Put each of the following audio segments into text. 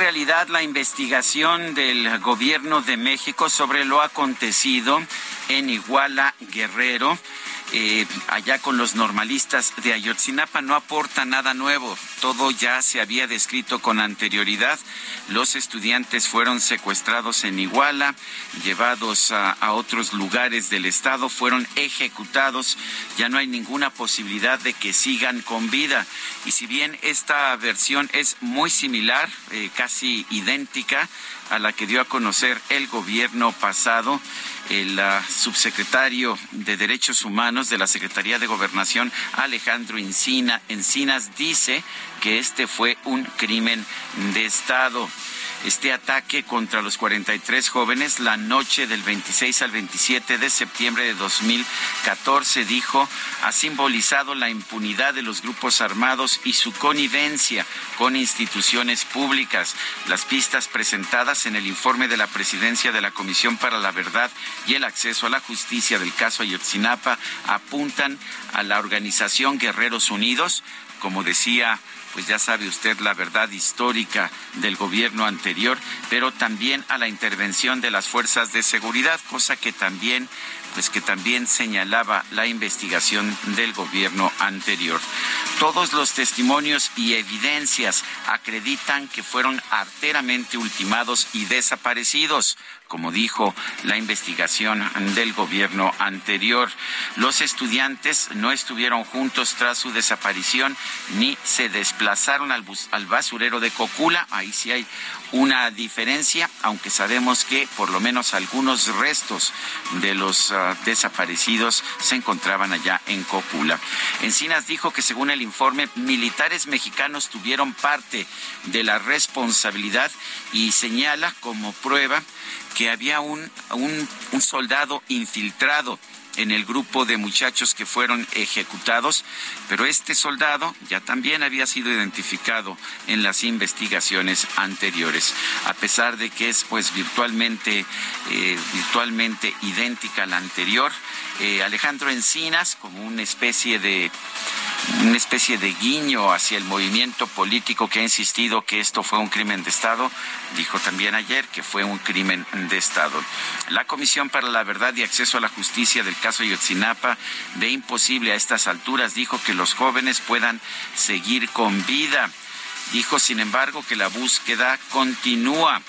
Realidad, la investigación del gobierno de México sobre lo acontecido en Iguala Guerrero eh, allá con los normalistas de Ayotzinapa no aporta nada nuevo. Todo ya se había descrito con anterioridad. Los estudiantes fueron secuestrados en Iguala, llevados a, a otros lugares del estado, fueron ejecutados. Ya no hay ninguna posibilidad de que sigan con vida. Y si bien esta versión es muy similar, eh, casi idéntica, a la que dio a conocer el gobierno pasado. El uh, subsecretario de Derechos Humanos de la Secretaría de Gobernación, Alejandro Encina, Encinas, dice que este fue un crimen de Estado este ataque contra los 43 jóvenes la noche del 26 al 27 de septiembre de 2014, dijo, ha simbolizado la impunidad de los grupos armados y su connivencia con instituciones públicas. Las pistas presentadas en el informe de la presidencia de la Comisión para la Verdad y el Acceso a la Justicia del caso Ayotzinapa apuntan a la organización Guerreros Unidos, como decía pues ya sabe usted la verdad histórica del gobierno anterior, pero también a la intervención de las fuerzas de seguridad, cosa que también pues que también señalaba la investigación del gobierno anterior. Todos los testimonios y evidencias acreditan que fueron arteramente ultimados y desaparecidos como dijo la investigación del gobierno anterior. Los estudiantes no estuvieron juntos tras su desaparición ni se desplazaron al, al basurero de Cocula. Ahí sí hay una diferencia, aunque sabemos que por lo menos algunos restos de los uh, desaparecidos se encontraban allá en Cocula. Encinas dijo que según el informe, militares mexicanos tuvieron parte de la responsabilidad y señala como prueba que había un, un, soldado infiltrado en el grupo de muchachos que fueron ejecutados, pero este soldado ya también había sido identificado en las investigaciones anteriores, a pesar de que es pues virtualmente, eh, virtualmente idéntica a la anterior. Alejandro Encinas, como una especie de una especie de guiño hacia el movimiento político que ha insistido que esto fue un crimen de Estado, dijo también ayer que fue un crimen de Estado. La Comisión para la Verdad y Acceso a la Justicia del caso Yotzinapa ve imposible a estas alturas, dijo que los jóvenes puedan seguir con vida. Dijo, sin embargo, que la búsqueda continúa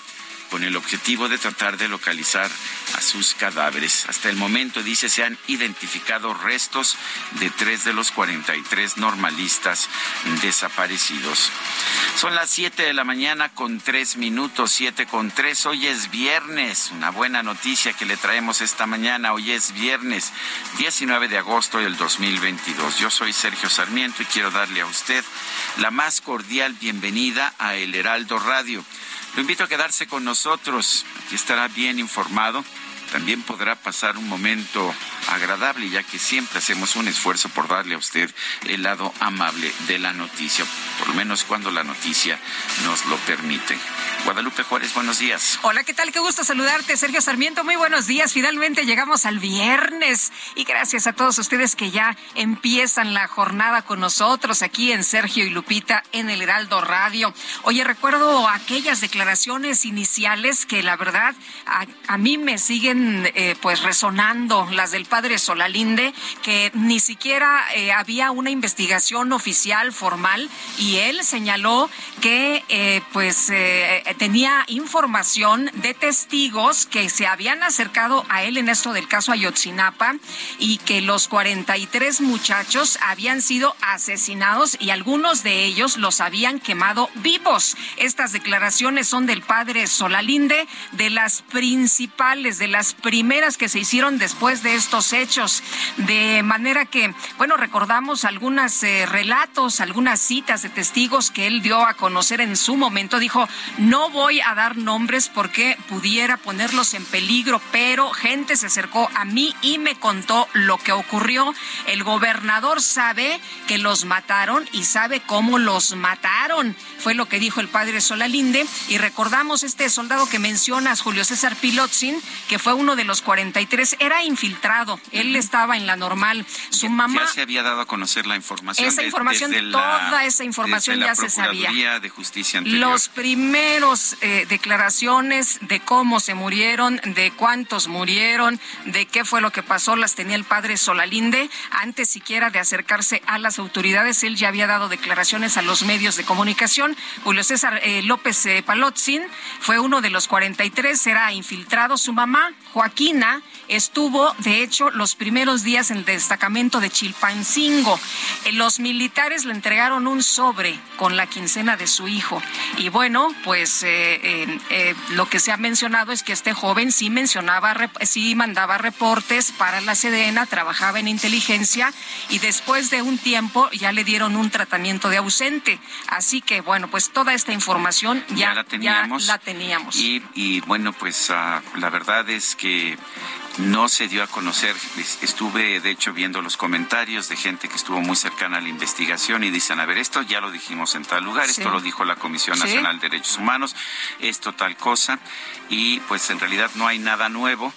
con el objetivo de tratar de localizar a sus cadáveres. Hasta el momento, dice, se han identificado restos de tres de los 43 normalistas desaparecidos. Son las 7 de la mañana con tres minutos, 7 con tres. Hoy es viernes, una buena noticia que le traemos esta mañana. Hoy es viernes 19 de agosto del 2022. Yo soy Sergio Sarmiento y quiero darle a usted la más cordial bienvenida a El Heraldo Radio. Lo invito a quedarse con nosotros, aquí estará bien informado. También podrá pasar un momento agradable, ya que siempre hacemos un esfuerzo por darle a usted el lado amable de la noticia, por lo menos cuando la noticia nos lo permite. Guadalupe Juárez, buenos días. Hola, ¿qué tal? Qué gusto saludarte, Sergio Sarmiento. Muy buenos días. Finalmente llegamos al viernes y gracias a todos ustedes que ya empiezan la jornada con nosotros aquí en Sergio y Lupita en el Heraldo Radio. Oye, recuerdo aquellas declaraciones iniciales que la verdad a, mí me siguen eh, pues resonando, las del padre Solalinde, que ni siquiera eh, había una investigación oficial formal y él señaló que eh, pues tenía información de testigos que se habían acercado a él en esto del caso Ayotzinapa y que los 43 muchachos habían sido asesinados y algunos de ellos los habían quemado vivos. Estas declaraciones son del padre Solalinde, de las principales, de las primeras que se hicieron después de estos hechos. De manera que, bueno, recordamos algunos eh, relatos, algunas citas de testigos que él dio a conocer en su momento. Dijo, no voy a dar nombres porque pudiera ponerlos en peligro, pero gente se acercó a mí y me contó lo que ocurrió. El gobernador sabe que los mataron y sabe cómo los mataron. Fue lo que dijo el padre Solalinde. Y recordamos este soldado que mencionas, Julio César Pilotzin, que fue uno de los 43, era infiltrado. Él estaba en la normal. Su mamá. Ya se había dado a conocer la información. Esa información, toda esa información ya se sabía. de Justicia Los primeros eh, declaraciones de cómo se murieron, de cuántos murieron, de qué fue lo que pasó, las tenía el padre Solalinde. Antes siquiera de acercarse a las autoridades, él ya había dado declaraciones a los medios de comunicación. Julio César eh, López eh, Palotzin fue uno de los 43, era infiltrado. Su mamá, Joaquina, estuvo, de hecho, los primeros días en el destacamento de Chilpancingo. Los militares le entregaron un sobre con la quincena de su hijo. Y bueno, pues eh, eh, eh, lo que se ha mencionado es que este joven sí mencionaba, sí mandaba reportes para la Sedena, trabajaba en inteligencia y después de un tiempo ya le dieron un tratamiento de ausente. Así que bueno, pues toda esta información ya, la teníamos. Y, bueno, pues ah, la verdad es que no se dio a conocer. Estuve, de hecho, viendo los comentarios de gente que estuvo muy cercana a la investigación y dicen, a ver, esto ya lo dijimos en tal lugar, esto lo dijo la Comisión Nacional de Derechos Humanos, esto tal cosa, y pues en realidad no hay nada nuevo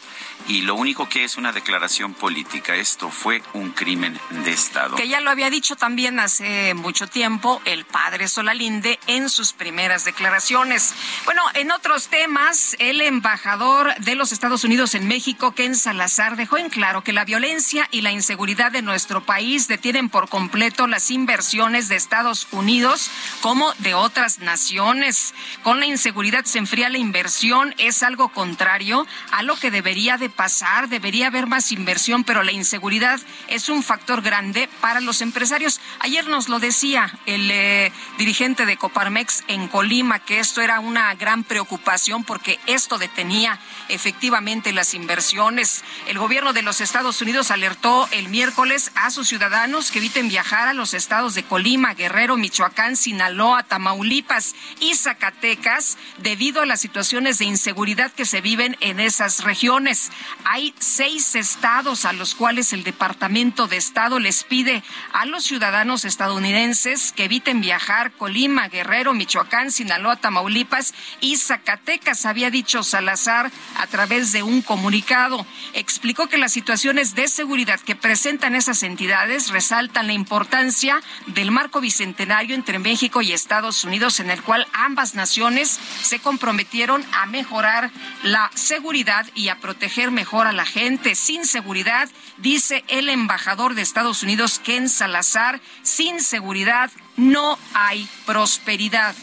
y lo único que es una declaración política. Esto fue un crimen de Estado. Que ya lo había dicho también hace mucho tiempo el padre Solalinde en sus primeras declaraciones. Bueno, en otros temas, el embajador de los Estados Unidos en México, Ken Salazar, dejó en claro que la violencia y la inseguridad de nuestro país detienen por completo las inversiones de Estados Unidos como de otras naciones. Con la inseguridad se enfría la inversión, es algo contrario a lo que debería de pasar, debería haber más inversión, pero la inseguridad es un factor grande para los empresarios. Ayer nos lo decía el eh, dirigente de Coparmex en Colima, que esto era una gran preocupación porque esto detenía efectivamente las inversiones. El gobierno de los Estados Unidos alertó el miércoles a sus ciudadanos que eviten viajar a los estados de Colima, Guerrero, Michoacán, Sinaloa, Tamaulipas y Zacatecas debido a las situaciones de inseguridad que se viven en esas regiones. Hay seis estados a los cuales el Departamento de Estado les pide a los ciudadanos estadounidenses que eviten viajar Colima, Guerrero, Michoacán, Sinaloa, Tamaulipas y Zacatecas, había dicho Salazar a través de un comunicado. Explicó que las situaciones de seguridad que presentan esas entidades resaltan la importancia del marco bicentenario entre México y Estados Unidos en el cual ambas naciones se comprometieron a mejorar la seguridad y a proteger mejor a la gente. Sin seguridad, dice el embajador de Estados Unidos, Ken Salazar, sin seguridad no hay prosperidad.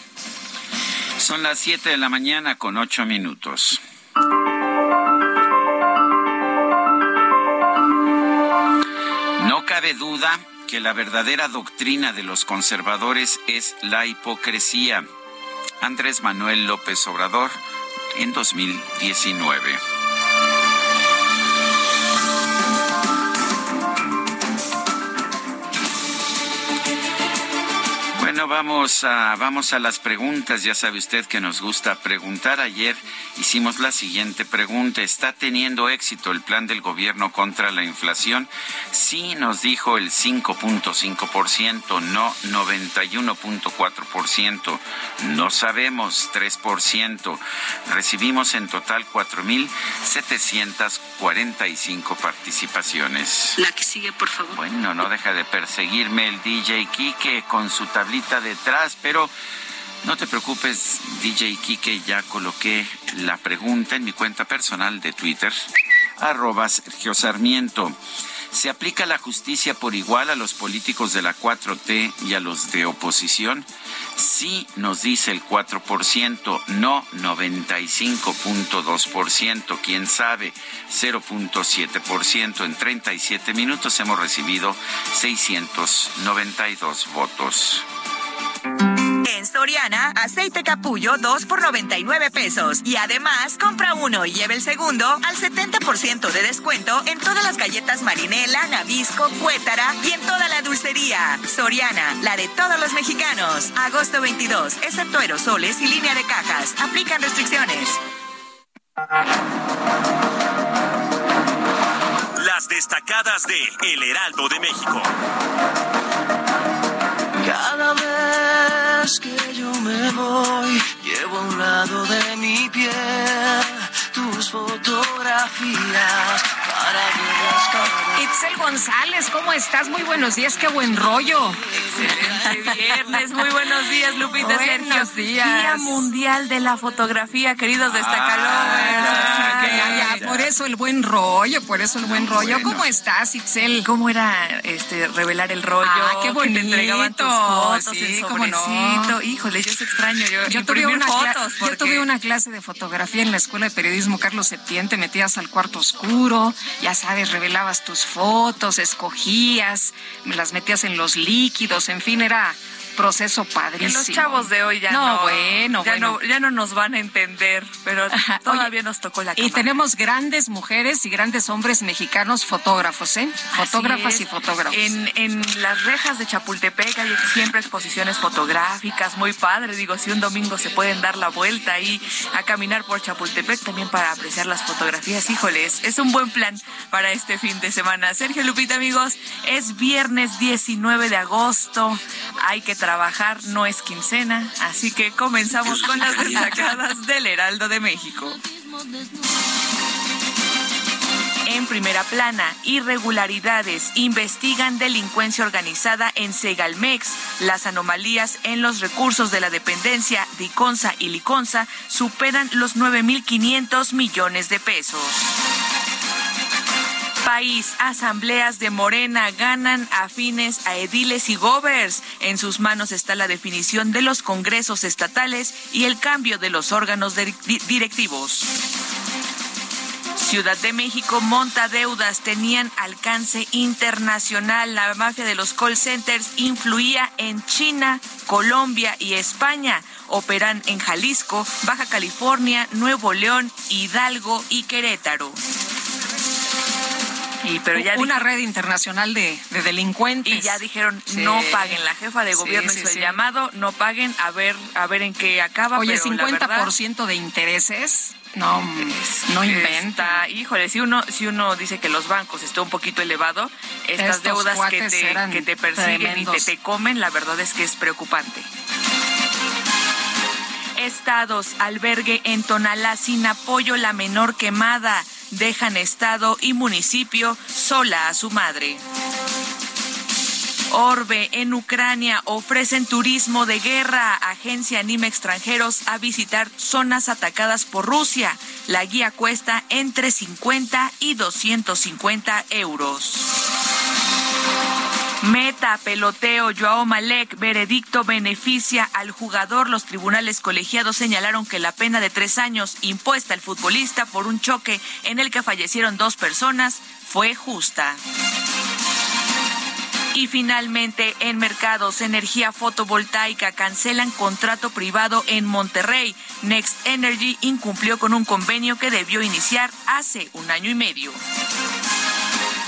Son las 7 de la mañana con 8 minutos. No cabe duda que la verdadera doctrina de los conservadores es la hipocresía. Andrés Manuel López Obrador en 2019. Vamos a, vamos a las preguntas. Ya sabe usted que nos gusta preguntar. Ayer hicimos la siguiente pregunta. ¿Está teniendo éxito el plan del gobierno contra la inflación? Sí, nos dijo el 5.5%, no 91.4%, no sabemos 3%. Recibimos en total 4.745 participaciones. La que sigue, por favor. Bueno, no deja de perseguirme el DJ Kike con su tablita detrás, pero no te preocupes, DJ Kike, ya coloqué la pregunta en mi cuenta personal de Twitter, arroba Sergio Sarmiento. ¿Se aplica la justicia por igual a los políticos de la 4T y a los de oposición? Sí, nos dice el 4%, no 95.2%, quién sabe, 0.7%. En 37 minutos hemos recibido 692 votos. En Soriana, aceite capullo 2 por 99 pesos. Y además, compra uno y lleve el segundo al 70% de descuento en todas las galletas marinela, nabisco, cuétara y en toda la dulcería. Soriana, la de todos los mexicanos. Agosto 22, excepto aerosoles y línea de cajas. Aplican restricciones. Las destacadas de El Heraldo de México. Cada vez que voy, llevo a un lado de mi piel tus fotografías para verlas cada Itzel González, ¿cómo estás? Muy buenos días, qué buen rollo. Excelente viernes, muy buenos días, Lupita Buenos Sergio. días. Día Mundial de la Fotografía, queridos destacalovers. Ah, ya, ya, por eso el buen rollo, por eso el buen rollo. ¿Cómo estás, Itzel? ¿Cómo era este revelar el rollo? Ah, qué Que te entregaban tus fotos Sí, cómo no. Híjole, yo se extraño. Yo, Yo tuve, una fotos. yo tuve una clase de fotografía en la Escuela de Periodismo Carlos Septién, te metías al cuarto oscuro, ya sabes, revelabas tus fotos, escogías, las metías en los líquidos, en fin, era proceso Que padrísimo. los chavos de hoy ya No, no, bueno, ya bueno. no, ya no nos van a entender, pero todavía nos tocó la Y cámara. tenemos grandes mujeres y grandes hombres mexicanos fotógrafos, ¿eh? Fotógrafas y fotógrafos. En, en las rejas de Chapultepec hay siempre exposiciones fotográficas, muy padre. Digo, si un domingo se pueden dar la vuelta ahí a caminar por Chapultepec también para apreciar las fotografías, híjoles, es un buen plan para este fin de semana. Sergio Lupita, amigos, es viernes 19 de agosto, hay que trabajar, no es quincena, así que comenzamos con las destacadas del Heraldo de México. En primera plana, irregularidades investigan delincuencia organizada en Segalmex. Las anomalías en los recursos de la dependencia de Iconza y Liconza superan los 9.500 millones de pesos. País, asambleas de Morena ganan afines a ediles y gobers. En sus manos está la definición de los congresos estatales y el cambio de los órganos directivos. Ciudad de México monta deudas, tenían alcance internacional. La mafia de los call centers influía en China, Colombia y España. Operan en Jalisco, Baja California, Nuevo León, Hidalgo y Querétaro. Y pero ya una red internacional de, de delincuentes. y ya dijeron Sí. no paguen. La jefa de gobierno sí, hizo el llamado, no paguen, a ver, a ver en qué acaba. Oye, pero la 50% verdad, de intereses. No, no inventa. Está, híjole, si uno, si uno dice que los bancos está un poquito elevado, estas Estos deudas que te, que te persiguen tremendos. y que te comen, la verdad es que es preocupante. Estados, albergue en Tonalá sin apoyo, la menor quemada. Dejan estado y municipio sola a su madre. Orbe en Ucrania ofrecen turismo de guerra. Agencia anima extranjeros a visitar zonas atacadas por Rusia. La guía cuesta entre 50 y 250 euros. Meta, peloteo, Joao Malek, veredicto beneficia al jugador. Los tribunales colegiados señalaron que la pena de tres años impuesta al futbolista por un choque en el que fallecieron dos personas fue justa. Y finalmente, en mercados, energía fotovoltaica cancelan contrato privado en Monterrey. Next Energy incumplió con un convenio que debió iniciar hace un año y medio.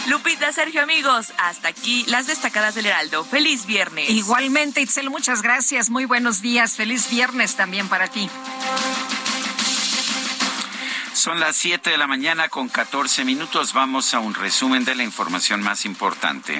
Lupita, Sergio, amigos, hasta aquí las destacadas del Heraldo. Feliz viernes. Igualmente, Itzel, muchas gracias. Muy buenos días. Feliz viernes también para ti. Son las 7 de la mañana con 14 minutos. Vamos a un resumen de la información más importante.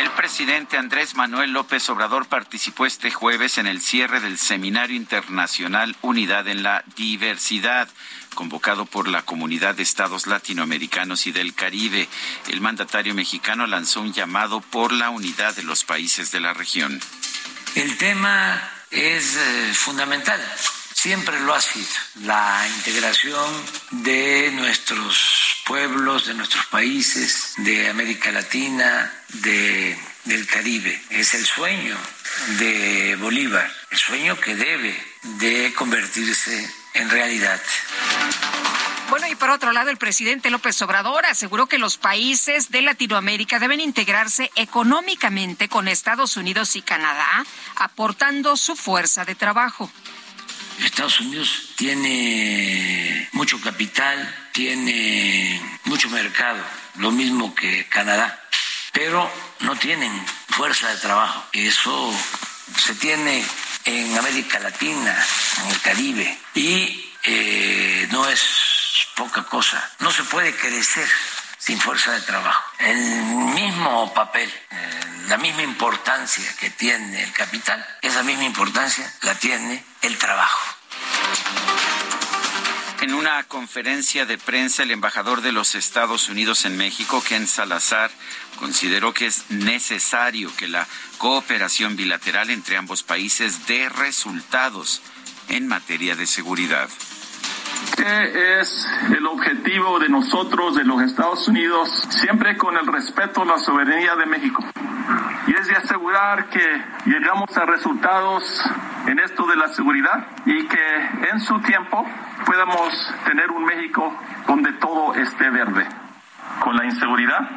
El presidente Andrés Manuel López Obrador participó este jueves en el cierre del Seminario Internacional Unidad en la Diversidad convocado por la Comunidad de Estados Latinoamericanos y del Caribe. El mandatario mexicano lanzó un llamado por la unidad de los países de la región. El tema es eh, fundamental, siempre lo ha sido, la integración de nuestros pueblos, de nuestros países, de América Latina, de, del Caribe. Es el sueño de Bolívar, el sueño que debe de convertirse en realidad. Bueno, y por otro lado, el presidente López Obrador aseguró que los países de Latinoamérica deben integrarse económicamente con Estados Unidos y Canadá, aportando su fuerza de trabajo. Estados Unidos tiene mucho capital, tiene mucho mercado, lo mismo que Canadá, pero no tienen fuerza de trabajo. Eso se tiene en América Latina, en el Caribe, y eh, no es poca cosa. No se puede crecer sin fuerza de trabajo. El mismo papel, eh, la misma importancia que tiene el capital, esa misma importancia la tiene el trabajo. En una conferencia de prensa, el embajador de los Estados Unidos en México, Ken Salazar, consideró que es necesario que la cooperación bilateral entre ambos países dé resultados en materia de seguridad. ¿Qué es el objetivo de nosotros, de los Estados Unidos, siempre con el respeto a la soberanía de México? Y es de asegurar que llegamos a resultados en esto de la seguridad y que en su tiempo podamos tener un México donde todo esté verde. Con la inseguridad,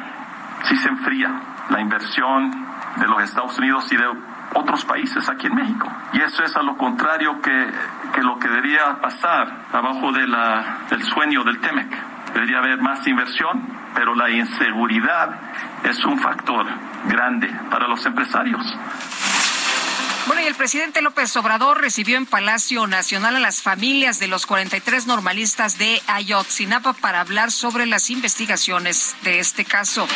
si se enfría la inversión de los Estados Unidos y de otros países aquí en México. Y eso es a lo contrario que, que lo que debería pasar abajo de la, del sueño del TEMEC. Debería haber más inversión, pero la inseguridad es un factor grande para los empresarios. Bueno, y el presidente López Obrador recibió en Palacio Nacional a las familias de los 43 normalistas de Ayotzinapa para hablar sobre las investigaciones de este caso.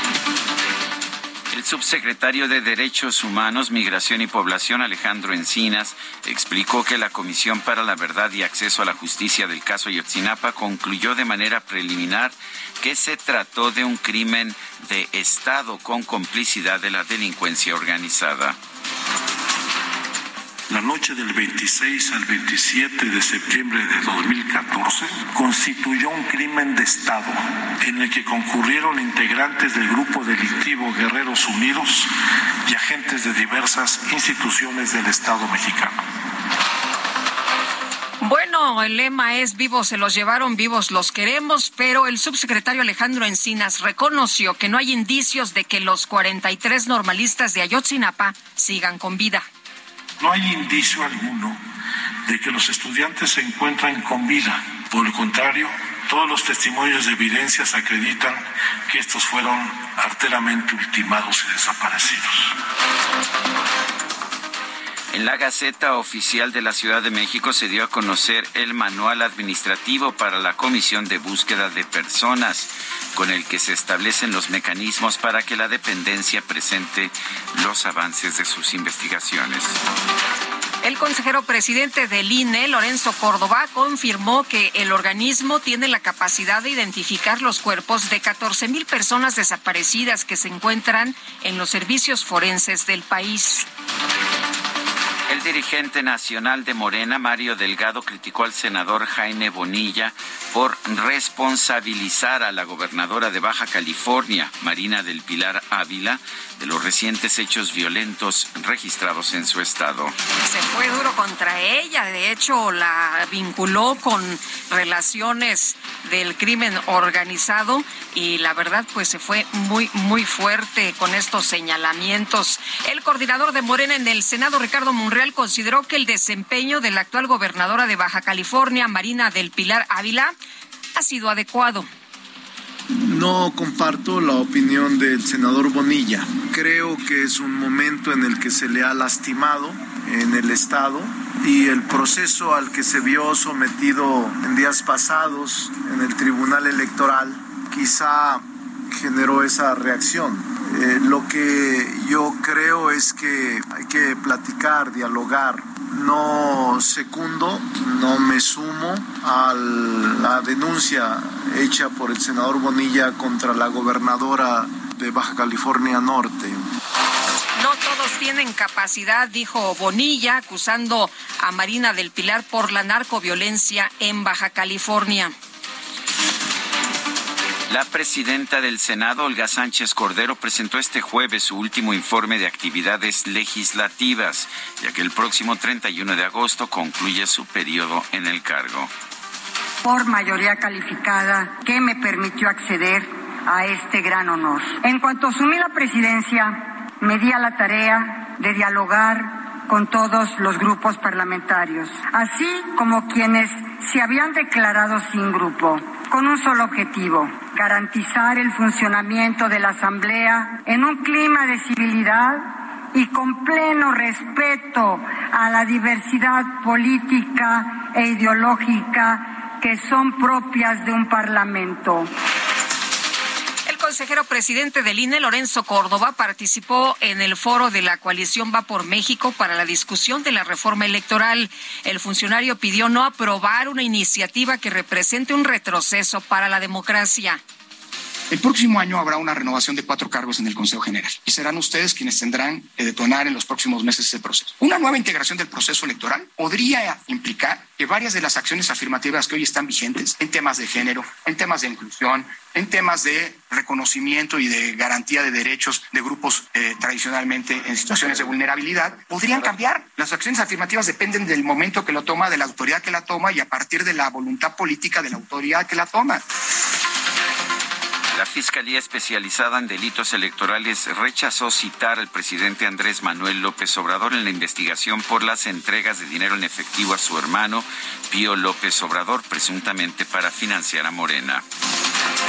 El subsecretario de Derechos Humanos, Migración y Población, Alejandro Encinas, explicó que la Comisión para la Verdad y Acceso a la Justicia del caso Ayotzinapa concluyó de manera preliminar que se trató de un crimen de Estado con complicidad de la delincuencia organizada. La noche del 26 al 27 de septiembre de 2014 constituyó un crimen de Estado en el que concurrieron integrantes del grupo delictivo Guerreros Unidos y agentes de diversas instituciones del Estado mexicano. Bueno, el lema es vivos se los llevaron, vivos los queremos, pero el subsecretario Alejandro Encinas reconoció que no hay indicios de que los 43 normalistas de Ayotzinapa sigan con vida. No hay indicio alguno de que los estudiantes se encuentran con vida. Por el contrario, todos los testimonios de evidencias acreditan que estos fueron arteramente ultimados y desaparecidos. En la Gaceta Oficial de la Ciudad de México se dio a conocer el manual administrativo para la Comisión de Búsqueda de Personas, con el que se establecen los mecanismos para que la dependencia presente los avances de sus investigaciones. El consejero presidente del INE, Lorenzo Córdoba, confirmó que el organismo tiene la capacidad de identificar los cuerpos de 14 mil personas desaparecidas que se encuentran en los servicios forenses del país. El dirigente nacional de Morena, Mario Delgado, criticó al senador Jaime Bonilla por responsabilizar a la gobernadora de Baja California, Marina del Pilar Ávila, de los recientes hechos violentos registrados en su estado. Se fue duro contra ella, de hecho la vinculó con relaciones del crimen organizado y la verdad pues se fue muy muy fuerte con estos señalamientos. El coordinador de Morena en el Senado, Ricardo Monreal, consideró que el desempeño de la actual gobernadora de Baja California, Marina del Pilar Ávila, ha sido adecuado. No comparto la opinión del senador Bonilla. Creo que es un momento en el que se le ha lastimado en el Estado y el proceso al que se vio sometido en días pasados en el Tribunal Electoral quizá generó esa reacción. Eh, lo que yo creo es que hay que platicar, dialogar, no secundo, no me sumo a la denuncia hecha por el senador Bonilla contra la gobernadora de Baja California Norte. No todos tienen capacidad, dijo Bonilla, acusando a Marina del Pilar por la narcoviolencia en Baja California. La presidenta del Senado, Olga Sánchez Cordero, presentó este jueves su último informe de actividades legislativas, ya que el próximo 31 de agosto concluye su periodo en el cargo. Por mayoría calificada que me permitió acceder a este gran honor. En cuanto asumí la presidencia, me di a la tarea de dialogar con todos los grupos parlamentarios, así como quienes se habían declarado sin grupo con un solo objetivo, garantizar el funcionamiento de la Asamblea en un clima de civilidad y con pleno respeto a la diversidad política e ideológica que son propias de un Parlamento consejero presidente del INE, Lorenzo Córdoba, participó en el foro de la coalición Va por México para la discusión de la reforma electoral. El funcionario pidió no aprobar una iniciativa que represente un retroceso para la democracia. El próximo año habrá una renovación de cuatro cargos en el Consejo General y serán ustedes quienes tendrán que detonar en los próximos meses ese proceso. Una nueva integración del proceso electoral podría implicar que varias de las acciones afirmativas que hoy están vigentes en temas de género, en temas de inclusión, en temas de reconocimiento y de garantía de derechos de grupos eh, tradicionalmente en situaciones de vulnerabilidad, podrían cambiar. Las acciones afirmativas dependen del momento que lo toma, de la autoridad que la toma y a partir de la voluntad política de la autoridad que la toma. La Fiscalía Especializada en Delitos Electorales rechazó citar al presidente Andrés Manuel López Obrador en la investigación por las entregas de dinero en efectivo a su hermano Pío López Obrador, presuntamente para financiar a Morena.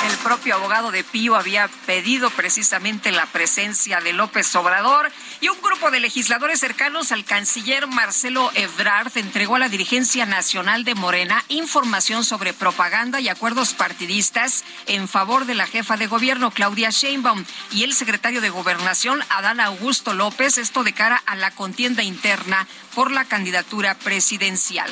El propio abogado de Pío había pedido precisamente la presencia de López Obrador y un grupo de legisladores cercanos al canciller Marcelo Ebrard entregó a la dirigencia nacional de Morena información sobre propaganda y acuerdos partidistas en favor de la jefa de gobierno Claudia Sheinbaum y el secretario de Gobernación Adán Augusto López, esto de cara a la contienda interna por la candidatura presidencial.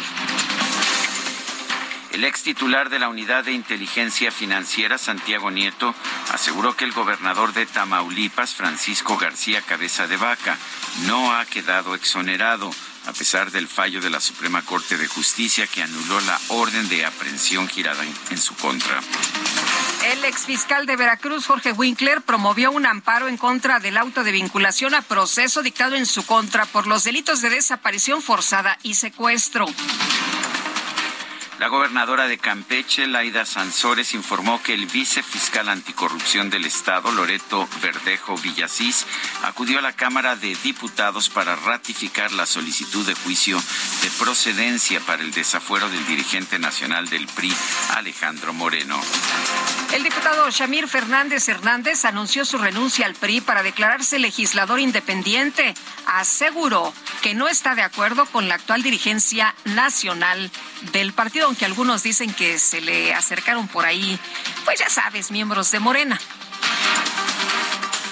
El ex titular de la Unidad de Inteligencia Financiera, Santiago Nieto, aseguró que el gobernador de Tamaulipas, Francisco García Cabeza de Vaca, no ha quedado exonerado a pesar del fallo de la Suprema Corte de Justicia que anuló la orden de aprehensión girada en, su contra. El exfiscal de Veracruz, Jorge Winkler, promovió un amparo en contra del auto de vinculación a proceso dictado en su contra por los delitos de desaparición forzada y secuestro. La gobernadora de Campeche, Laida Sansores, informó que el vicefiscal anticorrupción del Estado, Loreto Verdejo Villasís, acudió a la Cámara de Diputados para ratificar la solicitud de juicio de procedencia para el desafuero del dirigente nacional del PRI, Alejandro Moreno. El diputado Shamir Fernández Hernández anunció su renuncia al PRI para declararse legislador independiente. Aseguró que no está de acuerdo con la actual dirigencia nacional del partido aunque algunos dicen que se le acercaron por ahí, pues ya sabes, miembros de Morena.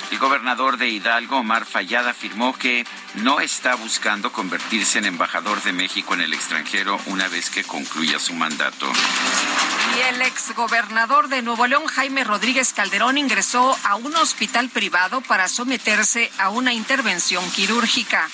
El gobernador de Hidalgo, Omar Fallada, afirmó que no está buscando convertirse en embajador de México en el extranjero una vez que concluya su mandato. Y el exgobernador de Nuevo León, Jaime Rodríguez Calderón, ingresó a un hospital privado para someterse a una intervención quirúrgica.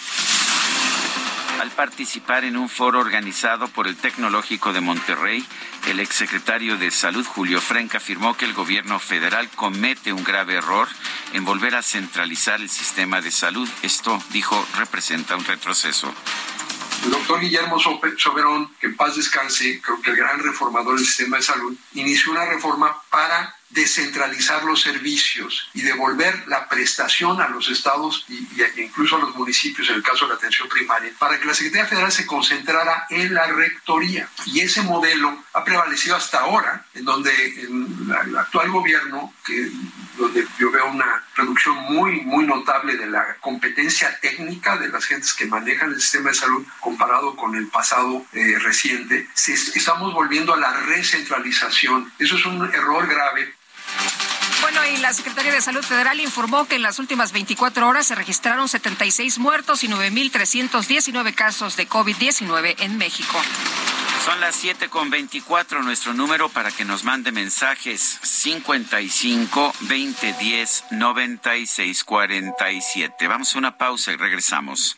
Al participar en un foro organizado por el Tecnológico de Monterrey, el exsecretario de Salud, Julio Frenk, afirmó que el gobierno federal comete un grave error en volver a centralizar el sistema de salud. Esto, dijo, representa un retroceso. El doctor Guillermo Soberón, que en paz descanse, creo que el gran reformador del sistema de salud, inició una reforma para descentralizar los servicios y devolver la prestación a los estados y, incluso a los municipios en el caso de la atención primaria, para que la Secretaría Federal se concentrara en la rectoría. Y ese modelo ha prevalecido hasta ahora, en donde el actual gobierno, donde yo veo una reducción muy, muy notable de la competencia técnica de las gentes que manejan el sistema de salud comparado con el pasado eh, reciente, estamos volviendo a la recentralización. Eso es un error grave bueno, y la Secretaría de Salud Federal informó que en las últimas 24 horas se registraron 76 muertos y 9.319 casos de COVID-19 en México. Son las 7 con 24. Nuestro número para que nos mande mensajes 55 2010 96 47. Vamos a una pausa y regresamos.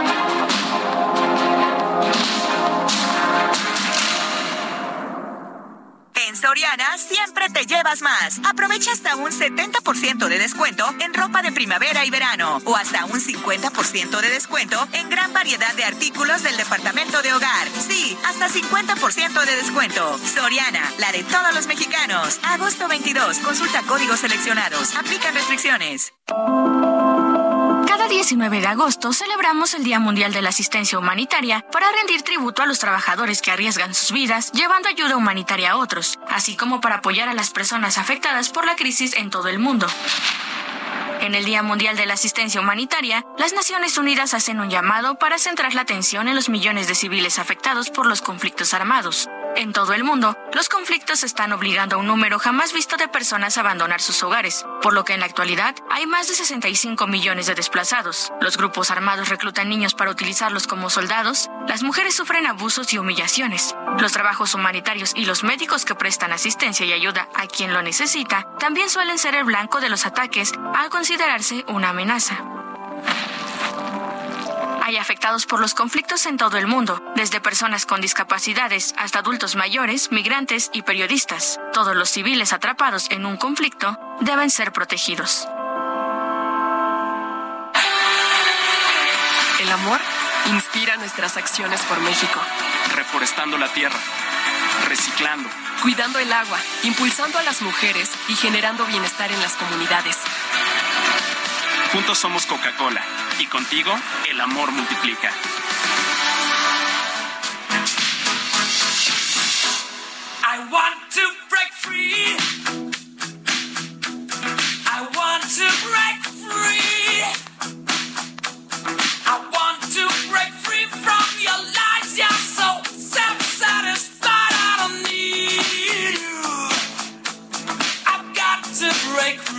Soriana siempre te llevas más. Aprovecha hasta un 70% de descuento en ropa de primavera y verano o hasta un 50% de descuento en gran variedad de artículos del departamento de hogar. Sí, hasta 50% de descuento. Soriana, la de todos los mexicanos. Agosto 22. Consulta códigos seleccionados. Aplican restricciones. Cada 19 de agosto celebramos el Día Mundial de la Asistencia Humanitaria para rendir tributo a los trabajadores que arriesgan sus vidas llevando ayuda humanitaria a otros, así como para apoyar a las personas afectadas por la crisis en todo el mundo. En el Día Mundial de la Asistencia Humanitaria, las Naciones Unidas hacen un llamado para centrar la atención en los millones de civiles afectados por los conflictos armados. En todo el mundo, los conflictos están obligando a un número jamás visto de personas a abandonar sus hogares, por lo que en la actualidad hay más de 65 millones de desplazados. Los grupos armados reclutan niños para utilizarlos como soldados, las mujeres sufren abusos y humillaciones. Los trabajos humanitarios y los médicos que prestan asistencia y ayuda a quien lo necesita también suelen ser el blanco de los ataques al considerarse una amenaza. Hay afectados por los conflictos en todo el mundo, desde personas con discapacidades hasta adultos mayores, migrantes y periodistas. Todos los civiles atrapados en un conflicto deben ser protegidos. El amor inspira nuestras acciones por México. Reforestando la tierra, reciclando, cuidando el agua, impulsando a las mujeres y generando bienestar en las comunidades. Juntos somos Coca-Cola y contigo el amor multiplica. I want to break free. I want to break free. I want to break free from your lies. You're so self-satisfied. I don't need you. I've got to break free.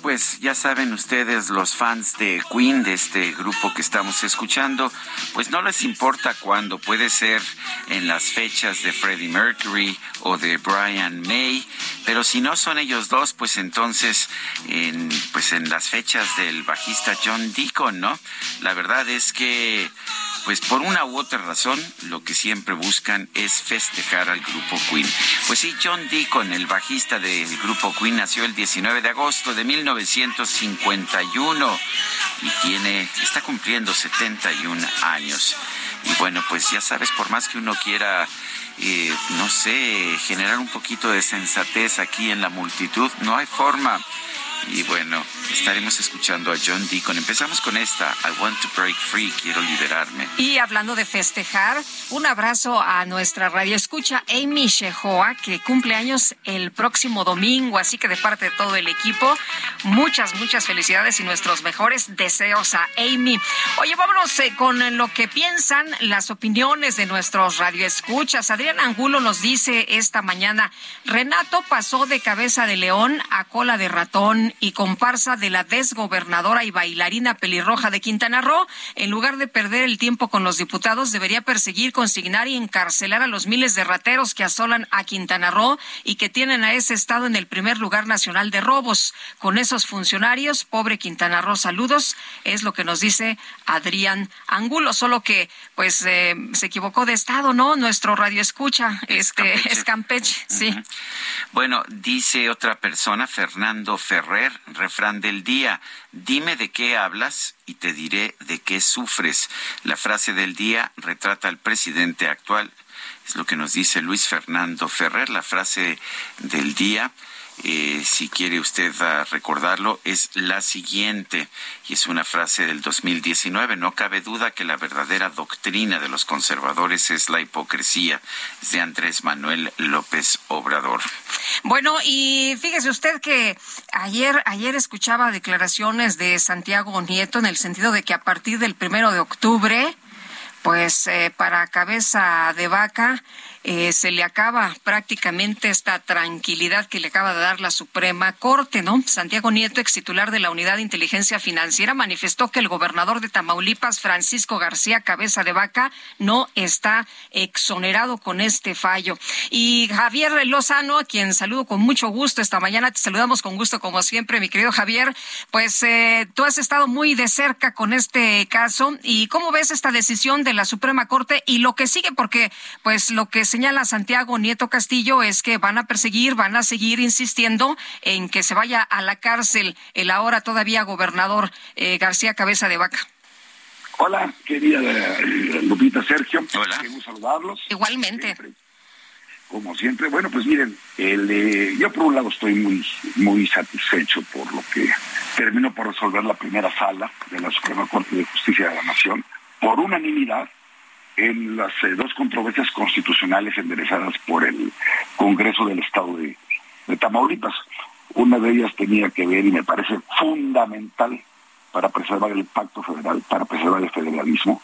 Pues ya saben ustedes, los fans de Queen, de este grupo que estamos escuchando, pues no les importa cuándo, puede ser en las fechas de Freddie Mercury o de Brian May, pero si no son ellos dos, pues entonces en, pues en las fechas del bajista John Deacon, ¿no? La verdad es que pues por una u otra razón, lo que siempre buscan es festejar al grupo Queen. Pues sí, John Deacon, el bajista del grupo Queen, nació el 19 de agosto de 1951 y tiene, está cumpliendo 71 años. Y bueno, pues ya sabes, por más que uno quiera eh, no sé, generar un poquito de sensatez aquí en la multitud. No hay forma. Y bueno, estaremos escuchando a John Deacon. Empezamos con esta, I want to break free, quiero liberarme. Y hablando de festejar, un abrazo a nuestra radio escucha Amy Shehoa, que cumple años el próximo domingo, así que de parte de todo el equipo, muchas, muchas felicidades y nuestros mejores deseos a Amy. Oye, vámonos eh, con lo que piensan las opiniones de nuestros radioescuchas. Adrián Angulo nos dice esta mañana, Renato pasó de cabeza de león a cola de ratón y comparsa de la desgobernadora y bailarina pelirroja de Quintana Roo. En lugar de perder el tiempo con los diputados, debería perseguir, consignar y encarcelar a los miles de rateros que asolan a Quintana Roo y que tienen a ese estado en el primer lugar nacional de robos. Con esos funcionarios, pobre Quintana Roo, saludos, es lo que nos dice Adrián Angulo, solo que pues eh, se equivocó de estado, ¿no? Nuestro radio escucha, este es Campeche, sí. Bueno, dice otra persona, Fernando Ferrer, refrán del día, dime de qué hablas y te diré de qué sufres. La frase del día retrata al presidente actual, es lo que nos dice Luis Fernando Ferrer, la frase del día eh, si quiere usted ah, recordarlo, es la siguiente, y es una frase del 2019. No cabe duda que la verdadera doctrina de los conservadores es la hipocresía, es de Andrés Manuel López Obrador. Bueno, y fíjese usted que ayer, ayer escuchaba declaraciones de Santiago Nieto en el sentido de que a partir del primero de octubre, pues eh, para cabeza de vaca, eh, se le acaba prácticamente esta tranquilidad que le acaba de dar la Suprema Corte, ¿no? Santiago Nieto, ex titular de la Unidad de Inteligencia Financiera, manifestó que el gobernador de Tamaulipas, Francisco García Cabeza de Vaca, no está exonerado con este fallo. Y Javier Lozano, a quien saludo con mucho gusto esta mañana, te saludamos con gusto como siempre, mi querido Javier, pues eh, tú has estado muy de cerca con este caso y cómo ves esta decisión de la Suprema Corte y lo que sigue, porque pues lo que señala Santiago Nieto Castillo es que van a perseguir, van a seguir insistiendo en que se vaya a la cárcel el ahora todavía gobernador eh, García Cabeza de Vaca. Hola, querida eh, Lupita Sergio. Hola. Queremos saludarlos. Igualmente. como siempre. Bueno, pues miren, el, eh, yo por un lado estoy muy, muy satisfecho por lo que terminó por resolver la primera sala de la Suprema Corte de Justicia de la Nación por unanimidad en las dos controversias constitucionales enderezadas por el Congreso del Estado de, Tamaulipas. Una de ellas tenía que ver, y me parece fundamental para preservar el pacto federal, para preservar el federalismo.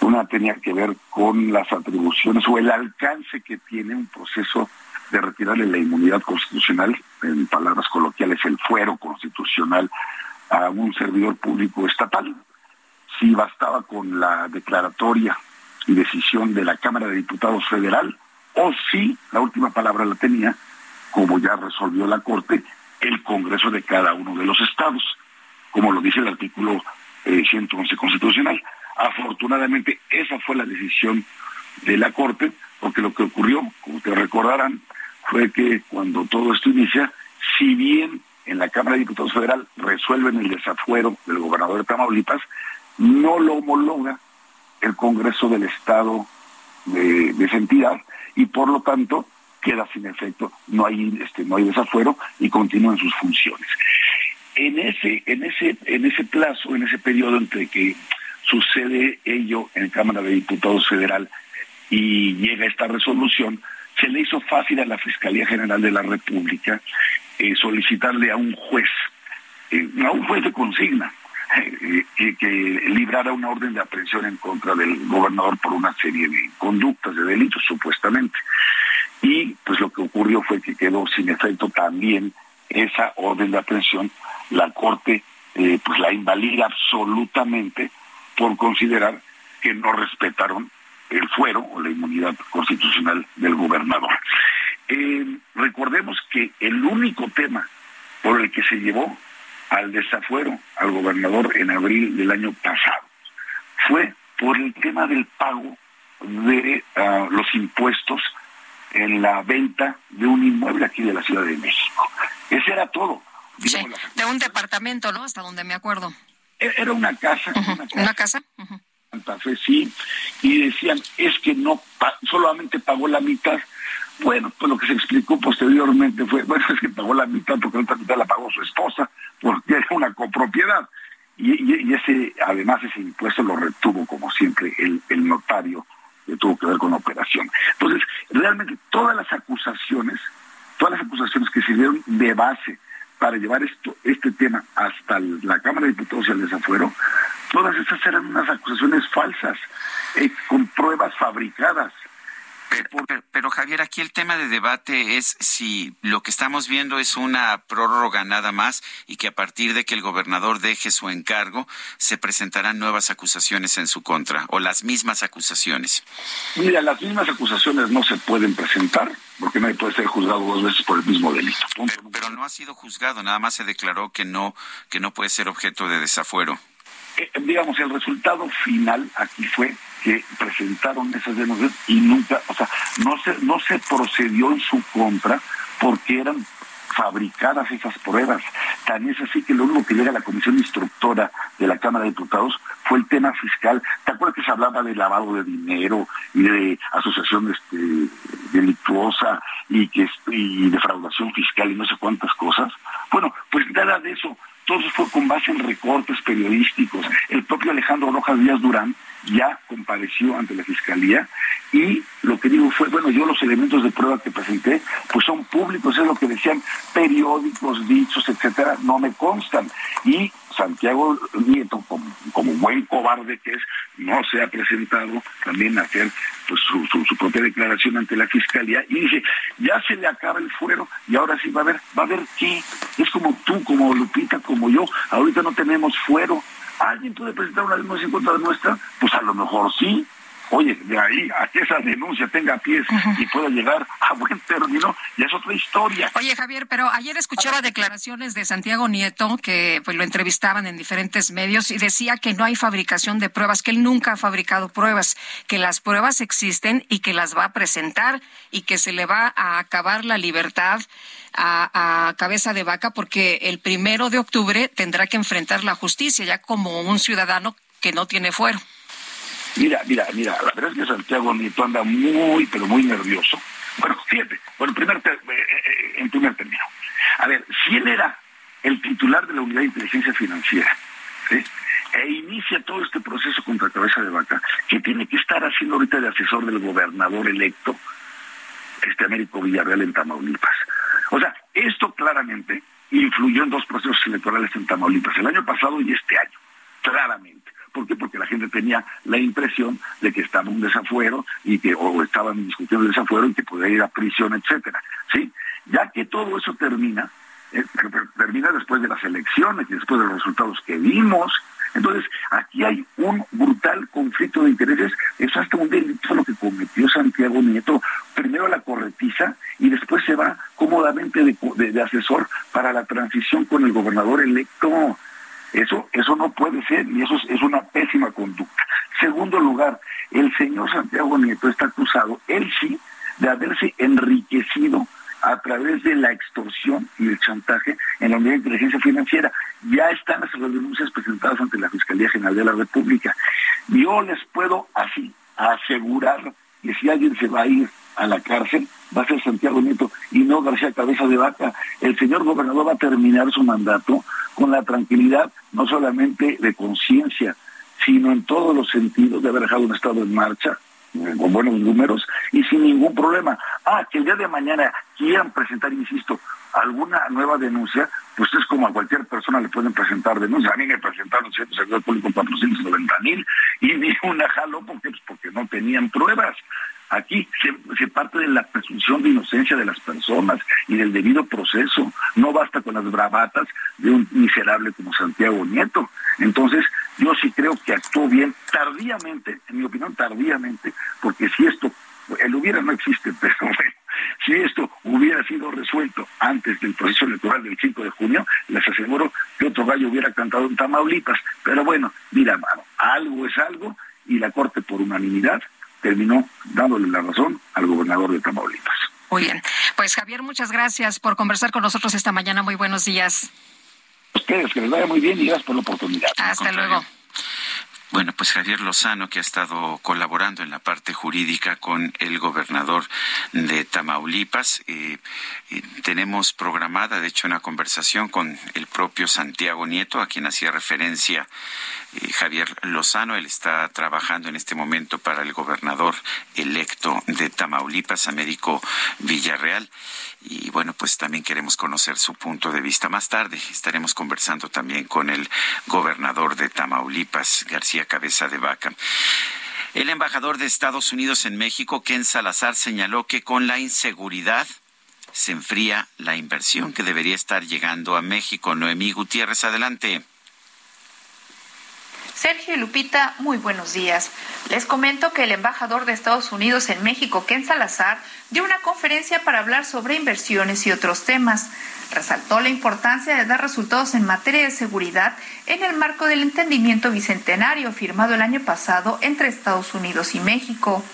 Una tenía que ver con las atribuciones o el alcance que tiene un proceso de retirarle la inmunidad constitucional, en palabras coloquiales, el fuero constitucional a un servidor público estatal. Si bastaba con la declaratoria decisión de la Cámara de Diputados Federal, o si la última palabra la tenía, como ya resolvió la Corte, el Congreso de cada uno de los estados, como lo dice el artículo 111 eh, constitucional. Afortunadamente, esa fue la decisión de la Corte, porque lo que ocurrió, como te recordarán, fue que cuando todo esto inicia, si bien en la Cámara de Diputados Federal resuelven el desafuero del gobernador de Tamaulipas, no lo homologa el Congreso del Estado de, esa entidad y por lo tanto queda sin efecto, no hay este, no hay desafuero y continúan sus funciones. En ese, en ese, en ese plazo, en ese periodo entre que sucede ello en Cámara de Diputados Federal y llega esta resolución, se le hizo fácil a la Fiscalía General de la República eh, solicitarle a un juez, eh, a un juez de consigna, que, que librara una orden de aprehensión en contra del gobernador por una serie de conductas, de delitos supuestamente. Y pues lo que ocurrió fue que quedó sin efecto también esa orden de aprehensión. La Corte eh, pues la invalida absolutamente por considerar que no respetaron el fuero o la inmunidad constitucional del gobernador. Eh, recordemos que el único tema por el que se llevó al desafuero al gobernador en abril del año pasado. Fue por el tema del pago de ah, los impuestos en la venta de un inmueble aquí de la Ciudad de México. Ese era todo. de un departamento, ¿no? Hasta donde me acuerdo. E-, era una casa. Una casa. Santa Fe sí, y decían, es que no, solamente pagó la mitad. Bueno, pues lo que se explicó posteriormente fue, bueno, es que pagó la mitad porque la otra mitad la pagó su esposa, porque era una copropiedad. Y, ese, además ese impuesto lo retuvo como siempre el, notario que tuvo que ver con la operación. Entonces, realmente todas las acusaciones, todas las acusaciones que sirvieron de base para llevar esto, este tema hasta la Cámara de Diputados y el desafuero, todas esas eran unas acusaciones falsas, eh, con pruebas fabricadas. Pero, Javier, aquí el tema de debate es si lo que estamos viendo es una prórroga nada más y que a partir de que el gobernador deje su encargo se presentarán nuevas acusaciones en su contra o las mismas acusaciones. Mira, las mismas acusaciones no se pueden presentar porque nadie puede ser juzgado dos veces por el mismo delito. Pero, no ha sido juzgado, nada más se declaró que no que no puede ser objeto de desafuero. Eh, digamos, el resultado final aquí fue que presentaron esas denuncias y nunca, o sea, no se, no se procedió en su contra porque eran fabricadas esas pruebas. Tan es así que lo único que llega a la comisión instructora de la Cámara de Diputados fue el tema fiscal. ¿Te acuerdas que se hablaba de lavado de dinero y de asociación este, delictuosa y, que, y defraudación fiscal y no sé cuántas cosas? Bueno, pues nada de eso. Eso fue con base en recortes periodísticos. El propio Alejandro Rojas Díaz Durán ya compareció ante la fiscalía y lo que digo fue, bueno, yo los elementos de prueba que presenté, pues son públicos, es lo que decían periódicos, dichos, etcétera, no me constan. Y Santiago Nieto, como, buen cobarde que es, no se ha presentado también a hacer pues, su, propia declaración ante la fiscalía y dice, ya se le acaba el fuero y ahora sí va a haber, va a haber qué. Es como tú, como Lupita, como yo, ahorita no tenemos fuero ¿Alguien puede presentar una denuncia en contra de nuestra? Pues a lo mejor sí. Oye, de ahí a que esa denuncia tenga pies y pueda llegar a buen término, ya es otra historia. Oye, Javier, pero ayer escuchaba declaraciones de Santiago Nieto, que pues lo entrevistaban en diferentes medios, y decía que no hay fabricación de pruebas, que él nunca ha fabricado pruebas, que las pruebas existen y que las va a presentar y que se le va a acabar la libertad a, cabeza de vaca porque el primero de octubre tendrá que enfrentar la justicia ya como un ciudadano que no tiene fuero. Mira, mira, mira, la verdad es que Santiago Nieto anda muy, pero muy nervioso. Bueno, fíjate, bueno, primer eh, eh, en primer término. A ver, si él era el titular de la Unidad de Inteligencia Financiera, e inicia todo este proceso contra cabeza de vaca, ¿qué tiene que estar haciendo ahorita de asesor del gobernador electo, este Américo Villarreal en Tamaulipas? O sea, esto claramente influyó en dos procesos electorales en Tamaulipas, el año pasado y este año, claramente. ¿Por qué? Porque la gente tenía la impresión de que estaba un desafuero y que o estaban discutiendo el desafuero y que podía ir a prisión, etcétera. ¿Sí? Ya que todo eso termina, eh, termina después de las elecciones y después de los resultados que vimos, entonces, aquí hay un brutal conflicto de intereses, es hasta un delito lo que cometió Santiago Nieto, primero la corretiza y después se va cómodamente de, asesor para la transición con el gobernador electo. Eso, eso no puede ser y eso es, una pésima conducta. Segundo lugar, el señor Santiago Nieto está acusado, él sí, de haberse enriquecido a través de la extorsión y el chantaje en la unidad de inteligencia financiera. Ya están las denuncias presentadas ante la Fiscalía General de la República. Yo les puedo así asegurar que si alguien se va a ir a la cárcel, va a ser Santiago Nieto y no García Cabeza de Vaca. El señor gobernador va a terminar su mandato con la tranquilidad no solamente de conciencia, sino en todos los sentidos de haber dejado un Estado en marcha, con buenos números y sin ningún problema. Ah, que el día de mañana quieran presentar, insisto, alguna nueva denuncia, pues es como a cualquier persona le pueden presentar denuncias. A mí me presentaron cierto sector público 490 mil y ni una jaló porque, pues, porque no tenían pruebas. Aquí se, parte de la presunción de inocencia de las personas y del debido proceso. No basta con las bravatas de un miserable como Santiago Nieto. Entonces, yo sí creo que actuó bien tardíamente, en mi opinión tardíamente, porque si esto, el hubiera no existe, pero bueno, si esto hubiera sido resuelto antes del proceso electoral del 5 de junio, les aseguro que otro gallo hubiera cantado en Tamaulipas. Pero bueno, mira, mano, algo es algo y la Corte por unanimidad terminó dándole la razón al gobernador de Tamaulipas. Muy bien. Pues Javier, muchas gracias por conversar con nosotros esta mañana. Muy buenos días. Ustedes, que les vaya muy bien y gracias por la oportunidad. Hasta luego. Bueno, pues Javier Lozano, que ha estado colaborando en la parte jurídica con el gobernador de Tamaulipas, eh, tenemos programada, de hecho, una conversación con el propio Santiago Nieto, a quien hacía referencia eh, Javier Lozano. Él está trabajando en este momento para el gobernador electo de Tamaulipas, Américo Villarreal. Y bueno, pues también queremos conocer su punto de vista. Más tarde estaremos conversando también con el gobernador de Tamaulipas, García Cabeza de Vaca. El embajador de Estados Unidos en México, Ken Salazar, señaló que con la inseguridad se enfría la inversión que debería estar llegando a México. Noemí Gutiérrez, adelante. Sergio y Lupita, muy buenos días. Les comento que el embajador de Estados Unidos en México, Ken Salazar, dio una conferencia para hablar sobre inversiones y otros temas. Resaltó la importancia de dar resultados en materia de seguridad en el marco del entendimiento bicentenario firmado el año pasado entre Estados Unidos y México.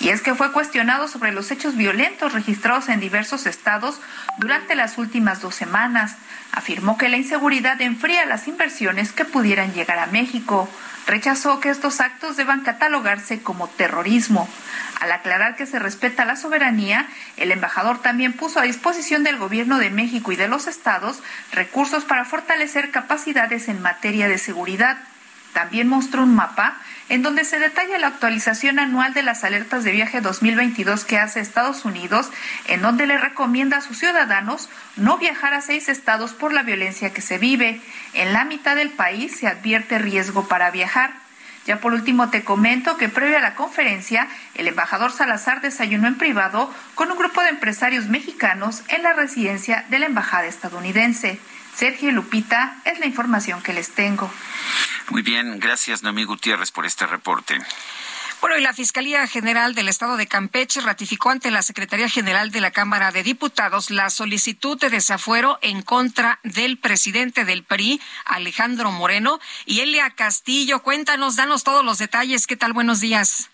Y es que fue cuestionado sobre los hechos violentos registrados en diversos estados durante las últimas dos semanas afirmó que la inseguridad enfría las inversiones que pudieran llegar a México. Rechazó que estos actos deban catalogarse como terrorismo. Al aclarar que se respeta la soberanía, el embajador también puso a disposición del Gobierno de México y de los estados recursos para fortalecer capacidades en materia de seguridad. También mostró un mapa en donde se detalla la actualización anual de las alertas de viaje 2022 que hace Estados Unidos, en donde le recomienda a sus ciudadanos no viajar a seis estados por la violencia que se vive. En la mitad del país se advierte riesgo para viajar. Ya por último te comento que previo a la conferencia, el embajador Salazar desayunó en privado con un grupo de empresarios mexicanos en la residencia de la embajada estadounidense. Sergio Lupita es la información que les tengo. Muy bien, gracias Noemí Gutiérrez por este reporte. Bueno, y la Fiscalía General del Estado de Campeche ratificó ante la Secretaría General de la Cámara de Diputados la solicitud de desafuero en contra del presidente del PRI, Alejandro Moreno, y Elia Castillo. Cuéntanos, danos todos los detalles. ¿Qué tal? Buenos días.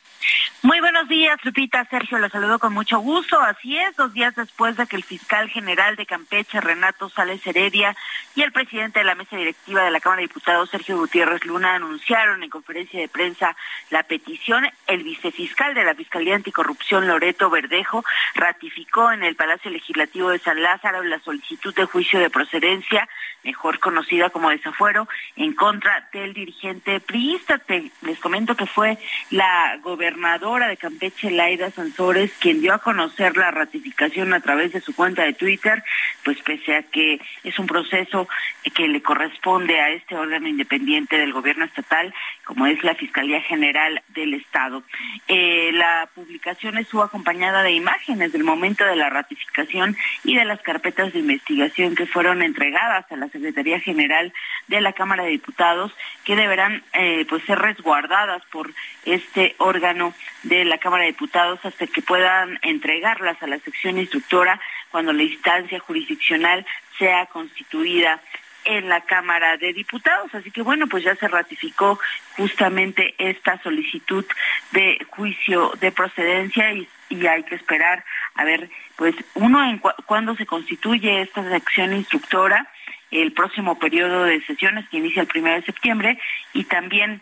Muy buenos días, Lupita. Sergio, los saludo con mucho gusto. Así es, dos días después de que el fiscal general de Campeche, Renato Sales Heredia, y el presidente de la mesa directiva de la Cámara de Diputados, Sergio Gutiérrez Luna, anunciaron en conferencia de prensa la petición, el vicefiscal de la Fiscalía Anticorrupción, Loreto Verdejo, ratificó en el Palacio Legislativo de San Lázaro la solicitud de juicio de procedencia, mejor conocida como desafuero, en contra del dirigente priista. les comento que fue la gobernadora de Campeche, Laida Sansores, quien dio a conocer la ratificación a través de su cuenta de Twitter, pues pese a que es un proceso que le corresponde a este órgano independiente del gobierno estatal, como es la Fiscalía General del Estado. Eh, la publicación estuvo acompañada de imágenes del momento de la ratificación y de las carpetas de investigación que fueron entregadas a la Secretaría General de la Cámara de Diputados, que deberán eh, pues ser resguardadas por este órgano de la Cámara de Diputados hasta que puedan entregarlas a la sección instructora cuando la instancia jurisdiccional sea constituida en la Cámara de Diputados. Así que bueno, pues ya se ratificó justamente esta solicitud de juicio de procedencia y, hay que esperar a ver, pues uno, en cuándo se constituye esta sección instructora, el próximo periodo de sesiones que inicia el primero de septiembre y también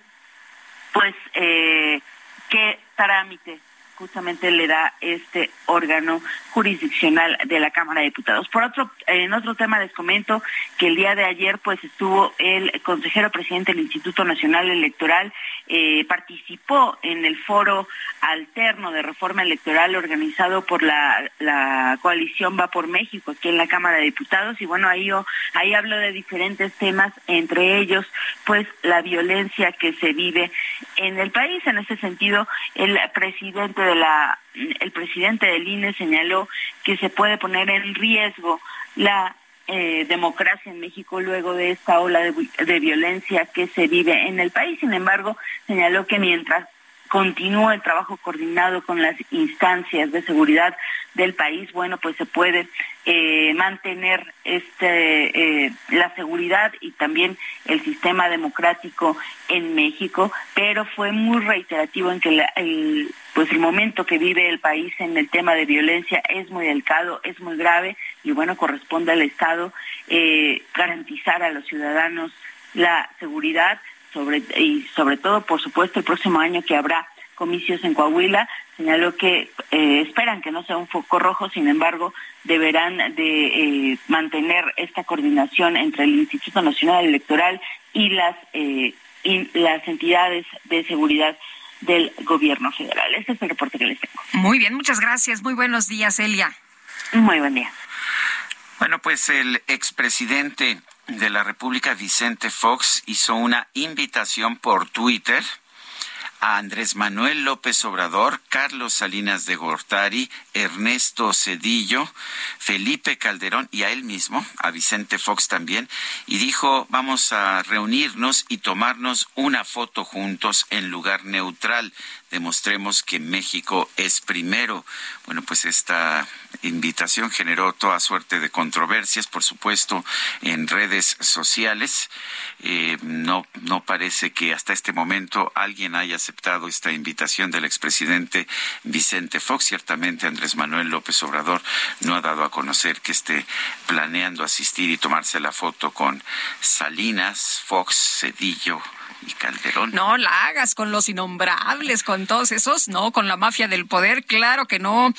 pues eh, qué trámite justamente le da este órgano jurisdiccional de la Cámara de Diputados. Por otro, en otro tema les comento que el día de ayer pues estuvo el consejero presidente del Instituto Nacional Electoral, eh, participó en el foro alterno de reforma electoral organizado por la, coalición Va por México aquí en la Cámara de Diputados y bueno, ahí, ahí hablo de diferentes temas, entre ellos pues la violencia que se vive en el país. En ese sentido, el presidente de la el presidente del INE señaló que se puede poner en riesgo la eh, democracia en México luego de esta ola de, violencia que se vive en el país. Sin embargo, señaló que mientras continúa el trabajo coordinado con las instancias de seguridad del país, bueno, pues se puede eh, mantener este eh, la seguridad y también el sistema democrático en México, pero fue muy reiterativo en que el, pues el momento que vive el país en el tema de violencia es muy delicado, es muy grave y bueno corresponde al Estado eh, garantizar a los ciudadanos la seguridad y sobre todo, por supuesto, el próximo año que habrá comicios en Coahuila, señaló que eh, esperan que no sea un foco rojo, sin embargo, deberán de eh, mantener esta coordinación entre el Instituto Nacional Electoral y las y las entidades de seguridad del gobierno federal. Este es el reporte que les tengo. Muy bien, muchas gracias. Muy buenos días, Elia. Muy buen día. Bueno, pues el expresidente de la República, Vicente Fox, hizo una invitación por Twitter a Andrés Manuel López Obrador, Carlos Salinas de Gortari, Ernesto Cedillo, Felipe Calderón y a él mismo, a Vicente Fox también, y dijo, vamos a reunirnos y tomarnos una foto juntos en lugar neutral demostremos que México es primero. Bueno, pues esta invitación generó toda suerte de controversias, por supuesto, en redes sociales. Eh, no, no parece que hasta este momento alguien haya aceptado esta invitación del expresidente Vicente Fox. Ciertamente Andrés Manuel López Obrador no ha dado a conocer que esté planeando asistir y tomarse la foto con Salinas, Fox, Cedillo, y Calderón. No la hagas con los innombrables, con todos esos, no, con la mafia del poder, claro que no.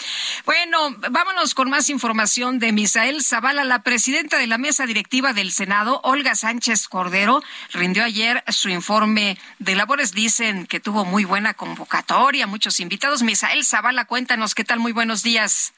Bueno, vámonos con más información de Misael Zavala, la presidenta de la mesa directiva del Senado, Olga Sánchez Cordero, rindió ayer su informe de labores. Dicen que tuvo muy buena convocatoria, muchos invitados. Misael Zavala, cuéntanos qué tal, muy buenos días.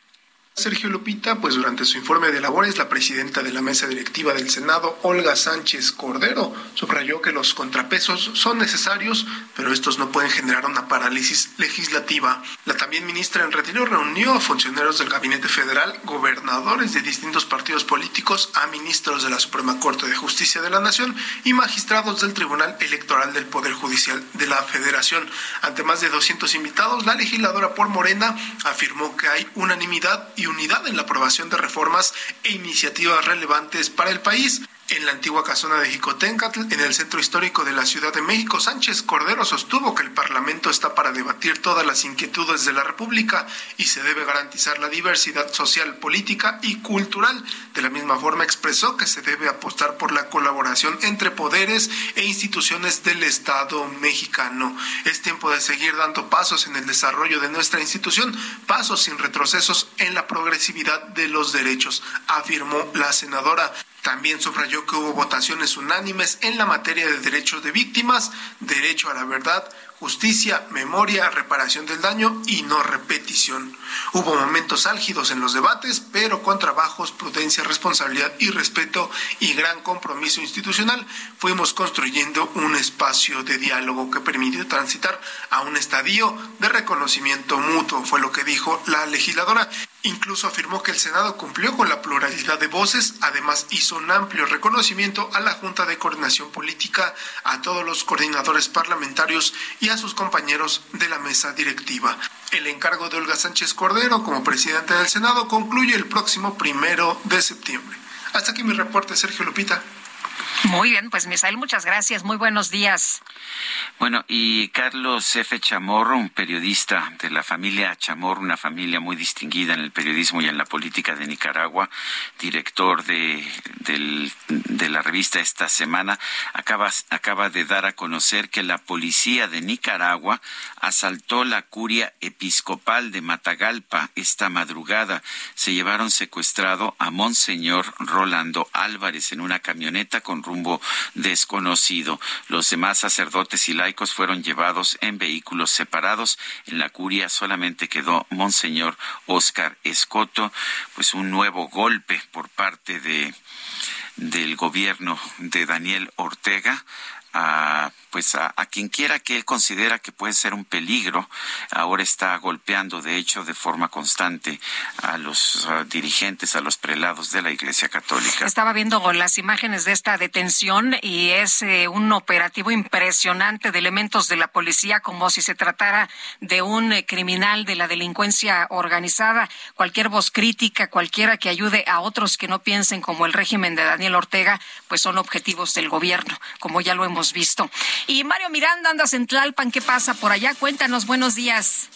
Sergio Lupita, pues durante su informe de labores, la presidenta de la mesa directiva del Senado, Olga Sánchez Cordero, subrayó que los contrapesos son necesarios, pero estos no pueden generar una parálisis legislativa. La también ministra en retiro reunió a funcionarios del Gabinete Federal, gobernadores de distintos partidos políticos, a ministros de la Suprema Corte de Justicia de la Nación y magistrados del Tribunal Electoral del Poder Judicial de la Federación. Ante más de 200 invitados, la legisladora por Morena afirmó que hay unanimidad y unidad en la aprobación de reformas e iniciativas relevantes para el país. En la antigua casona de Jicotencatl, en el centro histórico de la Ciudad de México, Sánchez Cordero sostuvo que el Parlamento está para debatir todas las inquietudes de la República y se debe garantizar la diversidad social, política y cultural. De la misma forma expresó que se debe apostar por la colaboración entre poderes e instituciones del Estado mexicano. Es tiempo de seguir dando pasos en el desarrollo de nuestra institución, pasos sin retrocesos en la progresividad de los derechos, afirmó la senadora. También subrayó que hubo votaciones unánimes en la materia de derechos de víctimas, derecho a la verdad, justicia, memoria, reparación del daño y no repetición. Hubo momentos álgidos en los debates, pero con trabajos, prudencia, responsabilidad y respeto y gran compromiso institucional, fuimos construyendo un espacio de diálogo que permitió transitar a un estadio de reconocimiento mutuo, fue lo que dijo la legisladora. Incluso afirmó que el Senado cumplió con la pluralidad de voces, además hizo un amplio reconocimiento a la Junta de Coordinación Política, a todos los coordinadores parlamentarios y a sus compañeros de la mesa directiva. El encargo de Olga Sánchez Cordero como presidente del Senado concluye el próximo primero de septiembre. Hasta aquí mi reporte, Sergio Lupita. Muy bien, pues Misael, muchas gracias. Muy buenos días. Bueno, y Carlos F. Chamorro, un periodista de la familia Chamorro, una familia muy distinguida en el periodismo y en la política de Nicaragua, director de, de la revista Esta Semana, acaba, acaba de dar a conocer que la policía de Nicaragua asaltó la curia episcopal de Matagalpa esta madrugada. Se llevaron secuestrado a Monseñor Rolando Álvarez en una camioneta con rumbo desconocido. Los demás sacerdotes y laicos fueron llevados en vehículos separados. En la curia solamente quedó Monseñor Oscar Escoto, pues un nuevo golpe por parte de del gobierno de Daniel Ortega a pues a, quien quiera que él considera que puede ser un peligro, ahora está golpeando de hecho de forma constante a los dirigentes, a los prelados de la Iglesia Católica. Estaba viendo las imágenes de esta detención y es eh, un operativo impresionante de elementos de la policía como si se tratara de un eh, criminal de la delincuencia organizada. Cualquier voz crítica, cualquiera que ayude a otros que no piensen como el régimen de Daniel Ortega, pues son objetivos del gobierno, como ya lo hemos visto. Y Mario Miranda, andas en Tlalpan, ¿qué pasa por allá? Cuéntanos, buenos días.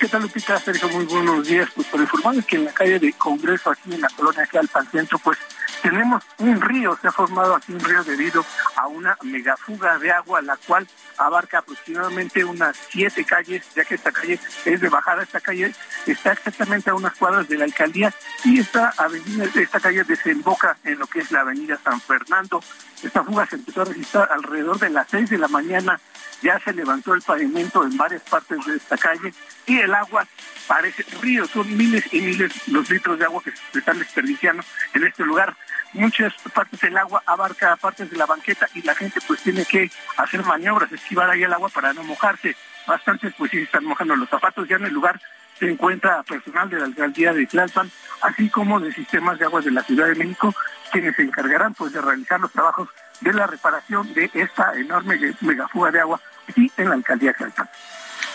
¿Qué tal, Lupita? Sergio, muy buenos días. Pues por informarles que en la calle de Congreso, aquí en la colonia Tlalpan Centro, pues Tenemos un río, se ha formado aquí un río debido a una megafuga de agua, la cual abarca aproximadamente unas siete calles, ya que esta calle es de bajada, esta calle está exactamente a unas cuadras de la alcaldía y esta avenida, esta calle desemboca en lo que es la avenida San Fernando. Esta fuga se empezó a registrar alrededor de las seis de la mañana, ya se levantó el pavimento en varias partes de esta calle y el agua parece río, son miles y miles los litros de agua que se están desperdiciando en este lugar muchas partes del agua abarca partes de la banqueta y la gente pues tiene que hacer maniobras, esquivar ahí el agua para no mojarse. Bastantes pues sí están mojando los zapatos. Ya en el lugar se encuentra personal de la alcaldía de Tlalpan, así como de sistemas de aguas de la Ciudad de México, quienes se encargarán pues de realizar los trabajos de la reparación de esta enorme megafuga de agua aquí en la alcaldía de Tlalpan.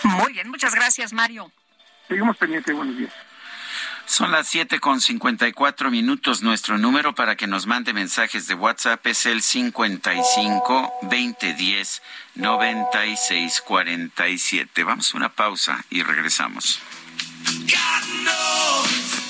Muy bien, muchas gracias Mario. Seguimos pendientes, buenos días. Son las siete con cincuenta y cuatro minutos. Nuestro número para que nos mande mensajes de WhatsApp es el cincuenta y cinco veinte diez noventa y seis cuarenta y siete. Vamos a una pausa y regresamos. God knows.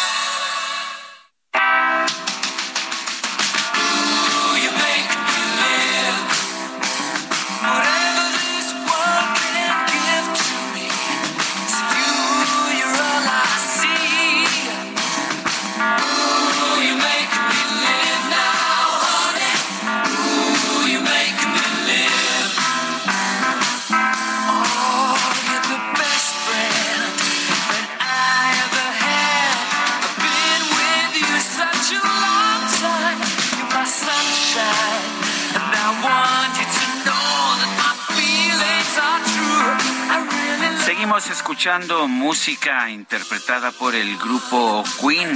Escuchando música interpretada por el grupo Queen.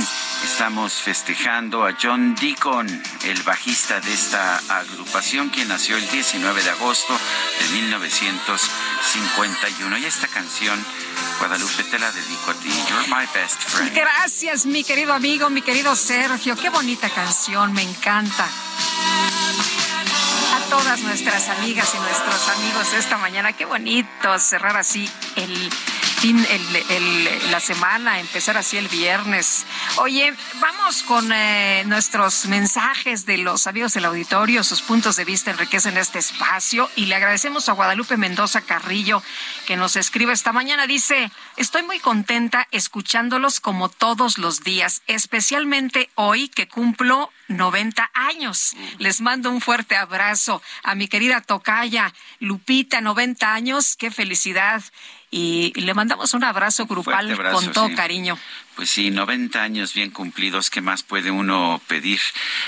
Estamos festejando a John Deacon, el bajista de esta agrupación, quien nació el 19 de agosto de 1951. Y esta canción, Guadalupe, te la dedico a ti. You're my best friend. Gracias, mi querido amigo, mi querido Sergio. Qué bonita canción, me encanta todas nuestras amigas y nuestros amigos esta mañana. Qué bonito cerrar así el la semana, empezar así el viernes. Oye, vamos con eh, nuestros mensajes de los amigos del auditorio, sus puntos de vista enriquecen este espacio y le agradecemos a Guadalupe Mendoza Carrillo que nos escribe esta mañana. Dice, estoy muy contenta escuchándolos como todos los días, especialmente hoy que cumplo 90 años. Les mando un fuerte abrazo a mi querida Tocaya Lupita, 90 años, qué felicidad y le mandamos un abrazo grupal con todo cariño. Pues sí, 90 años bien cumplidos, ¿qué más puede uno pedir?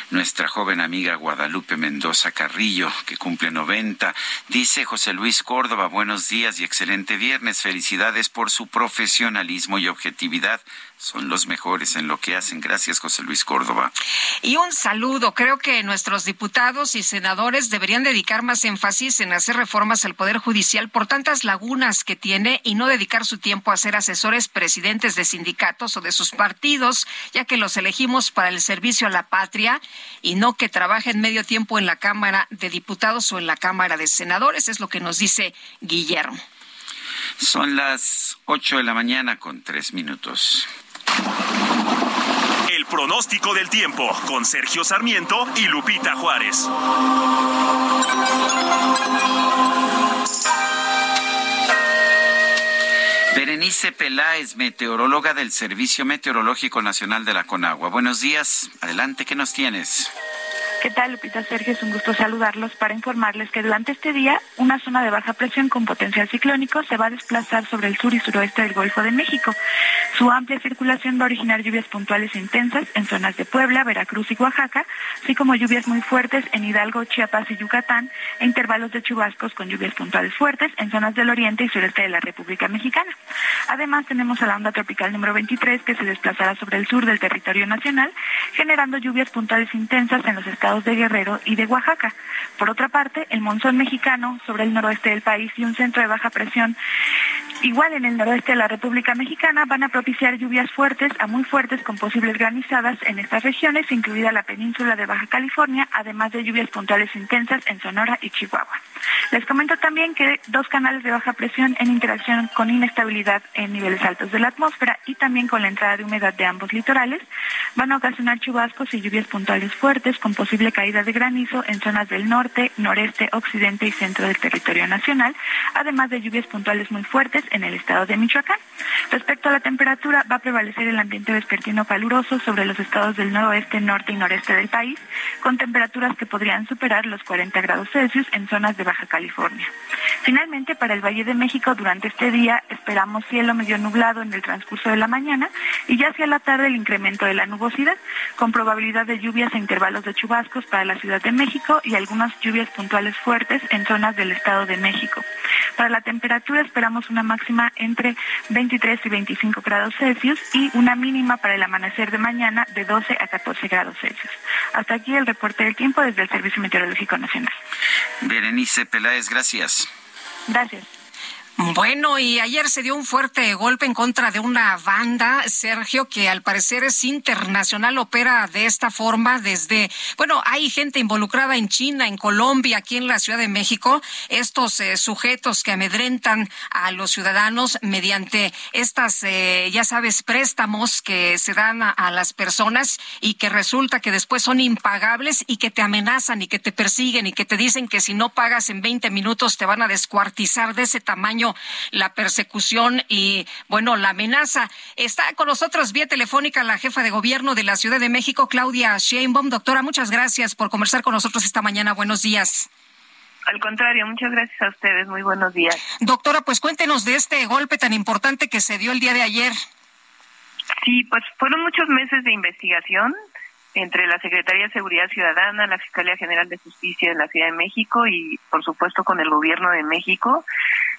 Nuestra joven amiga Guadalupe Mendoza Carrillo, que cumple 90. Dice José Luis Córdoba, buenos días y excelente viernes. Felicidades por su profesionalismo y objetividad son los mejores en lo que hacen. Gracias, José Luis Córdoba. Y un saludo. Creo que nuestros diputados y senadores deberían dedicar más énfasis en hacer reformas al Poder Judicial por tantas lagunas que tiene y no dedicar su tiempo a ser asesores presidentes de sindicatos o de sus partidos, ya que los elegimos para el servicio a la patria y no que trabajen medio tiempo en la Cámara de Diputados o en la Cámara de Senadores. Es lo que nos dice Guillermo. Son las ocho de la mañana con tres minutos. El pronóstico del tiempo con Sergio Sarmiento y Lupita Juárez. Berenice Peláez, meteoróloga del Servicio Meteorológico Nacional de la Conagua. Buenos días. Adelante, ¿qué nos tienes? ¿Qué tal, Lupita Sergio? Es un gusto saludarlos para informarles que durante este día una zona de baja presión con potencial ciclónico se va a desplazar sobre el sur y suroeste del Golfo de México. Su amplia circulación va a originar lluvias puntuales e intensas en zonas de Puebla, Veracruz y Oaxaca, así como lluvias muy fuertes en Hidalgo, Chiapas y Yucatán, e intervalos de chubascos con lluvias puntuales fuertes en zonas del oriente y sureste de la República Mexicana. Además, tenemos a la onda tropical número 23 que se desplazará sobre el sur del territorio nacional, generando lluvias puntuales intensas en los estados de Guerrero y de Oaxaca. Por otra parte, el monzón mexicano sobre el noroeste del país y un centro de baja presión igual en el noroeste de la República Mexicana van a propiciar lluvias fuertes a muy fuertes con posibles granizadas en estas regiones, incluida la península de Baja California, además de lluvias puntuales intensas en Sonora y Chihuahua. Les comento también que dos canales de baja presión en interacción con inestabilidad en niveles altos de la atmósfera y también con la entrada de humedad de ambos litorales van a ocasionar chubascos y lluvias puntuales fuertes con caída de granizo en zonas del norte, noreste, occidente y centro del territorio nacional, además de lluvias puntuales muy fuertes en el estado de Michoacán. Respecto a la temperatura, va a prevalecer el ambiente vespertino caluroso sobre los estados del noroeste, norte y noreste del país, con temperaturas que podrían superar los 40 grados Celsius en zonas de Baja California. Finalmente, para el Valle de México, durante este día esperamos cielo medio nublado en el transcurso de la mañana y ya hacia la tarde el incremento de la nubosidad, con probabilidad de lluvias e intervalos de chubascos para la Ciudad de México y algunas lluvias puntuales fuertes en zonas del Estado de México. Para la temperatura esperamos una máxima entre 23 y 25 grados Celsius y una mínima para el amanecer de mañana de 12 a 14 grados Celsius. Hasta aquí el reporte del tiempo desde el Servicio Meteorológico Nacional. Berenice Peláez, gracias. Gracias. Bueno, y ayer se dio un fuerte golpe en contra de una banda, Sergio, que al parecer es internacional, opera de esta forma desde, bueno, hay gente involucrada en China, en Colombia, aquí en la Ciudad de México, estos eh, sujetos que amedrentan a los ciudadanos mediante estas, eh, ya sabes, préstamos que se dan a, las personas y que resulta que después son impagables y que te amenazan y que te persiguen y que te dicen que si no pagas en 20 minutos te van a descuartizar de ese tamaño la persecución y, bueno, la amenaza. Está con nosotros vía telefónica la jefa de gobierno de la Ciudad de México, Claudia Sheinbaum. Doctora, muchas gracias por conversar con nosotros esta mañana. Buenos días. Al contrario, muchas gracias a ustedes. Muy buenos días. Doctora, pues cuéntenos de este golpe tan importante que se dio el día de ayer. Sí, pues fueron muchos meses de investigación entre la Secretaría de Seguridad Ciudadana, la Fiscalía General de Justicia de la Ciudad de México y, por supuesto, con el Gobierno de México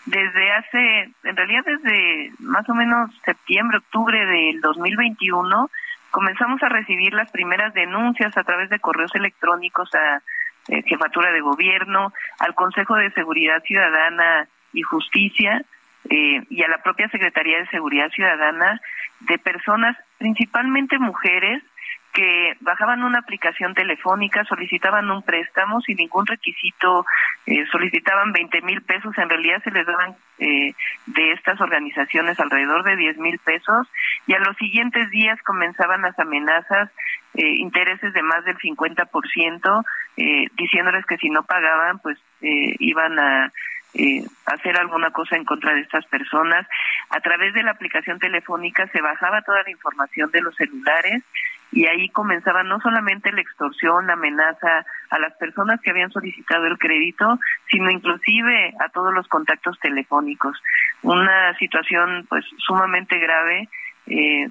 desde hace, en realidad desde más o menos septiembre, octubre del 2021, comenzamos a recibir las primeras denuncias a través de correos electrónicos a eh, Jefatura de Gobierno, al Consejo de Seguridad Ciudadana y Justicia eh, y a la propia Secretaría de Seguridad Ciudadana de personas, principalmente mujeres, que bajaban una aplicación telefónica, solicitaban un préstamo sin ningún requisito, eh, solicitaban 20 mil pesos, en realidad se les daban eh, de estas organizaciones alrededor de 10 mil pesos y a los siguientes días comenzaban las amenazas, eh, intereses de más del 50%, eh, diciéndoles que si no pagaban pues eh, iban a eh, hacer alguna cosa en contra de estas personas. A través de la aplicación telefónica se bajaba toda la información de los celulares y ahí comenzaba no solamente la extorsión, la amenaza a las personas que habían solicitado el crédito, sino inclusive a todos los contactos telefónicos. Una situación pues sumamente grave, eh,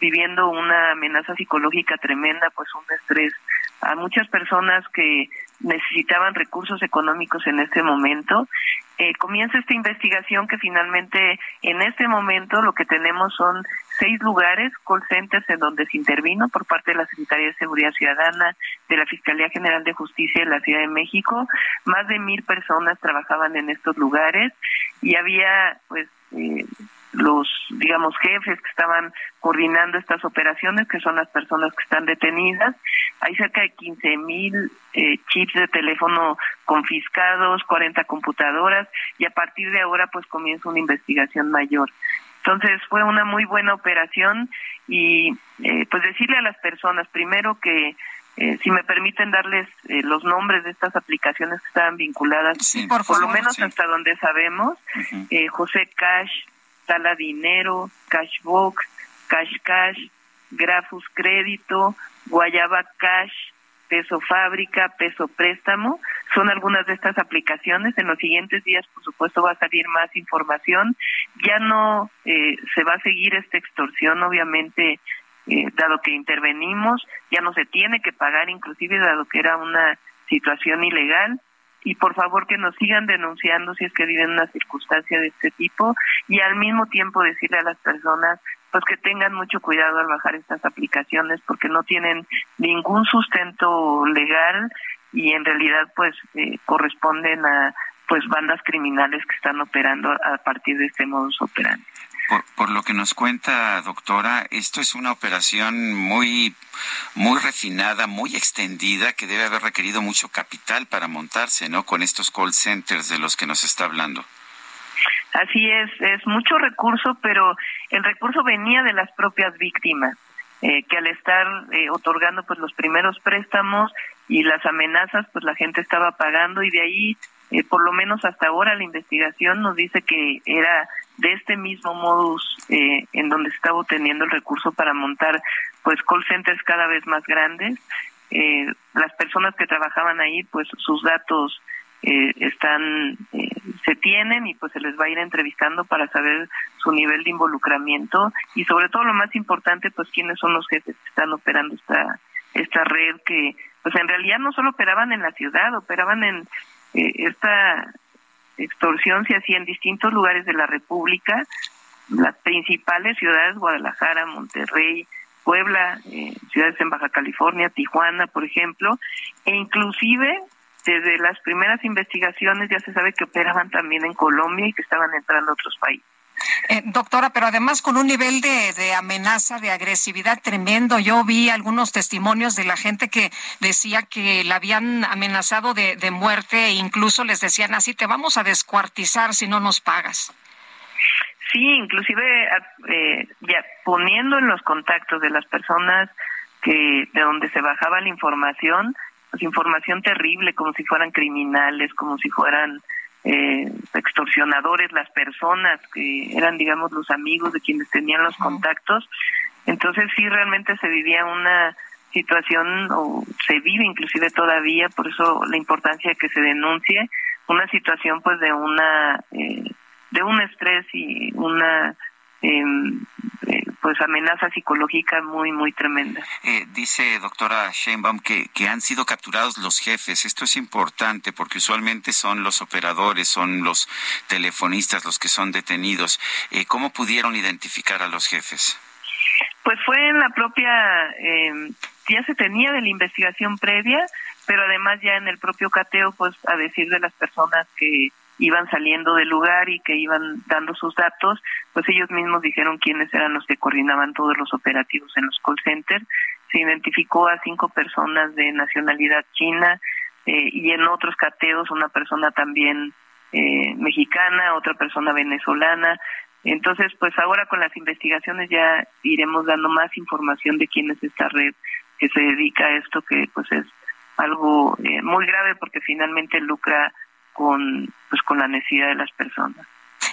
viviendo una amenaza psicológica tremenda, pues un estrés a muchas personas que necesitaban recursos económicos en este momento. Eh, comienza esta investigación que finalmente en este momento lo que tenemos son seis lugares, call centers, en donde se intervino por parte de la Secretaría de Seguridad Ciudadana, de la Fiscalía General de Justicia de la Ciudad de México. Más de mil personas trabajaban en estos lugares y había, pues, eh, los, digamos, jefes que estaban coordinando estas operaciones, que son las personas que están detenidas. Hay cerca de 15 mil eh, chips de teléfono confiscados, 40 computadoras, y a partir de ahora pues comienza una investigación mayor. Entonces fue una muy buena operación y eh, pues decirle a las personas primero que eh, si me permiten darles los nombres de estas aplicaciones que estaban vinculadas, por, lo menos hasta donde sabemos, José Cash, Tala Dinero, Cashbox, Cash Cash, Grafus Crédito, Guayaba Cash, Peso Fábrica, Peso Préstamo. Son algunas de estas aplicaciones. En los siguientes días, por supuesto, va a salir más información. Ya no eh, se va a seguir esta extorsión, obviamente, eh, dado que intervenimos, ya no se tiene que pagar, inclusive dado que era una situación ilegal y por favor que nos sigan denunciando si es que viven una circunstancia de este tipo y al mismo tiempo decirle a las personas pues que tengan mucho cuidado al bajar estas aplicaciones porque no tienen ningún sustento legal y en realidad pues eh, corresponden a pues bandas criminales que están operando a partir de este modus operandi. Por, lo que nos cuenta, doctora, esto es una operación muy, muy refinada, muy extendida, que debe haber requerido mucho capital para montarse, ¿no? Con estos call centers de los que nos está hablando. Así es, es mucho recurso, pero el recurso venía de las propias víctimas, eh, que al estar eh, otorgando pues los primeros préstamos y las amenazas, pues la gente estaba pagando y de ahí, eh, por lo menos hasta ahora, la investigación nos dice que era de este mismo modus eh, en donde se estaba obteniendo el recurso para montar pues call centers cada vez más grandes. Eh, las personas que trabajaban ahí pues sus datos eh, están se tienen y pues se les va a ir entrevistando para saber su nivel de involucramiento y sobre todo lo más importante pues quiénes son los jefes que están operando esta esta red que pues en realidad no solo operaban en la ciudad operaban en esta extorsión se hacía en distintos lugares de la República, las principales ciudades, Guadalajara, Monterrey, Puebla, eh, ciudades en Baja California, Tijuana, por ejemplo, e inclusive desde las primeras investigaciones ya se sabe que operaban también en Colombia y que estaban entrando a otros países. Eh, doctora, pero además con un nivel de, amenaza, de agresividad tremendo. Yo vi algunos testimonios de la gente que decía que la habían amenazado de, muerte e incluso les decían así, te vamos a descuartizar si no nos pagas. Sí, inclusive eh, ya poniendo en los contactos de las personas que de donde se bajaba la información, pues información terrible, como si fueran criminales, como si fueran eh, extorsionadores, las personas que eran, digamos, los amigos de quienes tenían los contactos. Entonces sí, realmente se vivía una situación, o se vive inclusive todavía, por eso la importancia de que se denuncie, una situación pues de una, eh, de un estrés y una eh, pues amenaza psicológica muy muy tremenda. Eh, dice doctora Sheinbaum que, que han sido capturados los jefes. Esto es importante porque usualmente son los operadores, son los telefonistas los que son detenidos. Eh, ¿Cómo pudieron identificar a los jefes? Pues fue en la propia, em, ya se tenía de la investigación previa, pero además ya en el propio cateo, pues a decir de las personas que iban saliendo del lugar y que iban dando sus datos, pues ellos mismos dijeron quiénes eran los que coordinaban todos los operativos en los call centers. Se identificó a cinco personas de nacionalidad china eh, y en otros cateos una persona también eh, mexicana, otra persona venezolana. Entonces, pues ahora con las investigaciones ya iremos dando más información de quién es esta red que se dedica a esto, que pues es algo eh, muy grave porque finalmente lucra con, pues, con la necesidad de las personas.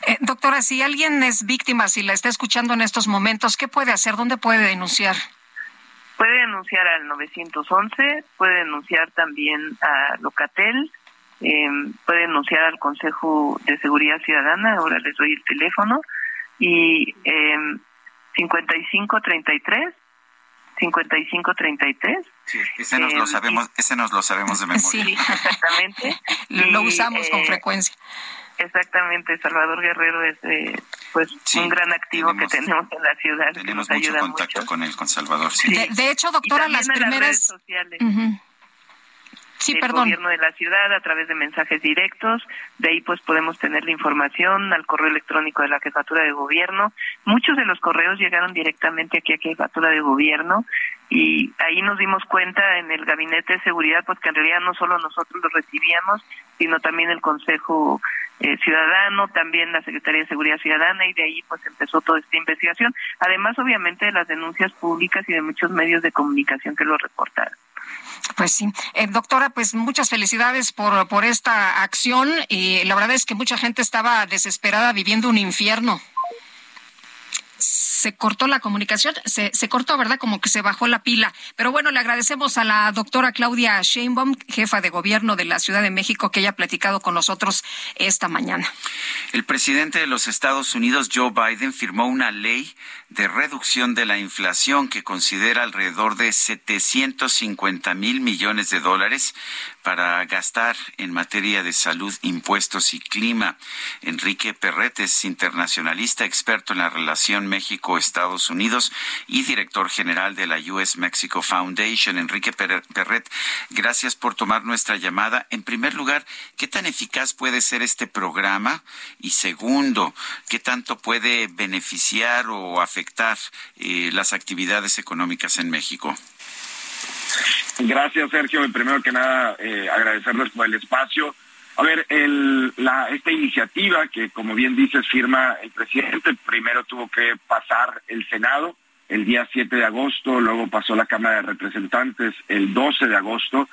Eh, doctora, si alguien es víctima, si la está escuchando en estos momentos, ¿qué puede hacer? ¿Dónde puede denunciar? Puede denunciar al 911, puede denunciar también a Locatel, em, puede denunciar al Consejo de Seguridad Ciudadana, ahora les doy el teléfono, y eh, 5533 5533. Sí, ese nos lo em, sabemos, ese nos lo sabemos de memoria. Sí, exactamente. lo usamos con eh, frecuencia. Exactamente, Salvador Guerrero es eh, pues un gran activo que tenemos en la ciudad. Tenemos que nos mucho ayuda contacto con él, con Salvador. De, hecho, doctora, las primeras... sociales. Sí, el perdón. gobierno de la ciudad a través de mensajes directos. De ahí pues podemos tener la información al correo electrónico de la jefatura de gobierno. Muchos de los correos llegaron directamente aquí a jefatura de gobierno y ahí nos dimos cuenta en el gabinete de seguridad pues que en realidad no solo nosotros los recibíamos, sino también el Consejo eh, Ciudadano, también la Secretaría de Seguridad Ciudadana y de ahí pues empezó toda esta investigación. Además obviamente de las denuncias públicas y de muchos medios de comunicación que lo reportaron. Pues sí. Eh, doctora, pues muchas felicidades por, por esta acción y la verdad es que mucha gente estaba desesperada viviendo un infierno. Se cortó la comunicación, se, se cortó, ¿verdad? Como que se bajó la pila. Pero bueno, le agradecemos a la doctora Claudia Sheinbaum, jefa de gobierno de la Ciudad de México, que haya platicado con nosotros esta mañana. El presidente de los Estados Unidos, Joe Biden, firmó una ley de reducción de la inflación que considera alrededor de 750 mil millones de dólares para gastar en materia de salud, impuestos y clima. Enrique Perret es internacionalista, experto en la relación México-Estados Unidos y director general de la US Mexico Foundation. Enrique Perret, gracias por tomar nuestra llamada. En primer lugar, ¿qué tan eficaz puede ser este programa? Y segundo, ¿qué tanto puede beneficiar o afectar eh, las actividades económicas en México? Gracias, Sergio. Primero que nada, eh, agradecerles por el espacio. A ver, esta iniciativa que, como bien dices, firma el presidente, primero tuvo que pasar el Senado el día 7 de agosto, luego pasó la Cámara de Representantes el 12 de agosto.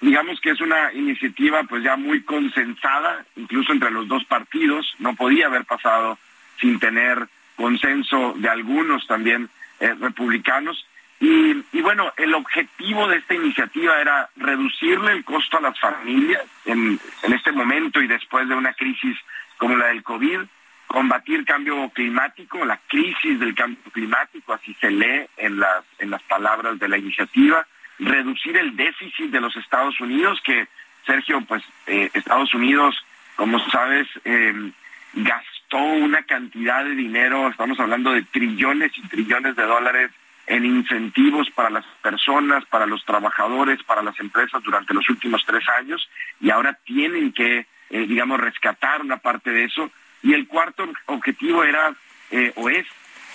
Digamos que es una iniciativa pues ya muy consensada, incluso entre los dos partidos, no podía haber pasado sin tener consenso de algunos también eh, republicanos. Y, y, bueno, el objetivo de esta iniciativa era reducirle el costo a las familias en, este momento y después de una crisis como la del COVID, combatir cambio climático, la crisis del cambio climático, así se lee en las, en las palabras de la iniciativa, reducir el déficit de los Estados Unidos, que Sergio, pues eh, Estados Unidos, como sabes, eh, gastó una cantidad de dinero, estamos hablando de trillones y trillones de dólares en incentivos para las personas, para los trabajadores, para las empresas durante los últimos tres años y ahora tienen que, eh, digamos, rescatar una parte de eso. Y el cuarto objetivo era eh, o es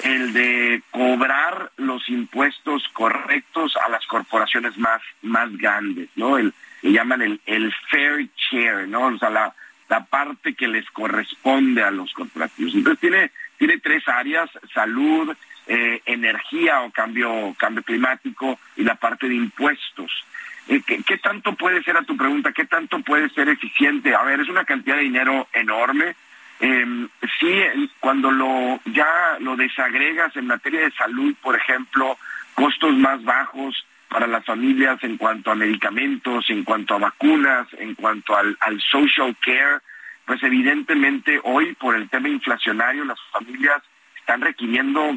el de cobrar los impuestos correctos a las corporaciones más, más grandes, ¿no? El, le llaman el, el fair share, ¿no? O sea, la, la parte que les corresponde a los corporativos. Entonces tiene, tiene tres áreas, salud, eh, energía o cambio, cambio climático y la parte de impuestos. Eh, ¿qué, ¿Qué tanto puede ser, a tu pregunta, qué tanto puede ser eficiente? A ver, es una cantidad de dinero enorme. Eh, sí, cuando lo ya lo desagregas en materia de salud, por ejemplo, costos más bajos para las familias en cuanto a medicamentos, en cuanto a vacunas, en cuanto al social care, pues evidentemente hoy por el tema inflacionario las familias están requiriendo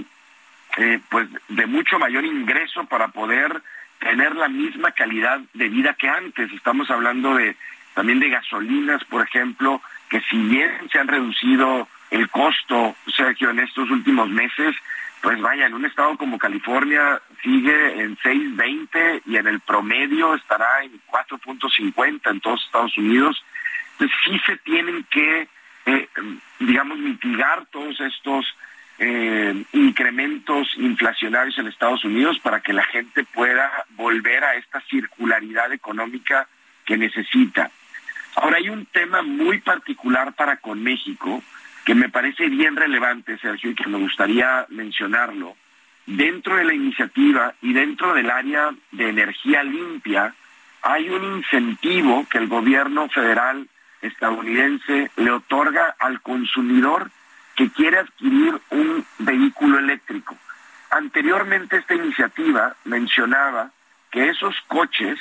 eh, pues de mucho mayor ingreso para poder tener la misma calidad de vida que antes. Estamos hablando de también de gasolinas, por ejemplo, que si bien se han reducido el costo, Sergio, en estos últimos meses, pues vaya, en un estado como California sigue en 6.20 y en el promedio estará en 4.50 en todos Estados Unidos. Entonces sí se tienen que, eh, digamos, mitigar todos estos eh, incrementos inflacionarios en Estados Unidos para que la gente pueda volver a esta circularidad económica que necesita. Ahora hay un tema muy particular para con México que me parece bien relevante, Sergio, y que me gustaría mencionarlo. Dentro de la iniciativa y dentro del área de energía limpia, hay un incentivo que el gobierno federal estadounidense le otorga al consumidor que quiere adquirir un vehículo eléctrico. Anteriormente esta iniciativa mencionaba que esos coches,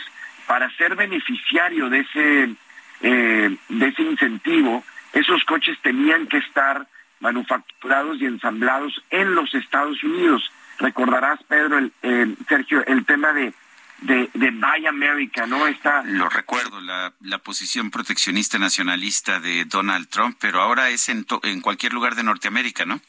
para ser beneficiario de ese, eh, de ese incentivo, esos coches tenían que estar manufacturados y ensamblados en los Estados Unidos. Recordarás, Pedro, el, Sergio, el tema de de, de Buy America, ¿no? Está... Lo recuerdo, la, la posición proteccionista nacionalista de Donald Trump, pero ahora es en, en cualquier lugar de Norteamérica, ¿no?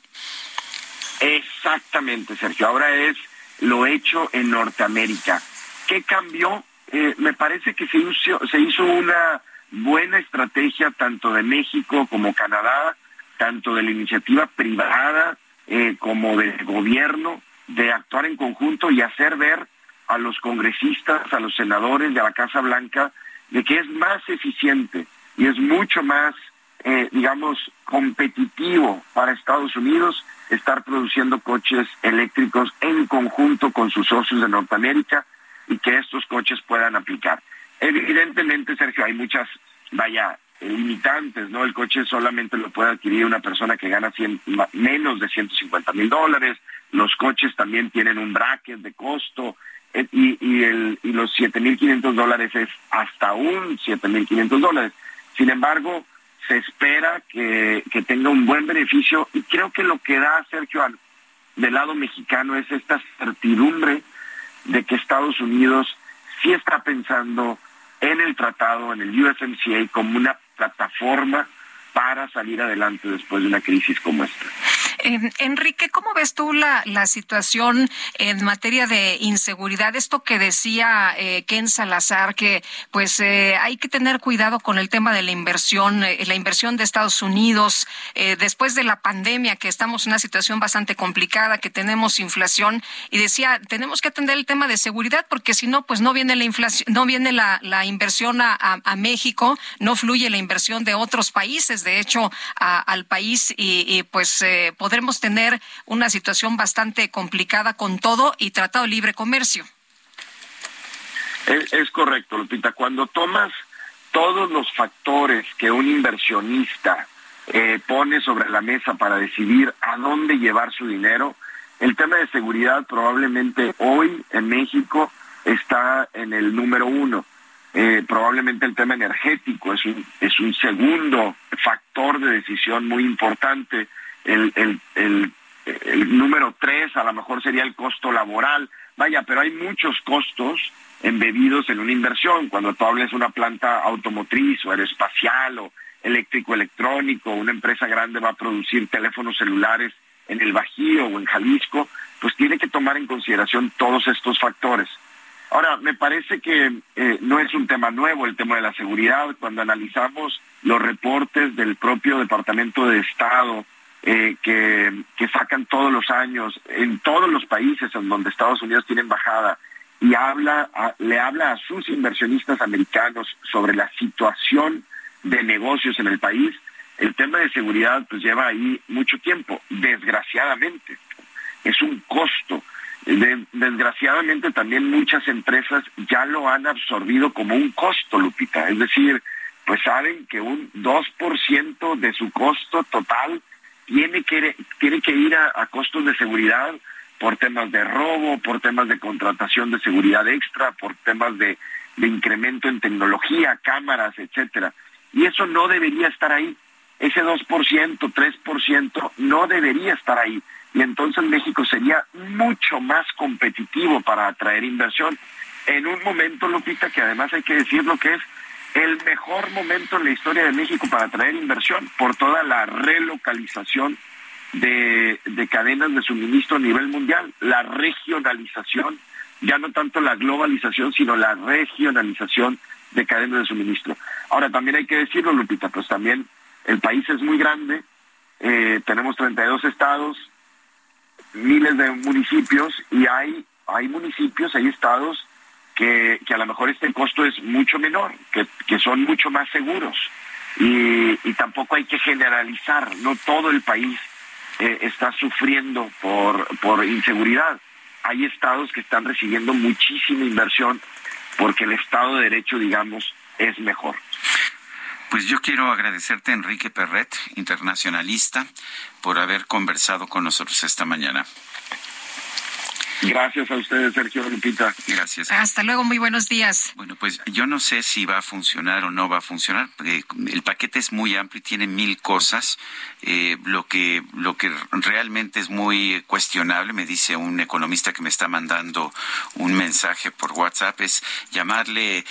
Exactamente, Sergio. Ahora es lo hecho en Norteamérica. ¿Qué cambió? Eh, me parece que se hizo, se hizo una buena estrategia tanto de México como Canadá, tanto de la iniciativa privada eh, como del gobierno, de actuar en conjunto y hacer ver a los congresistas, a los senadores de la Casa Blanca, de que es más eficiente y es mucho más, eh, digamos, competitivo para Estados Unidos estar produciendo coches eléctricos en conjunto con sus socios de Norteamérica y que estos coches puedan aplicar. Evidentemente, Sergio, hay muchas, vaya, limitantes, ¿no? El coche solamente lo puede adquirir una persona que gana menos de 150 mil dólares. Los coches también tienen un bracket de costo y, y, el, y los 7.500 dólares es hasta un 7.500 dólares. Sin embargo, se espera que, que tenga un buen beneficio y creo que lo que da, Sergio, del lado mexicano es esta certidumbre de que Estados Unidos sí está pensando en el tratado, en el USMCA, como una plataforma para salir adelante después de una crisis como esta. Enrique, ¿cómo ves tú la, situación en materia de inseguridad? Esto que decía eh, Ken Salazar, que pues eh, hay que tener cuidado con el tema de la inversión, eh, la inversión de Estados Unidos, después de la pandemia, que estamos en una situación bastante complicada, que tenemos inflación, y decía, tenemos que atender el tema de seguridad, porque si no, pues no viene la inflación, no viene la, inversión a, México, no fluye la inversión de otros países, de hecho, al país, y, y pues podremos tener una situación bastante complicada con todo y tratado libre comercio. Es, es correcto, Lupita. Cuando tomas todos los factores que un inversionista eh, pone sobre la mesa para decidir a dónde llevar su dinero, el tema de seguridad probablemente hoy en México está en el número uno. Eh, probablemente el tema energético es un, es un segundo factor de decisión muy importante el, el, el, el número tres a lo mejor sería el costo laboral. Vaya, pero hay muchos costos embebidos en una inversión. Cuando tú hables de una planta automotriz o aeroespacial o eléctrico electrónico, una empresa grande va a producir teléfonos celulares en el Bajío o en Jalisco, pues tiene que tomar en consideración todos estos factores. Ahora, me parece que eh, no es un tema nuevo el tema de la seguridad. Cuando analizamos los reportes del propio Departamento de Estado eh, que, sacan todos los años en todos los países en donde Estados Unidos tiene embajada y habla le habla a sus inversionistas americanos sobre la situación de negocios en el país, el tema de seguridad pues lleva ahí mucho tiempo, desgraciadamente. Es un costo. desgraciadamente también muchas empresas ya lo han absorbido como un costo, Lupita. Es decir, pues saben que un 2% de su costo total tiene que, tiene que ir a, costos de seguridad por temas de robo, por temas de contratación de seguridad extra, por temas de, de incremento en tecnología, cámaras, etcétera. Y eso no debería estar ahí. Ese 2%, 3% no debería estar ahí. Y entonces México sería mucho más competitivo para atraer inversión en un momento, Lupita, que además hay que decir lo que es el mejor momento en la historia de México para atraer inversión por toda la relocalización de, cadenas de suministro a nivel mundial, la regionalización, ya no tanto la globalización, sino la regionalización de cadenas de suministro. Ahora, también hay que decirlo, Lupita, pues también el país es muy grande, eh, tenemos 32 estados, miles de municipios y hay, hay municipios, hay estados que, a lo mejor este costo es mucho menor, que, son mucho más seguros. Y, tampoco hay que generalizar, no todo el país eh, está sufriendo por, por inseguridad. Hay estados que están recibiendo muchísima inversión porque el Estado de Derecho, digamos, es mejor. Pues yo quiero agradecerte, Enrique Perret, internacionalista, por haber conversado con nosotros esta mañana. Gracias a ustedes, Sergio Lupita. Gracias. Hasta luego, muy buenos días. Bueno, pues yo no sé si va a funcionar o no va a funcionar. Eh, el paquete es muy amplio y tiene mil cosas. Eh, lo que lo que realmente es muy cuestionable, me dice un economista que me está mandando un mensaje por WhatsApp, es llamarle eh,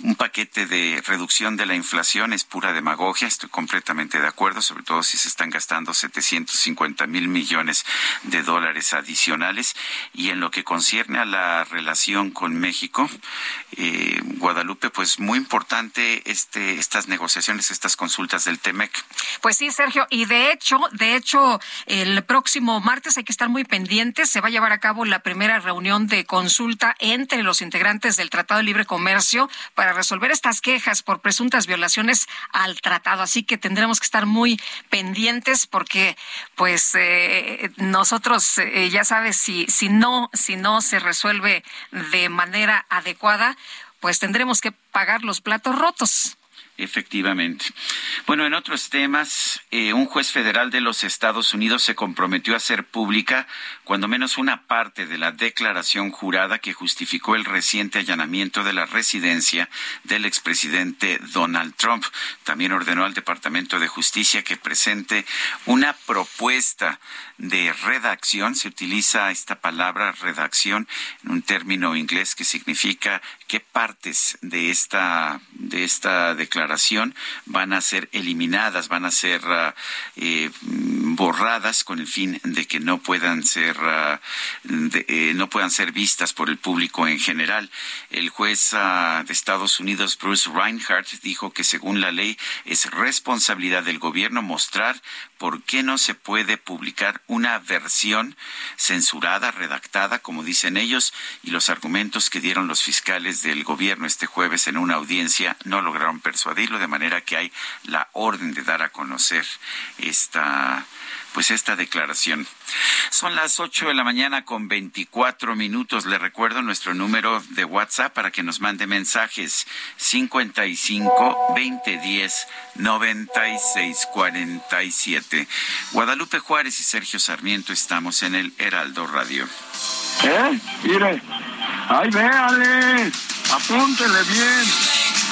un paquete de reducción de la inflación es pura demagogia. Estoy completamente de acuerdo, sobre todo si se están gastando 750 mil millones de dólares adicionales y en lo que concierne a la relación con México, eh, Guadalupe, pues muy importante este, estas negociaciones, estas consultas del TEMEC. Pues sí, Sergio, y de hecho, de hecho, el próximo martes hay que estar muy pendientes. Se va a llevar a cabo la primera reunión de consulta entre los integrantes del Tratado de Libre Comercio para resolver estas quejas por presuntas violaciones al tratado. Así que tendremos que estar muy pendientes porque, pues, eh, nosotros, eh, ya sabes, si, si no si no se resuelve de manera adecuada, pues tendremos que pagar los platos rotos. Efectivamente. Bueno, en otros temas, eh, un juez federal de los Estados Unidos se comprometió a hacer pública cuando menos una parte de la declaración jurada que justificó el reciente allanamiento de la residencia del expresidente Donald Trump. También ordenó al Departamento de Justicia que presente una propuesta de redacción. Se utiliza esta palabra redacción en un término inglés que significa qué partes de esta, de esta declaración van a ser eliminadas, van a ser ah, eh, borradas con el fin de que no puedan ser ah, eh, no puedan ser vistas por el público en general. El juez ah, de Estados Unidos Bruce Reinhardt dijo que según la ley es responsabilidad del gobierno mostrar por qué no se puede publicar una versión censurada, redactada, como dicen ellos, y los argumentos que dieron los fiscales del gobierno este jueves en una audiencia no lograron persuadirlo, de manera que hay la orden de dar a conocer esta pues esta declaración. Son las 8 de la mañana con 24 minutos. Le recuerdo nuestro número de WhatsApp para que nos mande mensajes 55 2010 96 47. Guadalupe Juárez y Sergio Sarmiento estamos en el Heraldo Radio. ¿Eh? Mire. Ay, véale. Apúntele bien.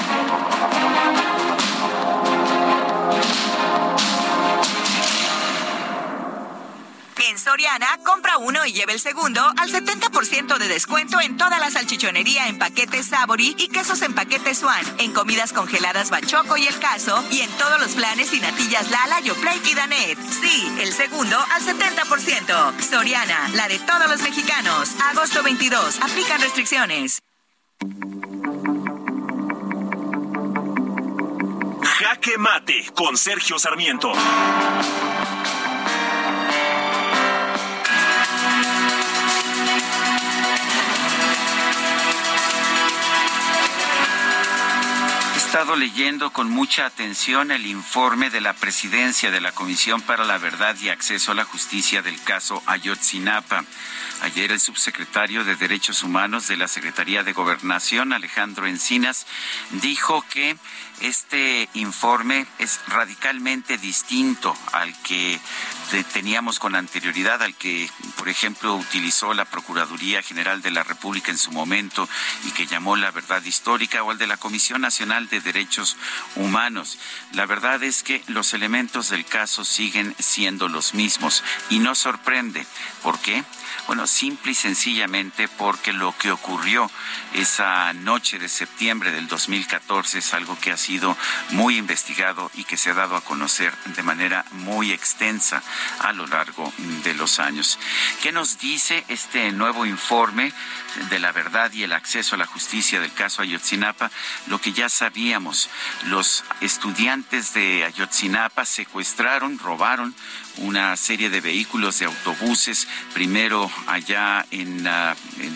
En Soriana, compra uno y lleve el segundo al 70% de descuento en toda la salchichonería en paquetes Sabori y quesos en paquetes Swan, en comidas congeladas Bachoco y El Caso y en todos los planes y natillas Lala, Yoplait y Danet. Sí, el segundo al 70%. Soriana, la de todos los mexicanos. Agosto 22, aplican restricciones. Jaque Mate con Sergio Sarmiento. Estado leyendo con mucha atención el informe de la presidencia de la Comisión para la Verdad y Acceso a la Justicia del caso Ayotzinapa. Ayer el subsecretario de Derechos Humanos de la Secretaría de Gobernación, Alejandro Encinas, dijo que este informe es radicalmente distinto al que teníamos con anterioridad, al que, por ejemplo, utilizó la Procuraduría General de la República en su momento y que llamó la verdad histórica, o al de la Comisión Nacional de Derechos Humanos. La verdad es que los elementos del caso siguen siendo los mismos y no sorprende. ¿Por qué? Bueno, simple y sencillamente porque lo que ocurrió esa noche de septiembre del 2014 es algo que ha sido muy investigado y que se ha dado a conocer de manera muy extensa a lo largo de los años. ¿Qué nos dice este nuevo informe de la verdad y el acceso a la justicia del caso Ayotzinapa? Lo que ya sabíamos, los estudiantes de Ayotzinapa secuestraron, robaron una serie de vehículos de autobuses, primero allá en,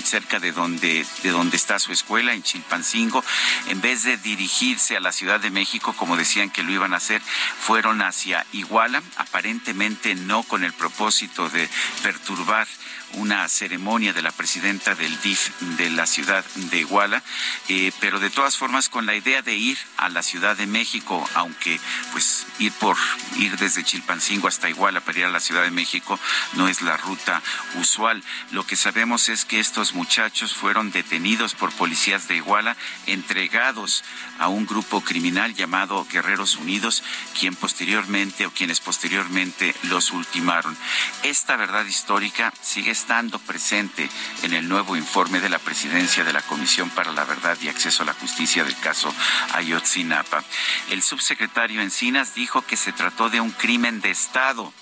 cerca de donde, de donde está su escuela, en Chilpancingo, en vez de dirigirse a la Ciudad de México, como decían que lo iban a hacer, fueron hacia Iguala, aparentemente no con el propósito de perturbar una ceremonia de la presidenta del DIF de la ciudad de Iguala, eh, pero de todas formas con la idea de ir a la Ciudad de México, aunque pues ir por ir desde Chilpancingo hasta Iguala para ir a la Ciudad de México no es la ruta usual. Lo que sabemos es que estos muchachos fueron detenidos por policías de Iguala, entregados a un grupo criminal llamado Guerreros Unidos, quien posteriormente o quienes posteriormente los ultimaron. Esta verdad histórica sigue estando presente en el nuevo informe de la presidencia de la Comisión para la Verdad y Acceso a la Justicia del caso Ayotzinapa. El subsecretario Encinas dijo que se trató de un crimen de Estado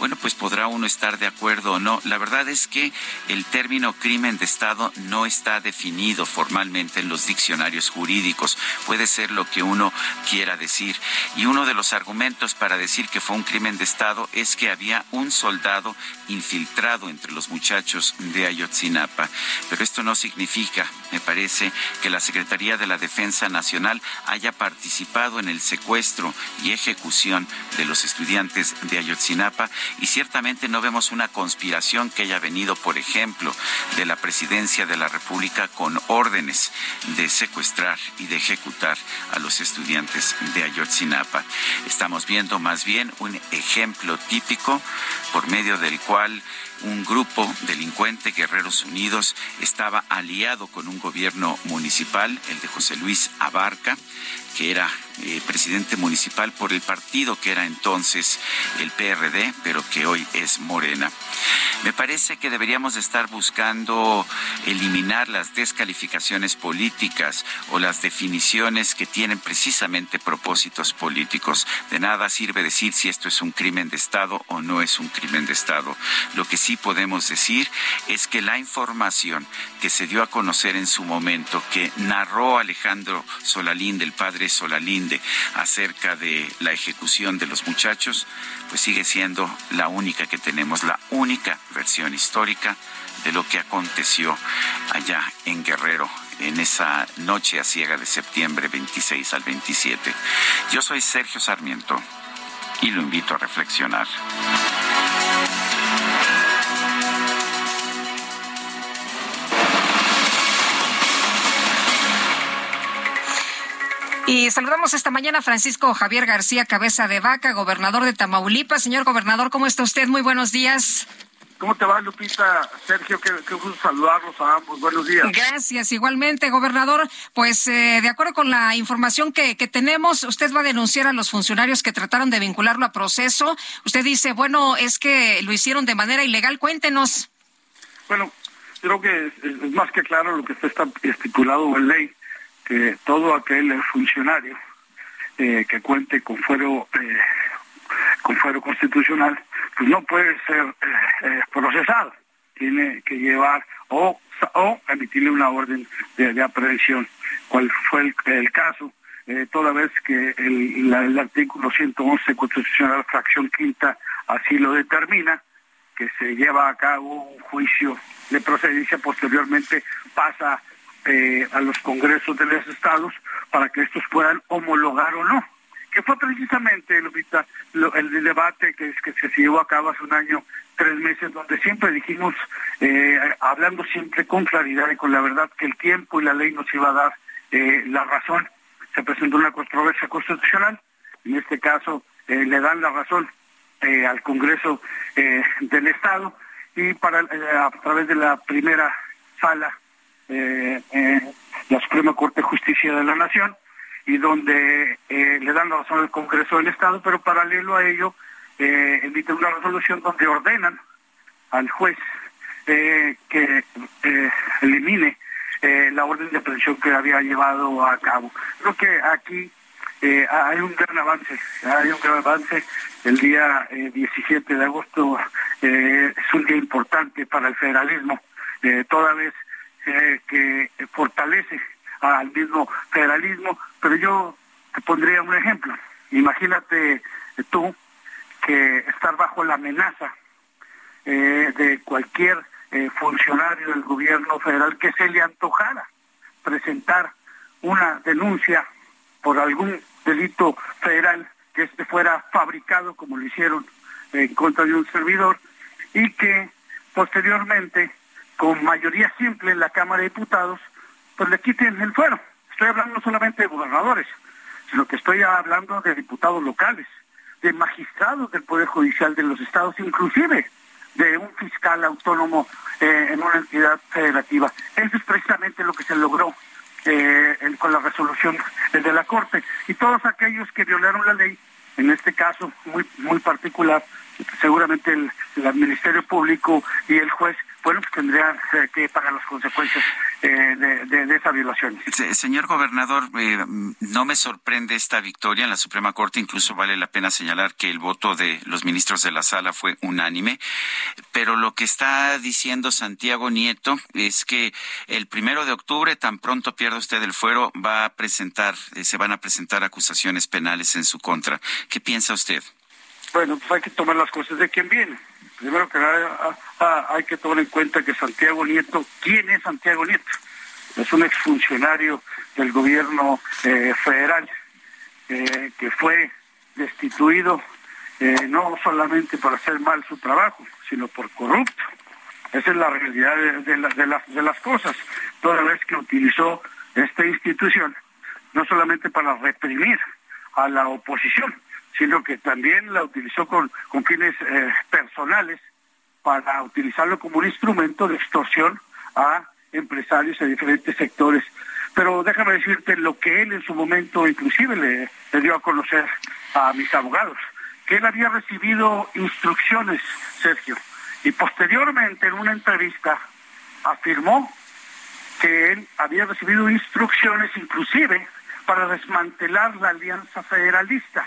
bueno, pues podrá uno estar de acuerdo o no. La verdad es que el término crimen de Estado no está definido formalmente en los diccionarios jurídicos. Puede ser lo que uno quiera decir. Y uno de los argumentos para decir que fue un crimen de Estado es que había un soldado infiltrado entre los muchachos de Ayotzinapa. Pero esto no significa, me parece, que la Secretaría de la Defensa Nacional haya participado en el secuestro y ejecución de los estudiantes de Ayotzinapa y ciertamente no vemos una conspiración que haya venido, por ejemplo, de la presidencia de la República con órdenes de secuestrar y de ejecutar a los estudiantes de Ayotzinapa. Estamos viendo más bien un ejemplo típico por medio del cual un grupo delincuente, Guerreros Unidos, estaba aliado con un gobierno municipal, el de José Luis Abarca, que era eh, presidente municipal por el partido que era entonces el PRD, pero que hoy es Morena. Me parece que deberíamos estar buscando eliminar las descalificaciones políticas o las definiciones que tienen precisamente propósitos políticos. De nada sirve decir si esto es un crimen de Estado o no es un crimen de Estado. Lo que sí podemos decir es que la información que se dio a conocer en su momento, que narró Alejandro Solalín, del padre Acerca de la ejecución de los muchachos, pues sigue siendo la única que tenemos, la única versión histórica de lo que aconteció allá en Guerrero en esa noche a ciega de septiembre 26 al 27. Yo soy Sergio Sarmiento y lo invito a reflexionar. Y saludamos esta mañana a Francisco Javier García Cabeza de Vaca, gobernador de Tamaulipas. Señor gobernador, ¿cómo está usted? Muy buenos días. ¿Cómo te va, Lupita? Sergio, qué, gusto saludarlos a ambos. Buenos días. Gracias, igualmente, gobernador. Pues eh, de acuerdo con la información que, que, tenemos, usted va a denunciar a los funcionarios que trataron de vincularlo a proceso. Usted dice, bueno, es que lo hicieron de manera ilegal. Cuéntenos. Bueno, creo que es, es más que claro lo que está estipulado en ley todo aquel funcionario eh, que cuente con fuero eh, con fuero constitucional pues no puede ser eh, procesado. Tiene que llevar o, o emitirle una orden de, aprehensión. Cuál fue el, caso toda vez que el, el, artículo 111 constitucional fracción quinta así lo determina que se lleva a cabo un juicio de procedencia posteriormente pasa eh, a los congresos de los estados para que estos puedan homologar o no que fue precisamente Lupita, el debate que, que se llevó a cabo hace un año, tres meses, donde siempre dijimos, eh, hablando siempre con claridad y con la verdad, que el tiempo y la ley nos iba a dar eh, la razón. Se presentó una controversia constitucional, en este caso eh, le dan la razón al Congreso del Estado y para a través de la primera sala la Suprema Corte de Justicia de la Nación y donde eh, le dan la razón al Congreso del Estado, pero paralelo a ello eh, emiten una resolución donde ordenan al juez eh, que eh, elimine la orden de prisión que había llevado a cabo. Creo que aquí hay un gran avance, hay un gran avance. El día 17 de agosto es un día importante para el federalismo, toda vez que fortalece al mismo federalismo, pero yo te pondría un ejemplo. Imagínate tú que estar bajo la amenaza eh, de cualquier eh, funcionario del gobierno federal que se le antojara presentar una denuncia por algún delito federal que este fuera fabricado como lo hicieron en contra de un servidor y que posteriormente con mayoría simple en la Cámara de Diputados pues le quiten el fuero. Estoy hablando no solamente de gobernadores, sino que estoy hablando de diputados locales, de magistrados del Poder Judicial de los estados, inclusive de un fiscal autónomo eh, en una entidad federativa. Eso es precisamente lo que se logró eh, con la resolución de la Corte. Y todos aquellos que violaron la ley, en este caso muy, muy particular, seguramente el, el Ministerio Público y el juez, bueno, pues tendrían eh, que pagar las consecuencias eh, de, esa violación. señor gobernador, eh, no me sorprende esta victoria en la Suprema Corte, incluso vale la pena señalar que el voto de los ministros de la sala fue unánime, pero lo que está diciendo Santiago Nieto es que el primero de octubre, tan pronto pierda usted el fuero, va a presentar, se van a presentar acusaciones penales en su contra. ¿Qué piensa usted? Bueno, pues hay que tomar las cosas de quien viene. Primero que nada ah, ah, hay que tomar en cuenta que Santiago Nieto, ¿quién es Santiago Nieto? Es un exfuncionario del gobierno eh, federal eh, que fue destituido eh, no solamente por hacer mal su trabajo, sino por corrupto. Esa es la realidad de, de las cosas, toda vez que utilizó esta institución, no solamente para reprimir a la oposición, sino que también la utilizó con, fines eh, personales para utilizarlo como un instrumento de extorsión a empresarios de diferentes sectores. Pero déjame decirte lo que él en su momento inclusive le dio a conocer a mis abogados, que él había recibido instrucciones, Sergio, y posteriormente en una entrevista afirmó que él había recibido instrucciones inclusive para desmantelar la alianza federalista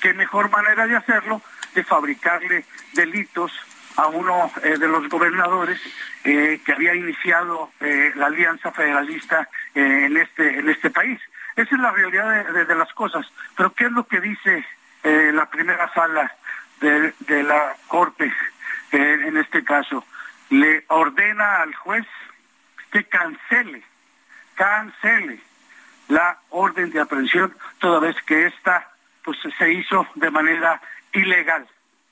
qué mejor manera de hacerlo de fabricarle delitos a uno eh, de los gobernadores eh, que había iniciado eh, la alianza federalista en este en este país. Esa es la realidad de, las cosas. Pero ¿qué es lo que dice la primera sala de, de la Corte en este caso? Le ordena al juez que cancele, cancele la orden de aprehensión toda vez que esta pues se hizo de manera ilegal.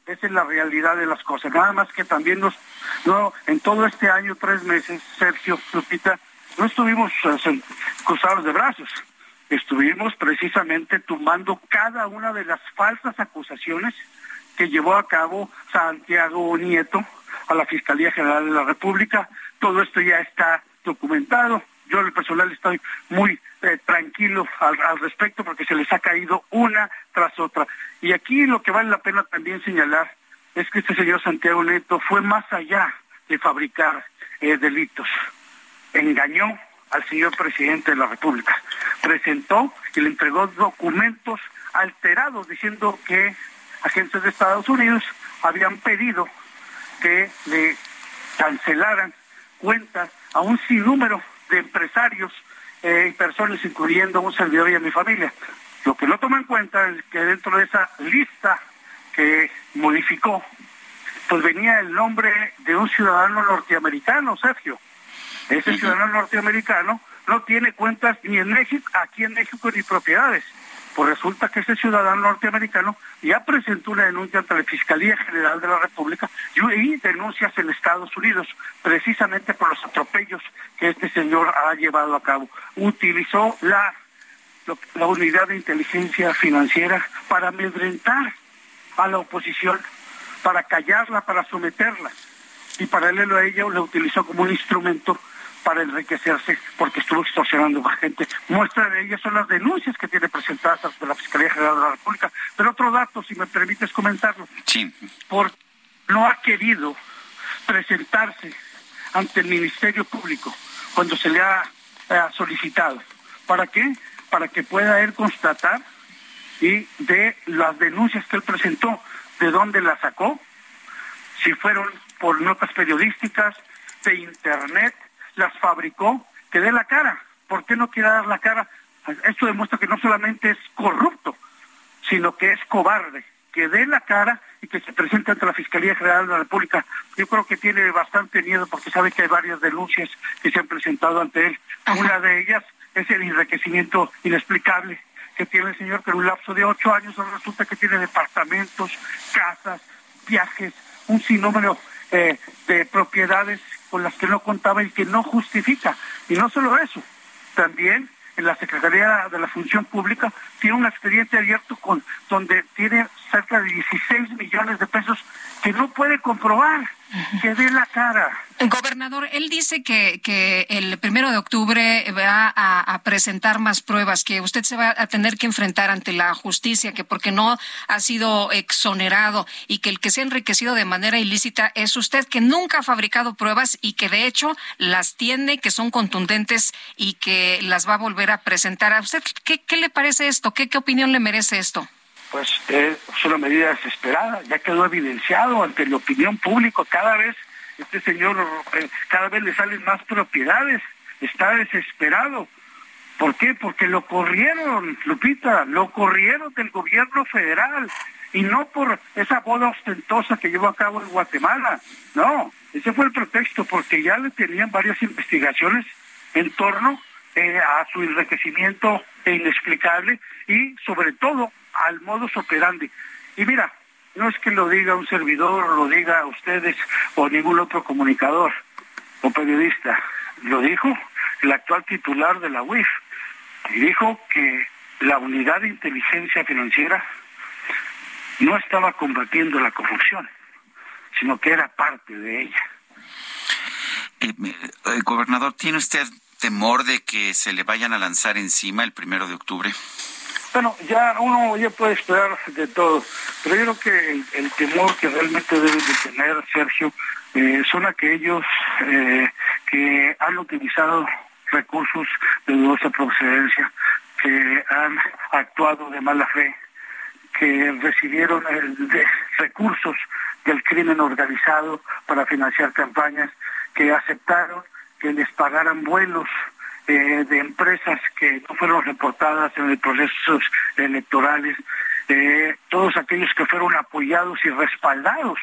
Esa es la realidad de las cosas. Nada más que también nos, no, en todo este año, tres meses, Sergio, Lupita, no estuvimos eh, cruzados de brazos. Estuvimos precisamente tumbando cada una de las falsas acusaciones que llevó a cabo Santiago Nieto a la Fiscalía General de la República. Todo esto ya está documentado. Yo en el personal estoy muy eh, tranquilo al, respecto porque se les ha caído una tras otra. Y aquí lo que vale la pena también señalar es que este señor Santiago Neto fue más allá de fabricar eh, delitos. Engañó al señor presidente de la República. Presentó y le entregó documentos alterados diciendo que agentes de Estados Unidos habían pedido que le cancelaran cuentas a un sinnúmero de empresarios eh, personas, incluyendo un servidor y a mi familia. Lo que no toma en cuenta es que dentro de esa lista que modificó, pues venía el nombre de un ciudadano norteamericano, Sergio. Ese ciudadano norteamericano no tiene cuentas ni en México, aquí en México ni propiedades. Pues resulta que ese ciudadano norteamericano ya presentó una denuncia ante la Fiscalía General de la República y denuncias en Estados Unidos, precisamente por los atropellos que este señor ha llevado a cabo. Utilizó la, la unidad de inteligencia financiera para amedrentar a la oposición, para callarla, para someterla. Y paralelo a ello la utilizó como un instrumento para enriquecerse porque estuvo extorsionando a gente. Muestra de ellas son las denuncias que tiene presentadas ante la Fiscalía General de la República. Pero otro dato, si me permites comentarlo. Sí. Por, no ha querido presentarse ante el Ministerio Público cuando se le ha, solicitado. ¿Para qué? Para que pueda él constatar y de las denuncias que él presentó, de dónde las sacó, si fueron por notas periodísticas, de internet, las fabricó, que dé la cara. ¿Por qué no quiere dar la cara? Esto demuestra que no solamente es corrupto, sino que es cobarde, que dé la cara y que se presente ante la Fiscalía General de la República. Yo creo que tiene bastante miedo porque sabe que hay varias denuncias que se han presentado ante él. Una de ellas es el enriquecimiento inexplicable que tiene el señor, que en un lapso de ocho años resulta que tiene departamentos, casas, viajes, un sinnúmero eh, de propiedades con las que no contaba y que no justifica. Y no solo eso, también en la Secretaría de la Función Pública tiene un expediente abierto con donde tiene cerca de 16 millones de pesos que no puede comprobar, que dé la cara. Gobernador, él dice que, que el primero de octubre va a, presentar más pruebas, que usted se va a tener que enfrentar ante la justicia, que porque no ha sido exonerado y que el que se ha enriquecido de manera ilícita es usted, que nunca ha fabricado pruebas y que de hecho las tiene, que son contundentes y que las va a volver a presentar. ¿A usted qué, qué le parece esto? ¿Qué, qué opinión le merece esto? Pues es una medida desesperada, ya quedó evidenciado ante la opinión pública cada vez este señor eh, cada vez le salen más propiedades, está desesperado. ¿Por qué? Porque lo corrieron, Lupita, lo corrieron del gobierno federal y no por esa boda ostentosa que llevó a cabo en Guatemala. No, ese fue el pretexto porque ya le tenían varias investigaciones en torno eh, a su enriquecimiento inexplicable y sobre todo al modus operandi. Y mira, no es que lo diga un servidor, lo diga ustedes o ningún otro comunicador o periodista. Lo dijo el actual titular de la UIF. Y dijo que la unidad de inteligencia financiera no estaba combatiendo la corrupción, sino que era parte de ella. Eh, eh, gobernador, ¿tiene usted temor de que se le vayan a lanzar encima el primero de octubre? Bueno, ya uno ya puede esperar de todo, pero yo creo que el, temor que realmente debe de tener Sergio eh, son aquellos eh, que han utilizado recursos de dudosa procedencia, que han actuado de mala fe, que recibieron eh, recursos del crimen organizado para financiar campañas, que aceptaron que les pagaran vuelos eh, de empresas que no fueron reportadas en los procesos electorales, eh, todos aquellos que fueron apoyados y respaldados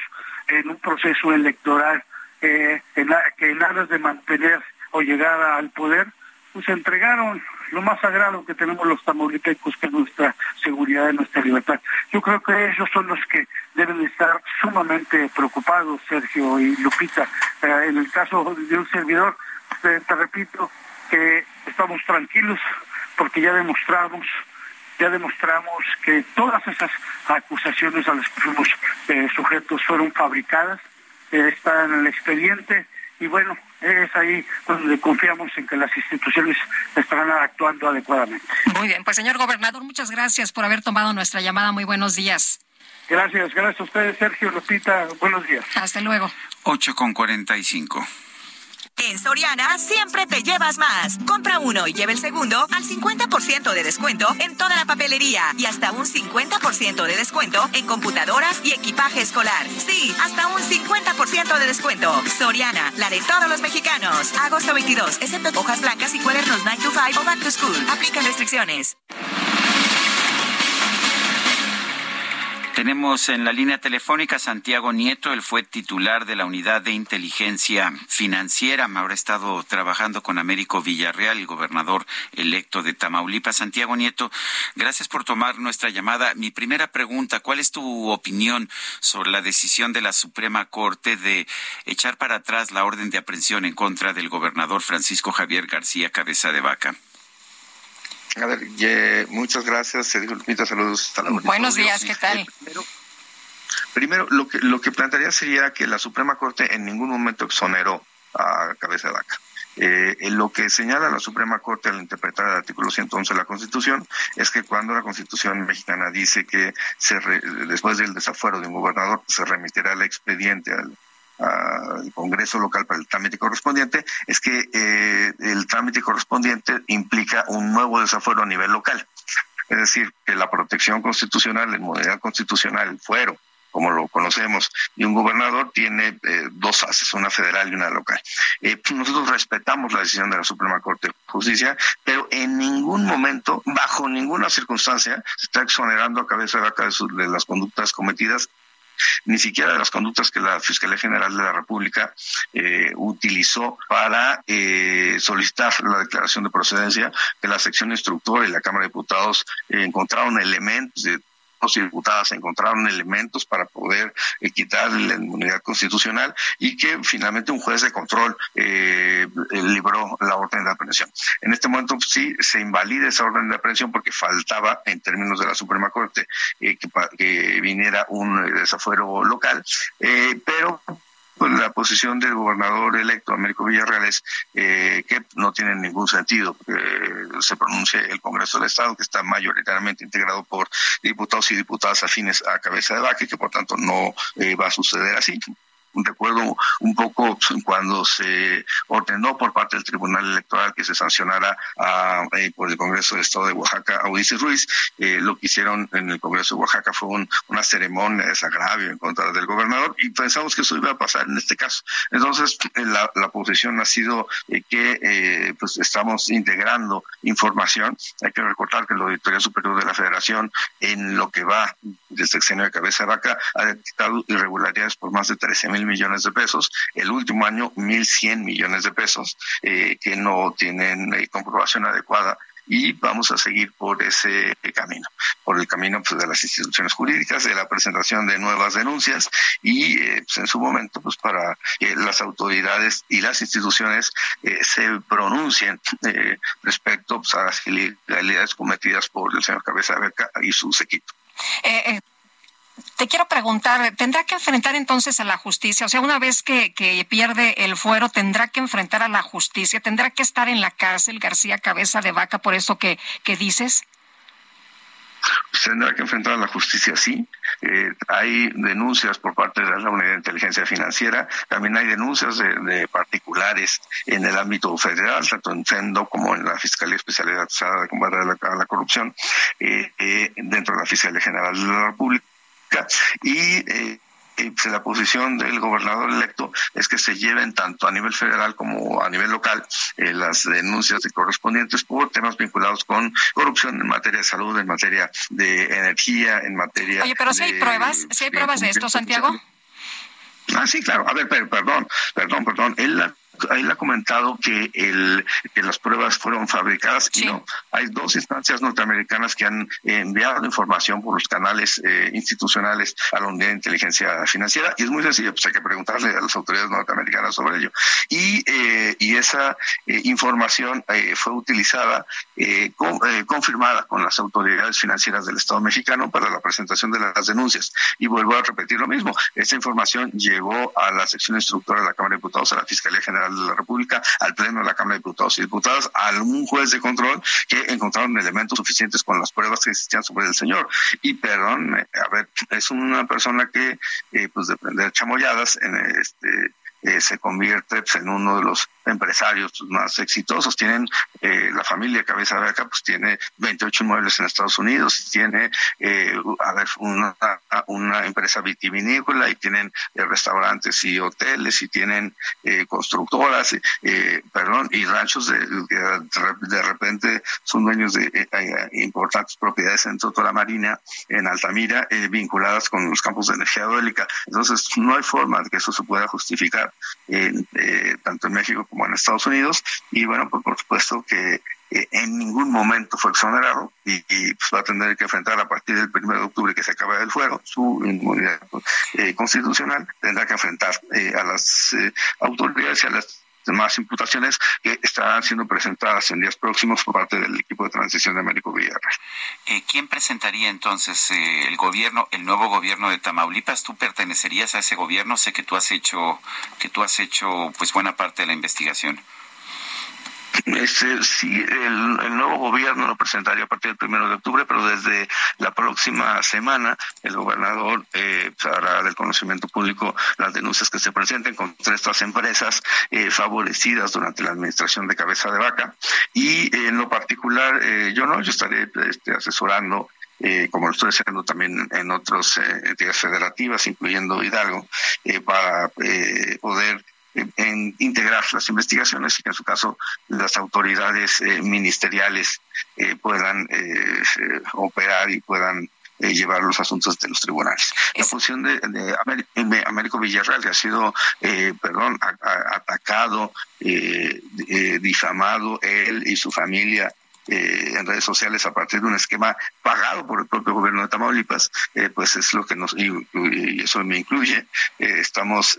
en un proceso electoral eh, en que en aras de mantener o llegar al poder, pues entregaron lo más sagrado que tenemos los tamaulipecos, que es nuestra seguridad y nuestra libertad. Yo creo que ellos son los que deben estar sumamente preocupados, Sergio y Lupita. en el caso de un servidor, te repito, que estamos tranquilos porque ya demostramos ya demostramos que todas esas acusaciones a las que fuimos eh, sujetos fueron fabricadas, eh, están en el expediente y bueno, es ahí donde confiamos en que las instituciones estarán actuando adecuadamente. Muy bien, pues señor gobernador, muchas gracias por haber tomado nuestra llamada. Muy buenos días. Gracias, gracias a ustedes, Sergio Lupita. Buenos días. Hasta luego. 8 con 45. En Soriana siempre te llevas más. Compra uno y lleve el segundo al 50% de descuento en toda la papelería y hasta un 50% de descuento en computadoras y equipaje escolar. Sí, hasta un 50% de descuento. Soriana, la de todos los mexicanos. Agosto 22, excepto hojas blancas y cuadernos 9 to 5 o back to school. Aplican restricciones. Tenemos en la línea telefónica Santiago Nieto, él fue titular de la Unidad de Inteligencia Financiera, ahora ha estado trabajando con Américo Villarreal, el gobernador electo de Tamaulipas. Santiago Nieto, gracias por tomar nuestra llamada. Mi primera pregunta, ¿cuál es tu opinión sobre la decisión de la Suprema Corte de echar para atrás la orden de aprehensión en contra del gobernador Francisco Javier García Cabeza de Vaca? A ver, muchas gracias, saludos. Buenos días, ¿qué tal? primero, lo que lo que plantearía sería que la Suprema Corte en ningún momento exoneró a Cabeza de Vaca. Eh, lo que señala la Suprema Corte al interpretar el artículo 111 de la Constitución es que cuando la Constitución mexicana dice que se después del desafuero de un gobernador se remitirá el expediente al, al Congreso local para el trámite correspondiente, es que eh, el trámite correspondiente implica un nuevo desafuero a nivel local. Es decir, que la protección constitucional, la inmunidad constitucional, el fuero, como lo conocemos, y un gobernador tiene eh, dos haces, una federal y una local. Eh, nosotros respetamos la decisión de la Suprema Corte de Justicia, pero en ningún momento, bajo ninguna circunstancia, se está exonerando a cabeza de vaca de las conductas cometidas ni siquiera de las conductas que la Fiscalía General de la República eh, utilizó para eh, solicitar la declaración de procedencia, que la sección instructora y la Cámara de Diputados eh, encontraron elementos de y diputadas encontraron elementos para poder eh, quitar la inmunidad constitucional y que finalmente un juez de control eh, libró la orden de aprehensión. En este momento sí se invalida esa orden de aprehensión porque faltaba, en términos de la Suprema Corte, eh, que, que, viniera un desafuero local, pero la posición del gobernador electo, Américo Villarreal, es eh, que no tiene ningún sentido que se pronuncie el Congreso del Estado, que está mayoritariamente integrado por diputados y diputadas afines a cabeza de vaca que por tanto no eh, va a suceder así recuerdo un poco cuando se ordenó por parte del Tribunal Electoral que se sancionara a, eh, por el Congreso del Estado de Oaxaca a Ulises Ruiz, eh, lo que hicieron en el Congreso de Oaxaca fue una ceremonia de desagravio en contra del gobernador y pensamos que eso iba a pasar en este caso. Entonces, eh, la, posición ha sido que pues estamos integrando información. Hay que recordar que la Auditoría Superior de la Federación, en lo que va del sexenio de cabeza de vaca, ha detectado irregularidades por más de 13 mil millones de pesos, el último año 1.100 millones de pesos eh, que no tienen eh, comprobación adecuada y vamos a seguir por ese camino, por el camino pues, de las instituciones jurídicas, de la presentación de nuevas denuncias y eh, pues, en su momento pues para que las autoridades y las instituciones se pronuncien respecto pues, a las ilegalidades cometidas por el señor Cabeza Beca y su equipos. Te quiero preguntar, ¿tendrá que enfrentar entonces a la justicia? O sea, una vez que, pierde el fuero, ¿tendrá que enfrentar a la justicia? ¿Tendrá que estar en la cárcel García Cabeza de Vaca por eso que, que dices? tendrá que enfrentar a la justicia, sí. Eh, hay denuncias por parte de la Unidad de Inteligencia Financiera, también hay denuncias de, particulares en el ámbito federal, tanto en FENDO como en la Fiscalía Especializada de Combate a la, Corrupción, eh, eh, dentro de la Fiscalía General de la República y eh, pues, la posición del gobernador electo es que se lleven tanto a nivel federal como a nivel local eh, las denuncias correspondientes por temas vinculados con corrupción en materia de salud, en materia de energía, en materia. Oye, pero si hay pruebas, si hay pruebas de esto, Santiago. Ah, sí, claro. A ver, perdón, perdón, perdón. Él él ha comentado que, el, que las pruebas fueron fabricadas y no. Hay dos instancias norteamericanas que han enviado información por los canales eh, institucionales a la Unidad de Inteligencia Financiera y es muy sencillo, pues hay que preguntarle a las autoridades norteamericanas sobre ello. Y, eh, y esa eh, información fue utilizada, confirmada con las autoridades financieras del Estado mexicano para la presentación de las denuncias. Y vuelvo a repetir lo mismo, esa información llegó a la sección instructora de la Cámara de Diputados, a la Fiscalía General de la República, al Pleno de la Cámara de Diputados y Diputadas, a algún juez de control que encontraron elementos suficientes con las pruebas que existían sobre el señor. Y perdón, a ver, es una persona que, eh, pues, de prender chamoyadas, en este, eh, se convierte pues, en uno de los empresarios más exitosos. Tienen eh, la familia Cabeza de Vaca, pues tiene 28 inmuebles en Estados Unidos, tiene, eh, a ver, una, una, empresa vitivinícola y tienen eh, restaurantes y hoteles y tienen eh, constructoras, eh, perdón, y ranchos de, de repente son dueños de importantes propiedades en toda la Marina, en Altamira, vinculadas con los campos de energía eólica. Entonces, no hay forma de que eso se pueda justificar tanto en México como en Estados Unidos. Y bueno, pues por supuesto que en ningún momento fue exonerado y, pues, va a tener que enfrentar a partir del 1 de octubre que se acaba el fuero su inmunidad eh, constitucional, tendrá que enfrentar eh, a las eh, autoridades y a las demás imputaciones que estarán siendo presentadas en días próximos por parte del equipo de transición de Américo Villarreal. ¿Quién presentaría entonces el gobierno, el nuevo gobierno de Tamaulipas? ¿Tú pertenecerías a ese gobierno? Sé que tú has hecho, que tú has hecho pues buena parte de la investigación. Este, sí, el, nuevo gobierno lo presentaría a partir del primero de octubre, pero desde la próxima semana el gobernador eh, hará del conocimiento público las denuncias que se presenten contra estas empresas eh, favorecidas durante la administración de cabeza de vaca. Y en lo particular, eh, yo no, yo estaré este, asesorando eh, como lo estoy haciendo también en otras entidades federativas, incluyendo Hidalgo, para poder en integrar las investigaciones y que en su caso las autoridades eh, ministeriales eh, puedan eh, operar y puedan llevar los asuntos de los tribunales. La función de, Américo Villarreal, que ha sido, perdón, atacado, difamado, él y su familia en redes sociales a partir de un esquema pagado por el propio gobierno de Tamaulipas, pues es lo que nos, y, eso me incluye, estamos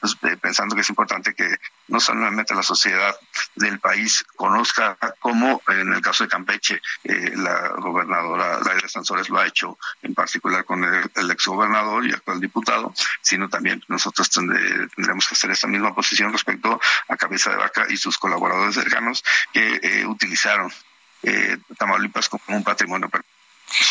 pues, eh, pensando que es importante que no solamente la sociedad del país conozca cómo, en el caso de Campeche, eh, la gobernadora Laira Sansores lo ha hecho, en particular con el, ex exgobernador y actual diputado, sino también nosotros tendremos que hacer esta misma posición respecto a Cabeza de Vaca y sus colaboradores cercanos que eh, utilizaron Tamaulipas como un patrimonio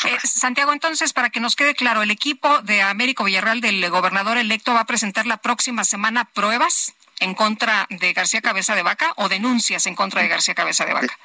eh, Santiago, entonces, para que nos quede claro, ¿el equipo de Américo Villarreal del gobernador electo va a presentar la próxima semana pruebas en contra de García Cabeza de Vaca o denuncias en contra de García Cabeza de Vaca?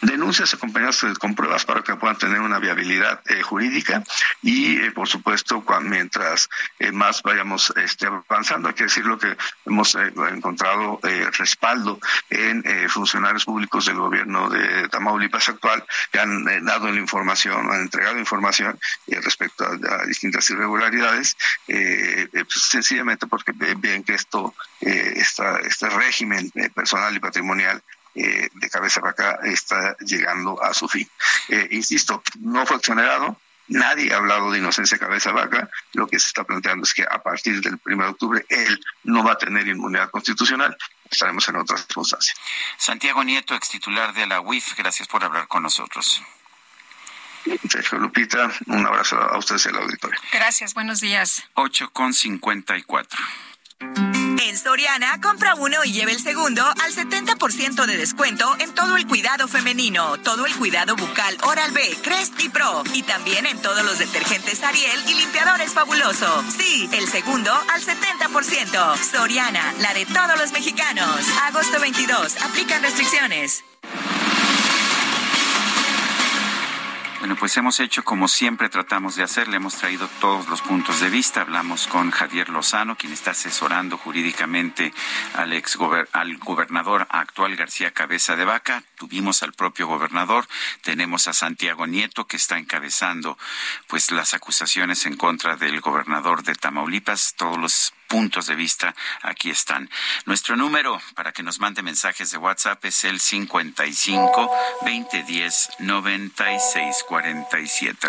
Denuncias acompañadas con pruebas para que puedan tener una viabilidad eh, jurídica y eh, por supuesto mientras eh, más vayamos este, avanzando hay que decir lo que hemos encontrado respaldo en funcionarios públicos del gobierno de Tamaulipas actual que han dado la información han entregado información respecto a, distintas irregularidades pues, sencillamente porque ven que esto este régimen personal y patrimonial eh, de cabeza para acá está llegando a su fin. Eh, insisto, no fue exonerado, nadie ha hablado de inocencia cabeza vaca, lo que se está planteando es que a partir del 1 de octubre él no va a tener inmunidad constitucional, estaremos en otras circunstancias. Santiago Nieto, ex titular de la UIF, gracias por hablar con nosotros. Sergio Lupita, un abrazo a ustedes y al auditorio. Gracias, buenos días. 8 con 54. En Soriana, compra uno y lleve el segundo al 70% de descuento en todo el cuidado femenino, todo el cuidado bucal Oral B, Crest y Pro. Y también en todos los detergentes Ariel y limpiadores fabuloso. Sí, el segundo al 70%. Soriana, la de todos los mexicanos. Agosto 22, aplican restricciones. Bueno, pues hemos hecho como siempre tratamos de hacer, le hemos traído todos los puntos de vista. Hablamos con Javier Lozano, quien está asesorando jurídicamente al ex al gobernador actual García Cabeza de Vaca. Tuvimos al propio gobernador, tenemos a Santiago Nieto que está encabezando pues las acusaciones en contra del gobernador de Tamaulipas. Todos los puntos de vista aquí están. Nuestro número para que nos mande mensajes de WhatsApp es el 55 2010 96 47.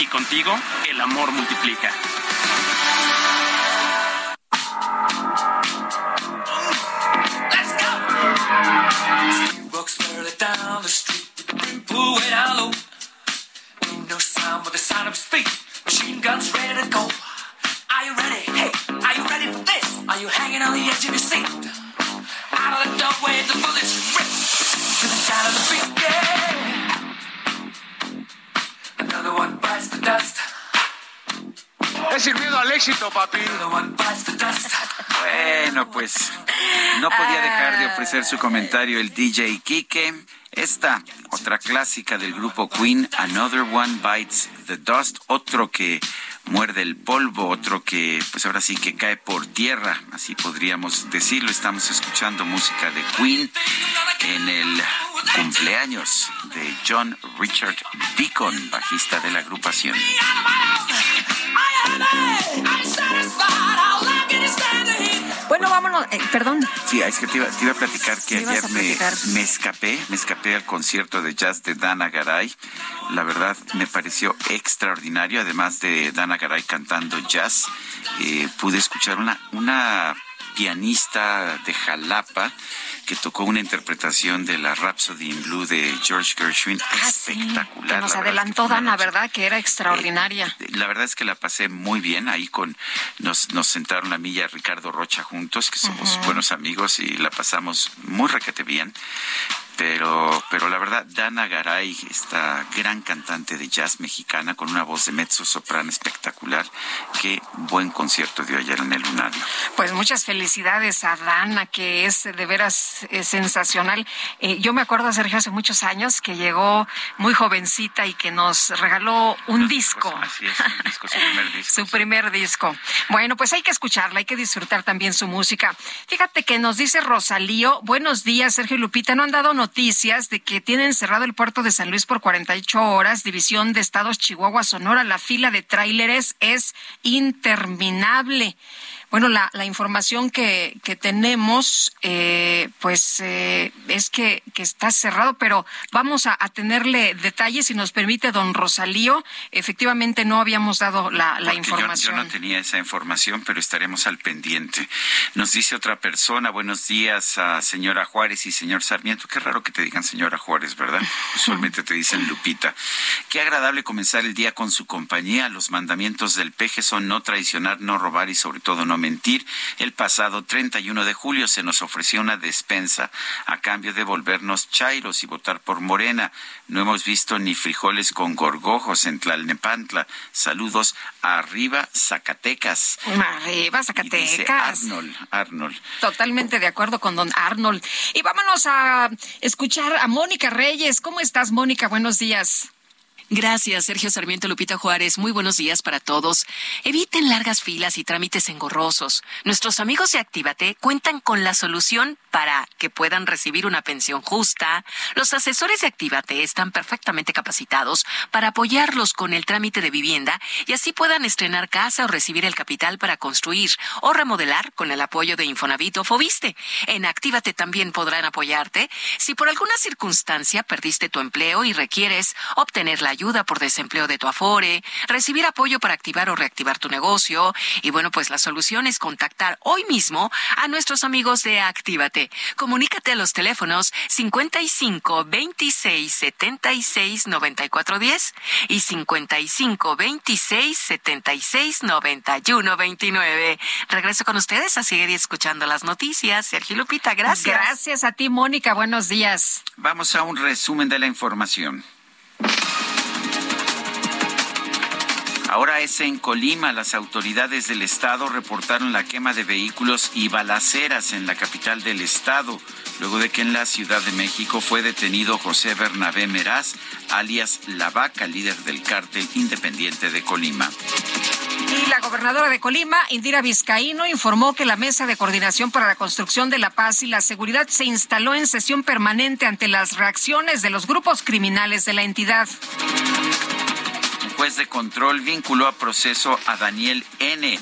y contigo el amor multiplica. Out of the doorway, the bullets rip to the sound of the beat. Another one bites the dust. Es el miedo al éxito, papi. Bueno, pues no podía dejar de ofrecer su comentario el DJ Kike. Esta, otra clásica del grupo Queen, Another One Bites the Dust, otro que muerde el polvo, otro que pues ahora sí que cae por tierra, así podríamos decirlo. Estamos escuchando música de Queen en el cumpleaños de John Richard Deacon, bajista de la agrupación. Bueno, vámonos, eh, perdón. Sí, es que te iba, te iba a platicar que ayer me, me escapé, me escapé al concierto de jazz de Dana Garay. La verdad me pareció extraordinario, además de Dana Garay cantando jazz, eh, pude escuchar una, una pianista de Jalapa que tocó una interpretación de la Rhapsody in Blue de George Gershwin espectacular. Que nos la verdad es que adelantó una Dana, ¿verdad? Que era extraordinaria. la verdad es que la pasé muy bien ahí con nos nos sentaron a mí y a Ricardo Rocha juntos que somos buenos amigos y la pasamos muy requete bien pero pero la verdad Dana Garay esta gran cantante de jazz mexicana con una voz de mezzo soprano espectacular qué buen concierto dio ayer en el Lunario Pues muchas felicidades a Dana, que es de veras eh, sensacional. Eh, yo me acuerdo, Sergio, hace muchos años que llegó muy jovencita y que nos regaló un disco. así es un disco su primer disco Su primer disco. Bueno, pues hay que escucharla, hay que disfrutar también su música. Fíjate que nos dice Rosalío, buenos días, Sergio y Lupita, no han dado noticias de que tienen cerrado el puerto de San Luis por 48 horas, división de estados Chihuahua, Sonora, la fila de tráileres es interminable. Bueno, la, la información que, que tenemos, eh, pues eh, es que, que está cerrado, pero vamos a, a tenerle detalles, si nos permite, don Rosalío. Efectivamente, no habíamos dado la, la Porque yo- información. Yo, no tenía esa información, pero estaremos al pendiente. Nos dice otra persona, buenos días a señora Juárez y señor Sarmiento. Qué raro que te digan señora Juárez, ¿verdad? Usualmente te dicen Lupita. Qué agradable comenzar el día con su compañía. Los mandamientos del peje son no traicionar, no robar y sobre todo no mentir. El pasado 31 de julio se nos ofreció una despensa a cambio de volvernos chairos y votar por Morena. No hemos visto ni frijoles con gorgojos en Tlalnepantla. Saludos arriba, Zacatecas. Arriba, Y dice Zacatecas. Arnold, Arnold. Totalmente de acuerdo con don Arnold. Y vámonos a escuchar a Mónica Reyes. ¿Cómo estás, Mónica? Buenos días. Gracias, Sergio Sarmiento Lupita Juárez. Muy buenos días para todos. Eviten largas filas y trámites engorrosos. Nuestros amigos de Actívate cuentan con la solución para que puedan recibir una pensión justa. Los asesores de Actívate están perfectamente capacitados para apoyarlos con el trámite de vivienda y así puedan estrenar casa o recibir el capital para construir o remodelar con el apoyo de Infonavit o Fobiste. En Actívate también podrán apoyarte si por alguna circunstancia perdiste tu empleo y requieres obtener la ayuda por desempleo de tu Afore, recibir apoyo para activar o reactivar tu negocio. Y bueno, pues la solución es contactar hoy mismo a nuestros amigos de Actívate. Comunícate a los teléfonos 55 26 76 94 10 y 55 26 76 91 29. Regreso con ustedes a seguir escuchando las noticias. Sergio Lupita, gracias. Gracias a ti, Mónica. Buenos días. Vamos a un resumen de la información. Ahora es en Colima. Las autoridades del estado reportaron la quema de vehículos y balaceras en la capital del estado, luego de que en la Ciudad de México fue detenido José Bernabé Meraz, alias La Vaca, líder del cártel independiente de Colima. Y la gobernadora de Colima, Indira Vizcaíno, informó que la Mesa de Coordinación para la Construcción de la Paz y la Seguridad se instaló en sesión permanente ante las reacciones de los grupos criminales de la entidad. Juez de control vinculó a proceso a Daniel N.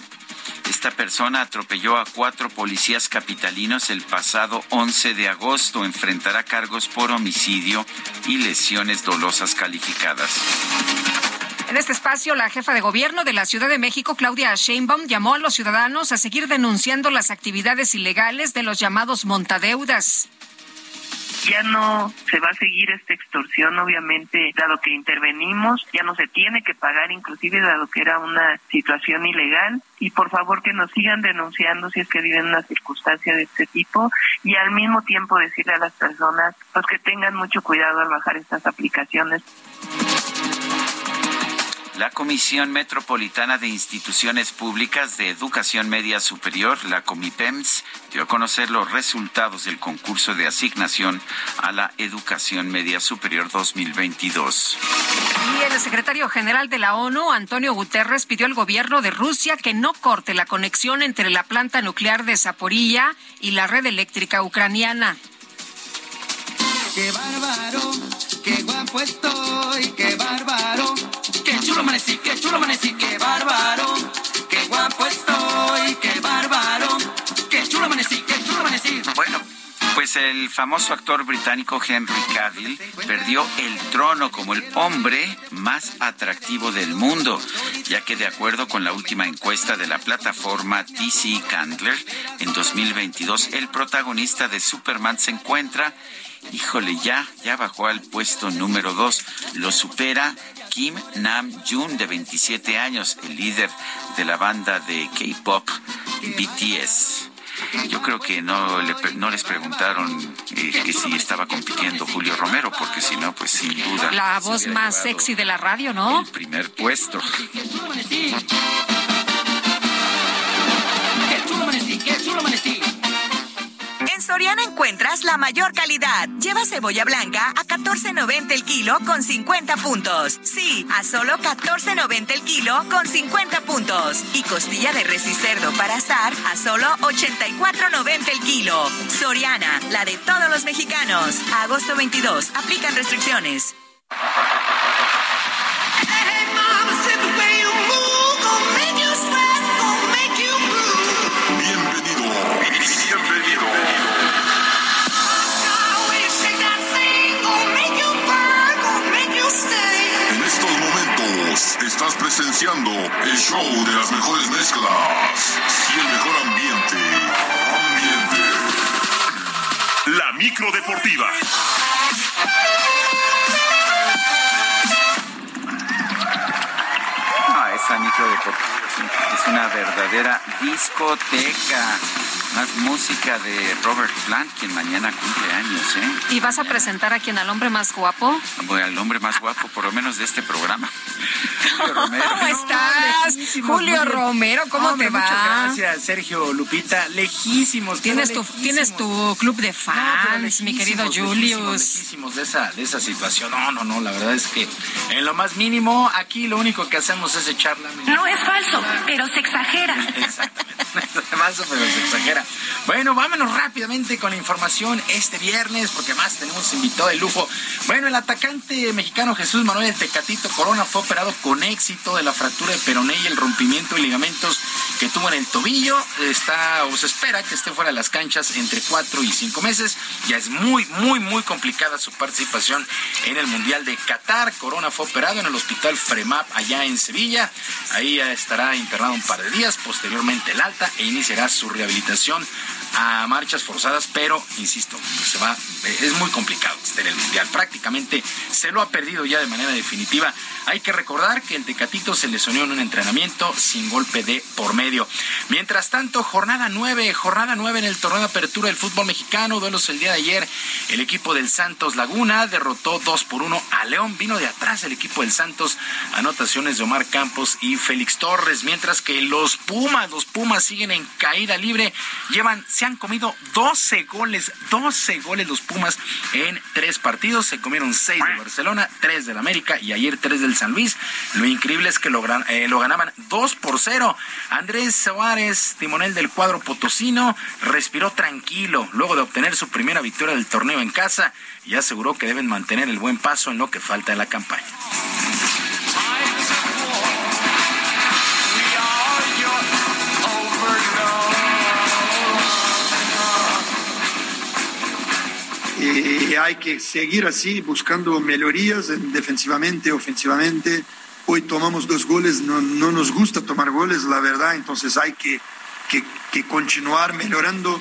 Esta persona atropelló a cuatro policías capitalinos el pasado 11 de agosto. Enfrentará cargos por homicidio y lesiones dolosas calificadas. En este espacio, la jefa de gobierno de la Ciudad de México, Claudia Sheinbaum, llamó a los ciudadanos a seguir denunciando las actividades ilegales de los llamados montadeudas ya no se va a seguir esta extorsión, obviamente, dado que intervenimos, ya no se tiene que pagar, inclusive dado que era una situación ilegal. Y por favor que nos sigan denunciando si es que viven una circunstancia de este tipo y al mismo tiempo decirle a las personas pues que tengan mucho cuidado al bajar estas aplicaciones. La Comisión Metropolitana de Instituciones Públicas de Educación Media Superior, la Comipems, dio a conocer los resultados del concurso de asignación a la Educación Media Superior 2022. Y el secretario general de la ONU, Antonio Guterres, pidió al gobierno de Rusia que no corte la conexión entre la planta nuclear de Zaporilla y la red eléctrica ucraniana. ¡Qué bárbaro! ¡Qué guapo estoy! ¡Qué bárbaro! ¡Qué chulo amanecí! ¡Qué chulo amanecí! ¡Qué bárbaro! ¡Qué guapo estoy! ¡Qué bárbaro! ¡Qué chulo amanecí! ¡Qué chulo amanecí! Bueno. Pues el famoso actor británico Henry Cavill perdió el trono como el hombre más atractivo del mundo, ya que de acuerdo con la última encuesta de la plataforma TC Candler, en 2022 el protagonista de Superman se encuentra híjole, ya, ya bajó al puesto número dos. Lo supera Kim Nam Jun, de 27 años, el líder de la banda de K-pop BTS. Yo creo que no, no les preguntaron eh, que si estaba compitiendo Julio Romero, porque si no, pues sin duda. La voz más sexy de la radio, ¿no? El primer puesto. Encuentras la mayor calidad. Lleva cebolla blanca a 14.90 el kilo con 50 puntos. Sí, a solo 14.90 el kilo con 50 puntos. Y costilla de res y cerdo para asar a solo 84.90 el kilo. Soriana, la de todos los mexicanos. agosto 22. Aplican restricciones. Estás presenciando el show de las mejores mezclas y el mejor ambiente. Ambiente. La micro deportiva. Ah, esa micro deportiva es una verdadera discoteca. Más música de Robert Plant, quien mañana cumple años, ¿eh? ¿Y vas a presentar a quien al hombre más guapo? Bueno, al hombre más guapo, por lo menos de este programa. Julio Romero. ¿Cómo estás? Julio Romero, ¿cómo te va? Muchas gracias, Sergio Lupita. Lejísimos. Tienes tu, tienes tu club de fans, mi querido Julius. Lejísimos de esa, de esa situación. No, no, no, la verdad es que en lo más mínimo, aquí lo único que hacemos es echarla. No es falso, pero se exagera. Exactamente. falso, pero se exagera. Bueno, vámonos rápidamente con la información este viernes, porque más tenemos invitado de lujo. Bueno, el atacante mexicano Jesús Manuel Tecatito Corona fue operado con éxito de la fractura de peroné y el rompimiento de ligamentos que tuvo en el tobillo. Está o se espera que esté fuera de las canchas entre cuatro y cinco meses. Ya es muy, muy, muy complicada su participación en el Mundial de Qatar. Corona fue operado en el Hospital Fremap allá en Sevilla. Ahí estará internado un par de días. Posteriormente el alta e iniciará su rehabilitación a marchas forzadas, pero insisto, se va, es muy complicado en el mundial. Prácticamente se lo ha perdido ya de manera definitiva. Hay que recordar que el Tecatito se lesionó en un entrenamiento sin golpe de por medio. Mientras tanto, jornada 9, jornada 9 en el torneo de apertura del fútbol mexicano, duelos el día de ayer. El equipo del Santos Laguna derrotó 2 por 1 a León. Vino de atrás el equipo del Santos, anotaciones de Omar Campos y Félix Torres, mientras que los Pumas, los Pumas siguen en caída libre, llevan se han comido 12 goles, 12 goles los Pumas en tres partidos. Se comieron 6 de Barcelona, 3 del América y ayer 3 del San Luis. Lo increíble es que lo, eh, lo ganaban 2 por 0. Andrés Suárez, timonel del cuadro potosino, respiró tranquilo luego de obtener su primera victoria del torneo en casa y aseguró que deben mantener el buen paso en lo que falta de la campaña. Y hay que seguir así, buscando mejorías defensivamente, ofensivamente. Hoy tomamos dos goles, no, no nos gusta tomar goles, la verdad, entonces hay que, que, continuar mejorando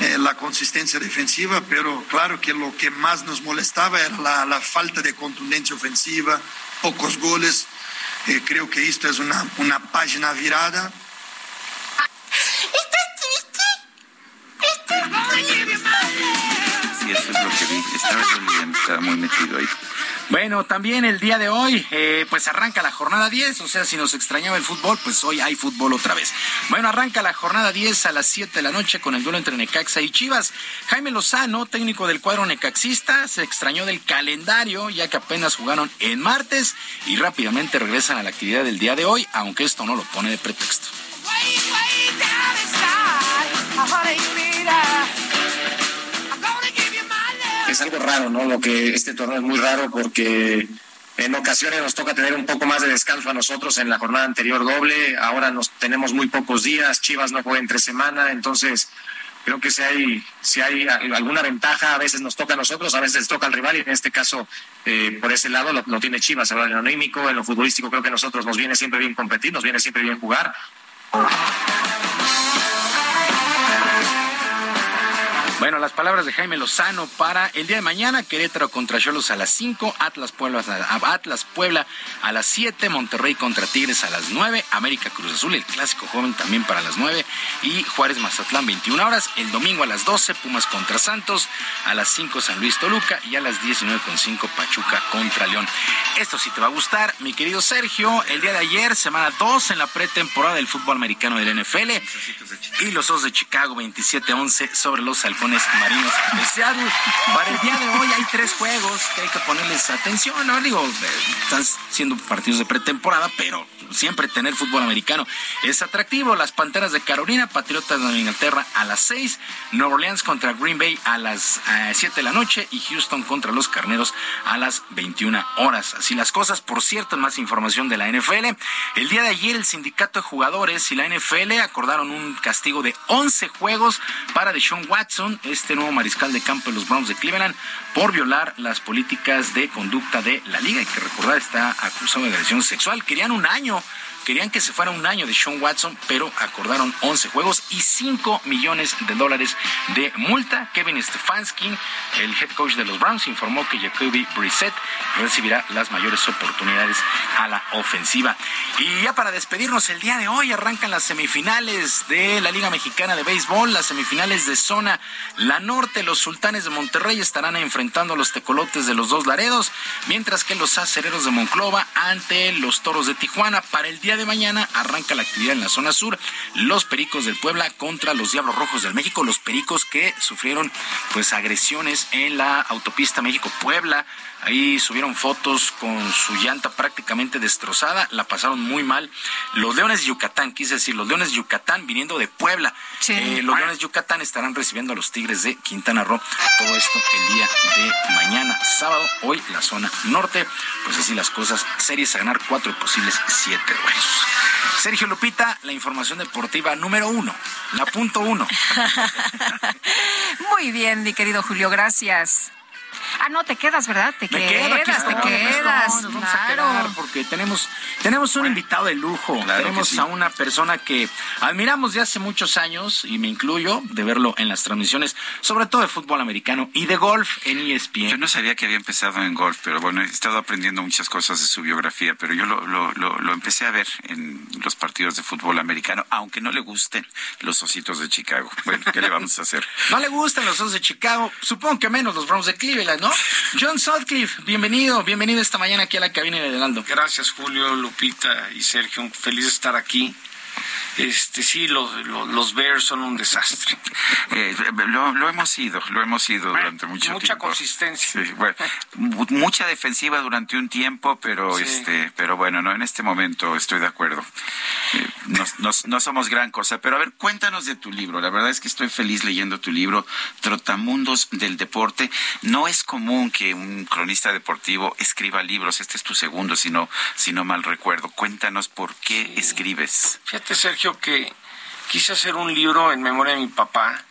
eh, la consistencia defensiva, pero claro que lo que más nos molestaba era la, falta de contundencia ofensiva, pocos goles. Eh, creo que esto es una, una página virada. Sí, es lo que vi. Estaba, estaba muy metido ahí. Bueno, también el día de hoy, eh, pues arranca la jornada 10, o sea, si nos extrañaba el fútbol, pues hoy hay fútbol otra vez. Bueno, arranca la jornada 10 a las 7 de la noche con el duelo entre Necaxa y Chivas. Jaime Lozano, técnico del cuadro necaxista, se extrañó del calendario, ya que apenas jugaron en martes y rápidamente regresan a la actividad del día de hoy, aunque esto no lo pone de pretexto. Es algo raro, ¿no? Lo que este torneo es muy raro porque en ocasiones nos toca tener un poco más de descanso a nosotros en la jornada anterior doble, ahora nos tenemos muy pocos días, Chivas no juega entre semana, entonces creo que si hay, si hay alguna ventaja, a veces nos toca a nosotros, a veces toca al rival y en este caso eh, por ese lado lo, lo tiene Chivas, ahora en lo anímico, en lo futbolístico creo que a nosotros nos viene siempre bien competir, nos viene siempre bien jugar. Bueno, las palabras de Jaime Lozano para el día de mañana, Querétaro contra Cholos a las 5, Atlas Puebla, Atlas Puebla a las 7, Monterrey contra Tigres a las 9, América Cruz Azul, el clásico joven también para las 9 y Juárez Mazatlán 21 horas, el domingo a las 12, Pumas contra Santos, a las 5 San Luis Toluca y a las 19.5 Pachuca contra León. Esto sí te va a gustar, mi querido Sergio, el día de ayer, semana 2 en la pretemporada del fútbol americano del NFL y los Osos de Chicago 27-11 sobre los halcones marinos de Seattle. Para el día de hoy hay tres juegos que hay que ponerles atención. No digo, eh, están siendo partidos de pretemporada, pero siempre tener fútbol americano es atractivo. Las Panteras de Carolina, Patriotas de Inglaterra a las 6, Nueva Orleans contra Green Bay a las 7 eh, de la noche y Houston contra los Carneros a las 21 horas. Así las cosas. Por cierto, más información de la NFL. El día de ayer el sindicato de jugadores y la NFL acordaron un castigo de 11 juegos para Deshaun Watson, este nuevo mariscal de campo de los Browns de Cleveland, por violar las políticas de conducta de la liga. Hay que recordar, está acusado de agresión sexual. Querían un año Querían que se fuera un año de Sean Watson, pero acordaron 11 juegos y 5 millones de dólares de multa. Kevin Stefanski, el head coach de los Browns, informó que Jacoby Brissett recibirá las mayores oportunidades a la ofensiva. Y ya para despedirnos, el día de hoy arrancan las semifinales de la Liga Mexicana de Béisbol, las semifinales de zona La Norte. Los sultanes de Monterrey estarán enfrentando a los tecolotes de los dos Laredos, mientras que los acereros de Monclova ante los toros de Tijuana. Para el día de mañana arranca la actividad en la zona sur. Los Pericos del Puebla contra los Diablos Rojos del México. Los Pericos que sufrieron pues agresiones en la autopista México-Puebla. Ahí subieron fotos con su llanta prácticamente destrozada, la pasaron muy mal. Los Leones de Yucatán, quise decir, los Leones de Yucatán viniendo de Puebla. Eh, los Leones de Yucatán estarán recibiendo a los Tigres de Quintana Roo. Todo esto el día de mañana, sábado, hoy la zona norte. Pues así las cosas, series a ganar cuatro posibles siete duelos. Sergio Lupita, la información deportiva número uno, la punto uno. Muy bien, mi querido Julio, gracias. Ah, no, te quedas, ¿verdad? Te Me quedas, quedo, te quedas. No, nos vamos a quedar porque tenemos, tenemos un invitado de lujo. Claro tenemos sí. a una persona que admiramos de hace muchos años, y me incluyo, de verlo en las transmisiones, sobre todo de fútbol americano y de golf en ESPN. Yo no sabía que había empezado en golf, pero bueno, he estado aprendiendo muchas cosas de su biografía, pero yo lo, lo, lo, lo empecé a ver en los partidos de fútbol americano, aunque no le gusten los ositos de Chicago. Bueno, ¿qué le vamos a hacer? No le gustan los Osos de Chicago, supongo que menos los Browns de Cleveland, John Sutcliffe, bienvenido, bienvenido esta mañana aquí a la cabina de Heraldo. Gracias Julio, Lupita y Sergio, feliz de estar aquí. Este sí, los, los, Bears son un desastre. Eh, lo, hemos sido, lo hemos sido durante mucho tiempo. Mucha consistencia. mucha defensiva durante un tiempo, pero este, pero bueno, no en este momento estoy de acuerdo. Eh, no, somos gran cosa, pero a ver, cuéntanos de tu libro. La verdad es que estoy feliz leyendo tu libro, Trotamundos del Deporte. No es común que un cronista deportivo escriba libros. Este es tu segundo, si no, si no mal recuerdo. Cuéntanos por qué escribes. Fíjate, Sergio que quise hacer un libro en memoria de mi papá.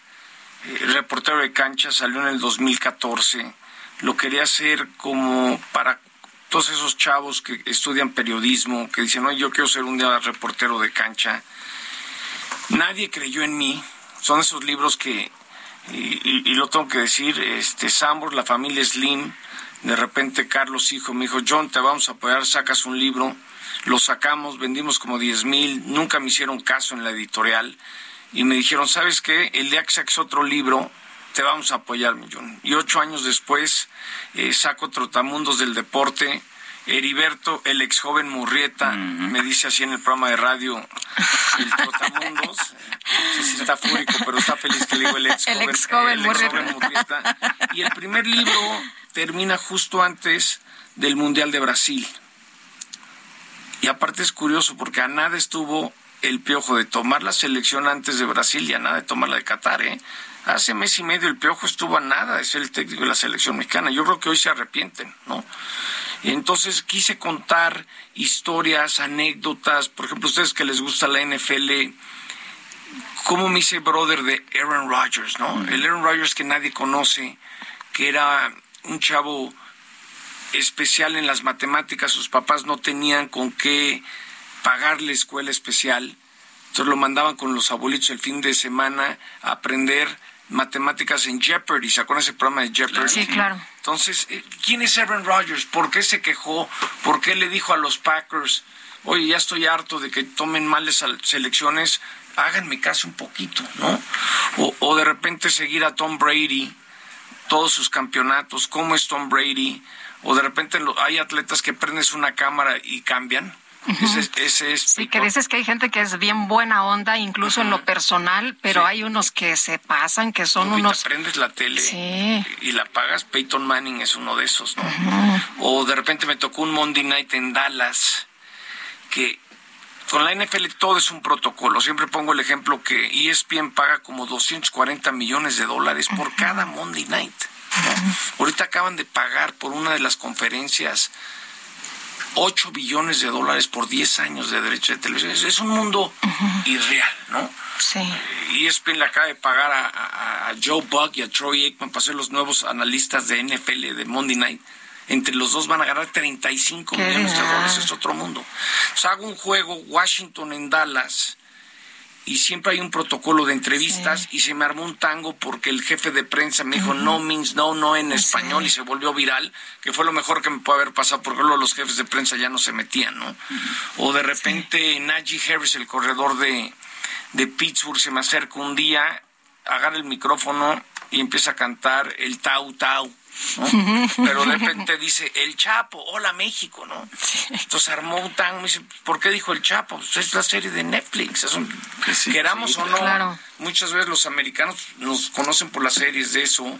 Eh, el reportero de cancha salió en el 2014. Lo quería hacer como para todos esos chavos que estudian periodismo, que dicen, no, yo quiero ser un día reportero de cancha. Nadie creyó en mí. Son esos libros que, y, lo tengo que decir, este Sambor, la familia Slim, de repente Carlos hijo me dijo, John, te vamos a apoyar, sacas un libro lo sacamos, vendimos como 10 mil, nunca me hicieron caso en la editorial y me dijeron, ¿sabes qué? El día que saques otro libro, te vamos a apoyar, Millón. Y ocho años después eh, saco Trotamundos del Deporte. Heriberto, el ex joven Murrieta, me dice así en el programa de radio, el Trotamundos. No sé si está fúrico, pero está feliz que le digo el ex joven, el ex joven, Murrieta. Y el primer libro termina justo antes del Mundial de Brasil. Y aparte es curioso porque a nada estuvo el piojo de tomar la selección antes de Brasil y a nada de tomar la de Qatar, ¿eh? Hace mes y medio el piojo estuvo a nada de ser el técnico de la selección mexicana. Yo creo que hoy se arrepienten, ¿no? Y entonces quise contar historias, anécdotas, por ejemplo, ustedes que les gusta la NFL, cómo me hice brother de Aaron Rodgers, ¿no? El Aaron Rodgers que nadie conoce, que era un chavo especial en las matemáticas, sus papás no tenían con qué pagarle escuela especial, entonces lo mandaban con los abuelitos el fin de semana a aprender matemáticas en Jeopardy, ¿se acuerdan ese programa de Jeopardy? Sí, claro. Entonces, eh, ¿quién es Aaron Rodgers? ¿Por qué se quejó? ¿Por qué le dijo a los Packers, oye, ya estoy harto de que tomen males selecciones, háganme caso un poquito, ¿no? O, o de repente seguir a Tom Brady, todos sus campeonatos, cómo es Tom Brady, o de repente hay atletas que prendes una cámara y cambian. ese, es sí, que dices que hay gente que es bien buena onda, incluso en lo personal, pero hay unos que se pasan, que son unos... prendes la tele y la pagas, Peyton Manning es uno de esos, ¿no? O de repente me tocó un Monday Night en Dallas, que con la NFL todo es un protocolo. Siempre pongo el ejemplo que ESPN paga como 240 millones de dólares por cada Monday Night. Ahorita acaban de pagar por una de las conferencias 8 billones de dólares por 10 años de derecho de televisión. Es un mundo irreal, ¿no? Sí. Y ESPN le acaba de pagar a, Joe Buck y a Troy Aikman para ser los nuevos analistas de NFL de Monday Night. Entre los dos van a ganar 35 millones de dólares. Es otro mundo. O hago un juego Washington en Dallas y siempre hay un protocolo de entrevistas y se me armó un tango porque el jefe de prensa me dijo no means no, no en español y se volvió viral, que fue lo mejor que me puede haber pasado porque luego los jefes de prensa ya no se metían, ¿no? O de repente Najee Harris, el corredor de, de Pittsburgh, se me acerca un día, agarra el micrófono y empieza a cantar el Tau Tau pero de repente dice, el Chapo, hola México, ¿no? Entonces armó un tango, me dice, ¿por qué dijo el Chapo? Pues es la serie de Netflix, es un, pues queramos o no, muchas veces los americanos nos conocen por las series de eso,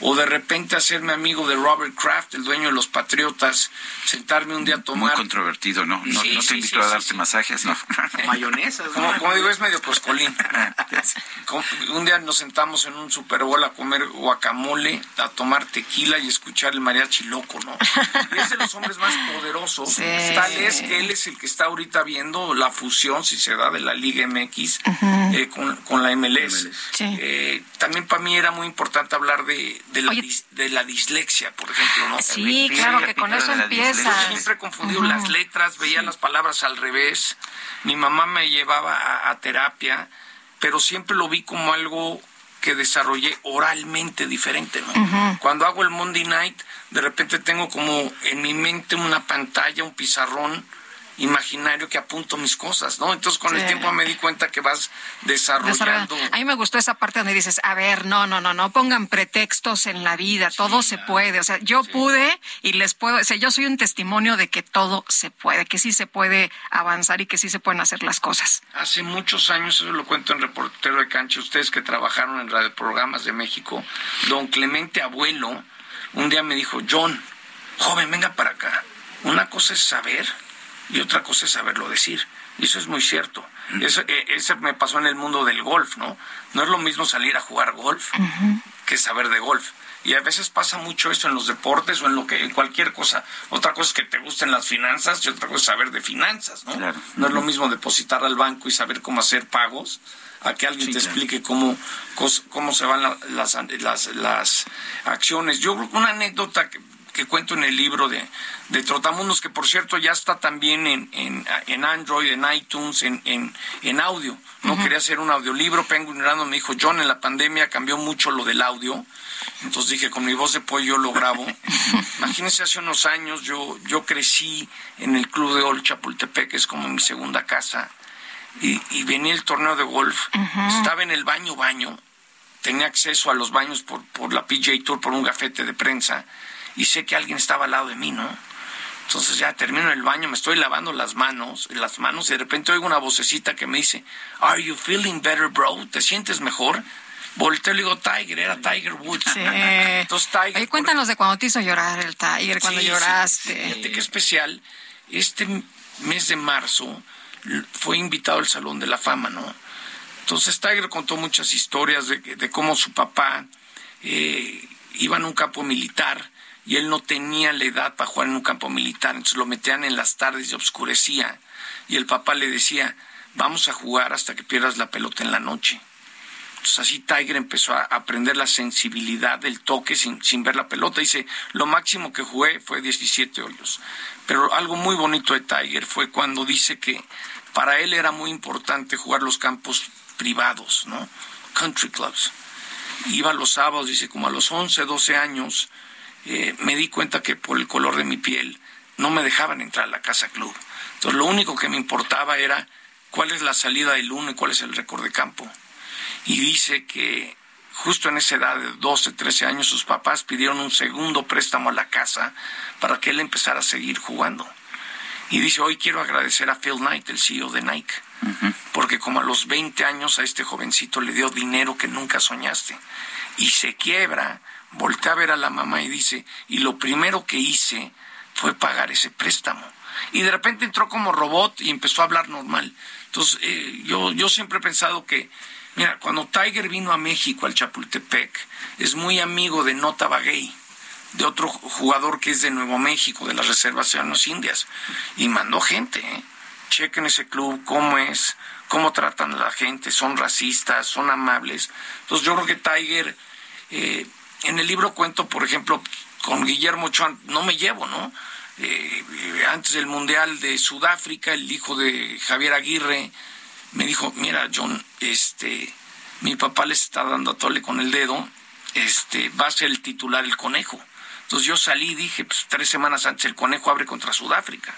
o de repente hacerme amigo de Robert Kraft, el dueño de los Patriotas, sentarme un día a tomar... Muy controvertido, ¿no? No, te invito a darte masajes, ¿no? Mayonesa. Como, digo, es medio coscolín. un día nos sentamos en un Super Bowl a comer guacamole, a tomar tequila y escuchar el mariachi loco, ¿no? Y es de los hombres más poderosos. Tal es que él es el que está ahorita viendo la fusión, si se da, de la Liga MX eh, con, con la MLS. Eh, también para mí era muy importante hablar de, de, la, de la dislexia, por ejemplo. ¿no? Sí, claro, que con eso empieza. Siempre he confundido las letras, veía las palabras al revés. Mi mamá me llevaba a, terapia, pero siempre lo vi como algo que desarrollé oralmente diferente, ¿no? Cuando hago el Monday Night, de repente tengo como en mi mente una pantalla, un pizarrón imaginario que apunto mis cosas, ¿no? Entonces con el tiempo me di cuenta que vas desarrollando. A mí me gustó esa parte donde dices, a ver, no, no, no, no pongan pretextos en la vida, todo se puede. O sea, yo pude y les puedo, o sea, yo soy un testimonio de que todo se puede, que sí se puede avanzar y que sí se pueden hacer las cosas. Hace muchos años, eso lo cuento en Reportero de Cancha, ustedes que trabajaron en Radio Programas de México, don Clemente Abuelo, un día me dijo, John, joven, venga para acá. Una cosa es saber y otra cosa es saberlo decir. Y eso es muy cierto. Eso, eh, me pasó en el mundo del golf, ¿no? No es lo mismo salir a jugar golf que saber de golf. Y a veces pasa mucho eso en los deportes o en lo que en cualquier cosa. Otra cosa es que te gusten las finanzas y otra cosa es saber de finanzas, ¿no? No es lo mismo depositar al banco y saber cómo hacer pagos a que alguien te explique cómo, cómo se van las, las, las acciones. Yo una anécdota que que cuento en el libro de, de Trotamundos, que por cierto ya está también en, en, en Android, en iTunes, en, en, en audio. No quería hacer un audiolibro. Penguin Random me dijo, John, en la pandemia cambió mucho lo del audio. Entonces dije, con mi voz de pollo lo grabo. Imagínense, hace unos años yo, yo crecí en el club de Ol Chapultepec, que es como mi segunda casa. Y, y venía el torneo de golf. Estaba en el baño, baño. Tenía acceso a los baños por, por la PJ Tour, por un gafete de prensa y sé que alguien estaba al lado de mí, ¿no? Entonces ya termino el baño, me estoy lavando las manos, las manos, y de repente oigo una vocecita que me dice, Are you feeling better, bro? ¿Te sientes mejor? Volteo y le digo, Tiger, era Tiger Woods. Sí. Entonces, Tiger. cuéntanos de cuando te hizo llorar el Tiger, cuando lloraste. Sí, Fíjate qué especial. Este mes de marzo fue invitado al Salón de la Fama, ¿no? Entonces Tiger contó muchas historias de, de cómo su papá eh, iba en un campo militar y él no tenía la edad para jugar en un campo militar, entonces lo metían en las tardes y oscurecía y el papá le decía, vamos a jugar hasta que pierdas la pelota en la noche. Entonces así Tiger empezó a aprender la sensibilidad del toque sin, sin ver la pelota. Dice, lo máximo que jugué fue 17 hoyos. Pero algo muy bonito de Tiger fue cuando dice que para él era muy importante jugar los campos privados, ¿no? Country clubs. Iba los sábados, dice, como a los 11, 12 años, eh, me di cuenta que por el color de mi piel no me dejaban entrar a la casa club. Entonces lo único que me importaba era cuál es la salida del uno y cuál es el récord de campo. Y dice que justo en esa edad de 12, 13 años sus papás pidieron un segundo préstamo a la casa para que él empezara a seguir jugando. Y dice, hoy quiero agradecer a Phil Knight, el CEO de Nike, porque como a los 20 años a este jovencito le dio dinero que nunca soñaste. Y se quiebra voltea a ver a la mamá y dice, y lo primero que hice fue pagar ese préstamo. Y de repente entró como robot y empezó a hablar normal. Entonces, eh, yo, yo siempre he pensado que, mira, cuando Tiger vino a México, al Chapultepec, es muy amigo de Nota Bagay, de otro jugador que es de Nuevo México, de las reservaciones indias, y mandó gente, ¿eh? Chequen ese club, cómo es, cómo tratan a la gente, son racistas, son amables. Entonces, yo creo que Tiger... Eh, en el libro cuento, por ejemplo, con Guillermo Ochoa, no me llevo, ¿no? Eh, antes del Mundial de Sudáfrica, el hijo de Javier Aguirre me dijo, mira, John, este, mi papá les está dando a tole con el dedo, este, va a ser el titular el conejo. Entonces yo salí y dije, pues tres semanas antes el conejo abre contra Sudáfrica.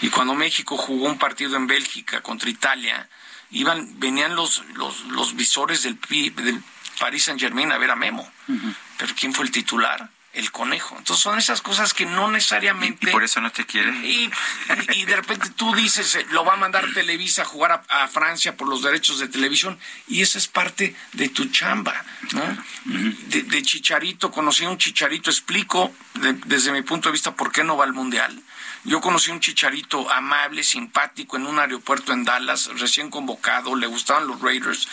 Y cuando México jugó un partido en Bélgica contra Italia, iban, venían los, los, los visores del, del Paris Saint Germain a ver a Memo. Pero ¿quién fue el titular? El conejo. Entonces son esas cosas que no necesariamente... ¿Y, por eso no te quiere? Y, de repente tú dices, eh, lo va a mandar Televisa a jugar a, Francia por los derechos de televisión, y esa es parte de tu chamba, ¿no? de, Chicharito, conocí a un Chicharito, explico desde mi punto de vista por qué no va al Mundial yo conocí un chicharito amable, simpático en un aeropuerto en Dallas, recién convocado, le gustaban los Raiders,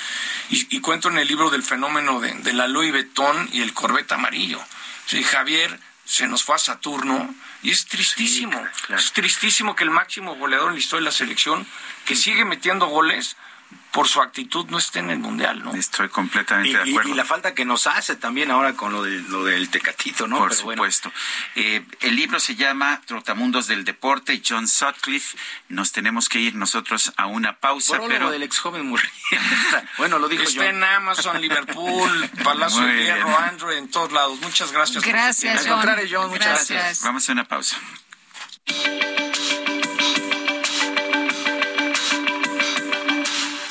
y, cuento en el libro del fenómeno de, la Louis Vuitton y el Corvette amarillo. Sí, Javier se nos fue a Saturno y es tristísimo, es tristísimo que el máximo goleador en la historia de la selección, que sigue metiendo goles, por su actitud no esté en el mundial, ¿no? Estoy completamente de acuerdo. Y, la falta que nos hace también ahora con lo, de, lo del Tecatito, ¿no? Por supuesto. Eh, el libro se llama Trotamundos del Deporte, John Sutcliffe. Nos tenemos que ir nosotros a una pausa, pero... del ex joven Murrieta. bueno, lo dijo Está en Amazon, Liverpool, Palacio de Hierro, Android, en todos lados. Muchas gracias. Gracias, John. John. Muchas gracias. Vamos a una pausa.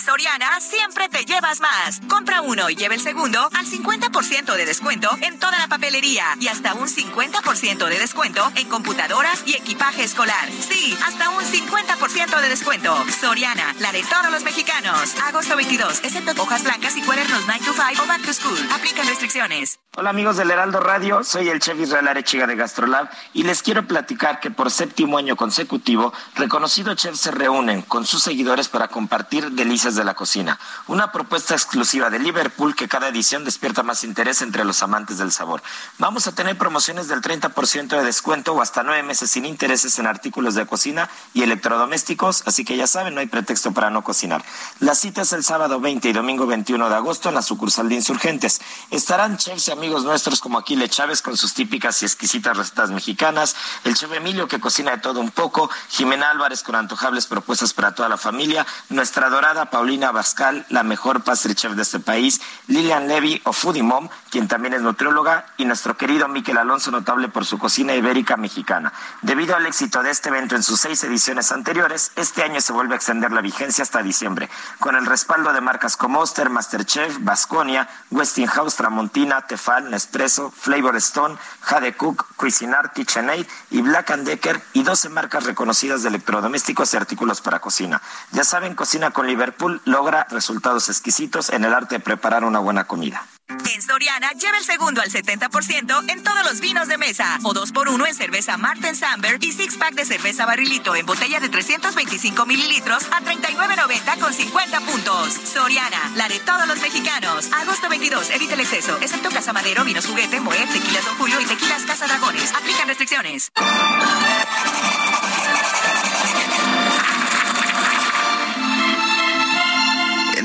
Soriana siempre te llevas más. Compra uno y lleva el segundo al 50% de descuento en toda la papelería y hasta un 50% de descuento en computadoras y equipaje escolar. Sí, hasta un 50% de descuento. Soriana, la de todos los mexicanos. Agosto 22, excepto hojas blancas y cuadernos 9 to 5 o back to school. Aplican restricciones. Hola amigos del Heraldo Radio, soy el chef Israel Arechiga de Gastrolab y les quiero platicar que por séptimo año consecutivo, reconocidos chefs se reúnen con sus seguidores para compartir delicias de la cocina. Una propuesta exclusiva de Liverpool que cada edición despierta más interés entre los amantes del sabor. Vamos a tener promociones del 30% de descuento o hasta nueve meses sin intereses en artículos de cocina y electrodomésticos, así que ya saben, no hay pretexto para no cocinar. La cita es el sábado 20 y domingo 21 de agosto en la sucursal de Insurgentes. Estarán chefs amigos nuestros como Aquile Chávez con sus típicas y exquisitas recetas mexicanas, el chef Emilio que cocina de todo un poco, Jimena Álvarez con antojables propuestas para toda la familia, nuestra dorada Paulina Bascal, la mejor pastry chef de este país, Lilian Levy o Foodie Mom, quien también es nutrióloga, y nuestro querido Miquel Alonso, notable por su cocina ibérica mexicana. Debido al éxito de este evento en sus seis ediciones anteriores, este año se vuelve a extender la vigencia hasta diciembre, con el respaldo de marcas como Oster, Masterchef, Vasconia, Westinghouse, Tramontina, Tefal, Nespresso, Flavor Stone, Jade Cook, Cuisinart, KitchenAid y Black Decker y 12 marcas reconocidas de electrodomésticos y artículos para cocina. Ya saben, Cocina con Liverpool logra resultados exquisitos en el arte de preparar una buena comida. En Soriana, lleva el segundo al 70% en todos los vinos de mesa. O 2 por 1 en cerveza Martin Samberg y six pack de cerveza barrilito en botella de 325 mililitros a 39.90 con 50 puntos. Soriana, la de todos los mexicanos. Agosto 22, evita el exceso, excepto Casa Madero, Vinos Juguete, Moet, Tequilas Don Julio y Tequilas Casa Dragones. Aplican restricciones.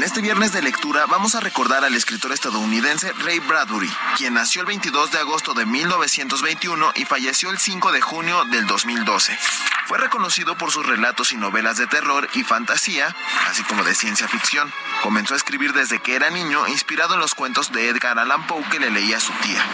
Este viernes de lectura vamos a recordar al escritor estadounidense Ray Bradbury, quien nació el 22 de agosto de 1921 y falleció el 5 de junio del 2012. Fue reconocido por sus relatos y novelas de terror y fantasía, así como de ciencia ficción. Comenzó a escribir desde que era niño, inspirado en los cuentos de Edgar Allan Poe que le leía a su tía.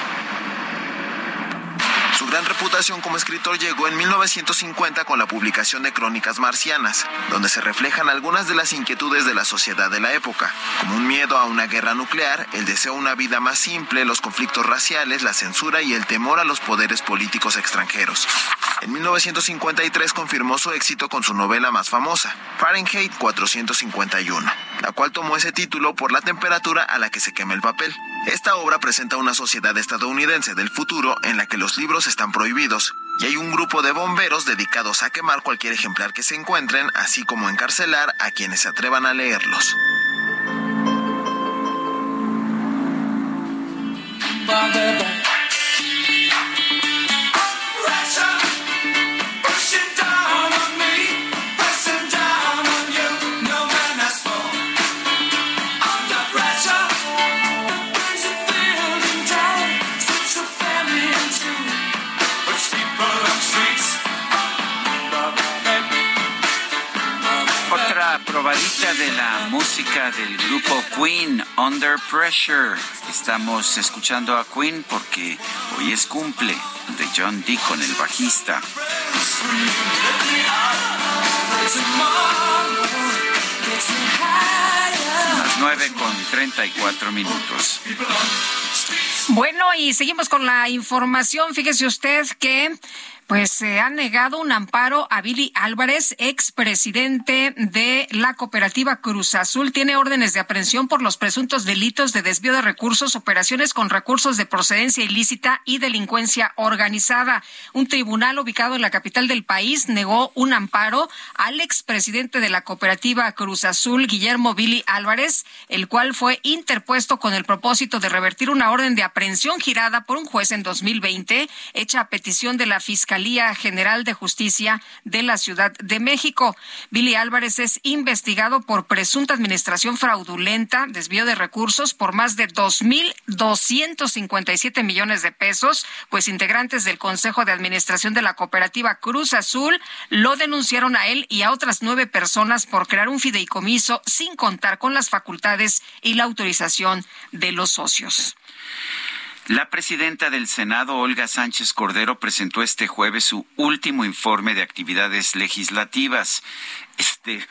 Gran reputación como escritor llegó en 1950 con la publicación de Crónicas Marcianas, donde se reflejan algunas de las inquietudes de la sociedad de la época, como un miedo a una guerra nuclear, el deseo de una vida más simple, los conflictos raciales, la censura y el temor a los poderes políticos extranjeros. En 1953 confirmó su éxito con su novela más famosa, Fahrenheit 451, la cual tomó ese título por la temperatura a la que se quema el papel. Esta obra presenta una sociedad estadounidense del futuro en la que los libros están prohibidos y hay un grupo de bomberos dedicados a quemar cualquier ejemplar que se encuentren, así como encarcelar a quienes se atrevan a leerlos. Probadita de la música del grupo Queen, Under Pressure. Estamos escuchando a Queen porque hoy es cumple de John Deacon, el bajista. Las nueve con treinta y cuatro minutos. Bueno, y seguimos con la información. Fíjese usted que pues se ha negado un amparo a Billy Álvarez, expresidente de la cooperativa Cruz Azul. Tiene órdenes de aprehensión por los presuntos delitos de desvío de recursos, operaciones con recursos de procedencia ilícita y delincuencia organizada. Un tribunal ubicado en la capital del país negó un amparo al expresidente de la cooperativa Cruz Azul, Guillermo Billy Álvarez, el cual fue interpuesto con el propósito de revertir una orden de aprehensión girada por un juez en 2020, hecha a petición de la Fiscalía General de Justicia de la Ciudad de México. Billy Álvarez es investigado por presunta administración fraudulenta, desvío de recursos por más de 2.257 millones de pesos, pues integrantes del Consejo de Administración de la Cooperativa Cruz Azul lo denunciaron a él y a otras nueve personas por crear un fideicomiso sin contar con las facultades y la autorización de los socios. La presidenta del Senado, Olga Sánchez Cordero, presentó este jueves su último informe de actividades legislativas. Este,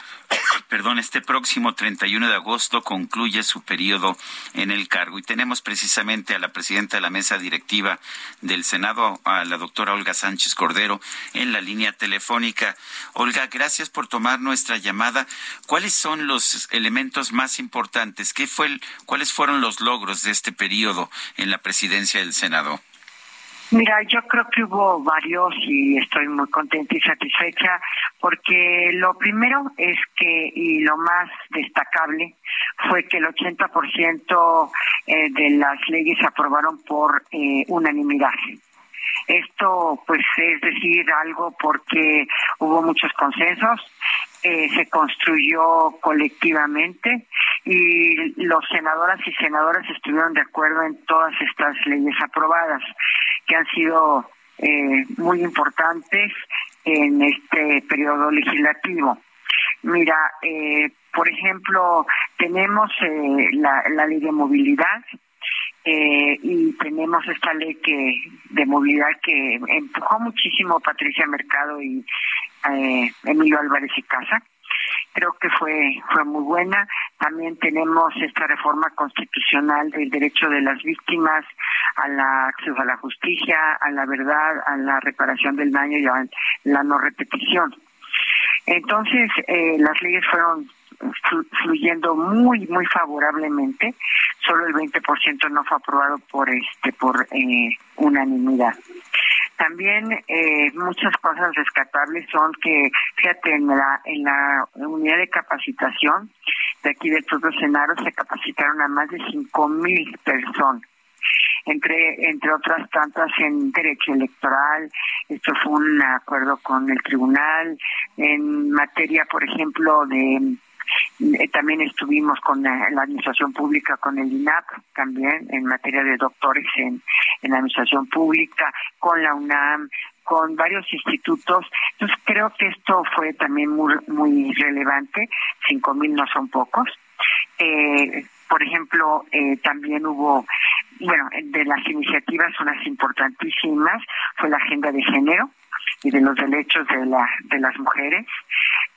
perdón, este próximo 31 de agosto concluye su periodo en el cargo y tenemos precisamente a la presidenta de la mesa directiva del Senado, a la doctora Olga Sánchez Cordero, en la línea telefónica. Olga, gracias por tomar nuestra llamada. ¿Cuáles son los elementos más importantes? ¿Qué fue ¿Cuáles fueron los logros de este periodo en la presidencia del Senado? Mira, yo creo que hubo varios y estoy muy contenta y satisfecha porque lo primero es que, y lo más destacable, fue que el 80% eh, de las leyes se aprobaron por eh, unanimidad. Esto, pues, es decir algo porque hubo muchos consensos, eh, se construyó colectivamente y los senadoras y senadoras estuvieron de acuerdo en todas estas leyes aprobadas, que han sido eh, muy importantes en este periodo legislativo. Mira, eh, por ejemplo, tenemos la, la ley de movilidad, eh, y tenemos esta ley que de movilidad que empujó muchísimo Patricia Mercado y eh, Emilio Álvarez y Casa. Creo que fue fue muy buena. También tenemos esta reforma constitucional del derecho de las víctimas a la acceso a la justicia, a la verdad, a la reparación del daño y a la no repetición. Entonces, eh, las leyes fueron fluyendo muy muy favorablemente solo el 20% no fue aprobado por este por eh, unanimidad también eh, muchas cosas rescatables son que fíjate en la en la unidad de capacitación de aquí del propio Senado se capacitaron a más de cinco mil personas. Entre entre otras tantas en derecho electoral esto fue un acuerdo con el tribunal en materia por ejemplo de eh, también estuvimos con la, administración pública, con el INAP, también en materia de doctores en, en administración pública, con la UNAM, con varios institutos. Entonces creo que esto fue también muy, muy relevante. Cinco mil no son pocos. Eh, por ejemplo, eh, también hubo, bueno, de las iniciativas unas importantísimas fue la agenda de género y de los derechos de la de las mujeres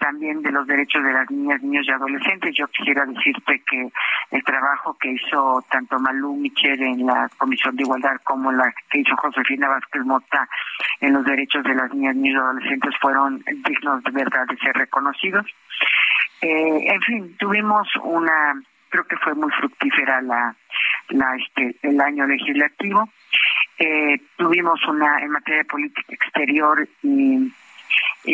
también de los derechos de las niñas, niños y adolescentes. Yo quisiera decirte que el trabajo que hizo tanto Malú Michel en la Comisión de Igualdad como la que hizo Josefina Vázquez Mota en los derechos de las niñas, niños y adolescentes fueron dignos de verdad de ser reconocidos. Eh, en fin, tuvimos una, creo que fue muy fructífera la, la este, el año legislativo. Eh, tuvimos una en materia de política exterior y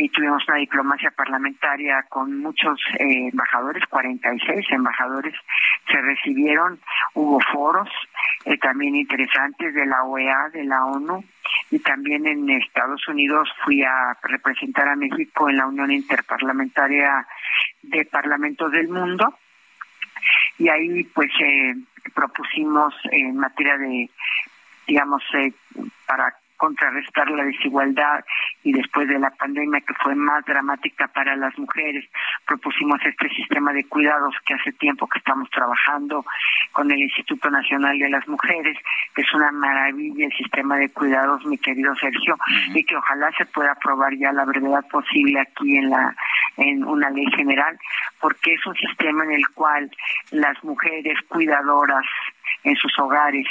tuvimos una diplomacia parlamentaria con muchos eh, embajadores, 46 embajadores se recibieron, hubo foros eh, también interesantes de la OEA, de la ONU y también en Estados Unidos fui a representar a México en la Unión Interparlamentaria de Parlamentos del Mundo y ahí pues eh, propusimos en materia de digamos eh, para contrarrestar la desigualdad y después de la pandemia que fue más dramática para las mujeres, propusimos este sistema de cuidados que hace tiempo que estamos trabajando con el Instituto Nacional de las Mujeres, que es una maravilla el sistema de cuidados, mi querido Sergio, y que ojalá se pueda aprobar ya la brevedad posible aquí en la en una ley general, porque es un sistema en el cual las mujeres cuidadoras en sus hogares,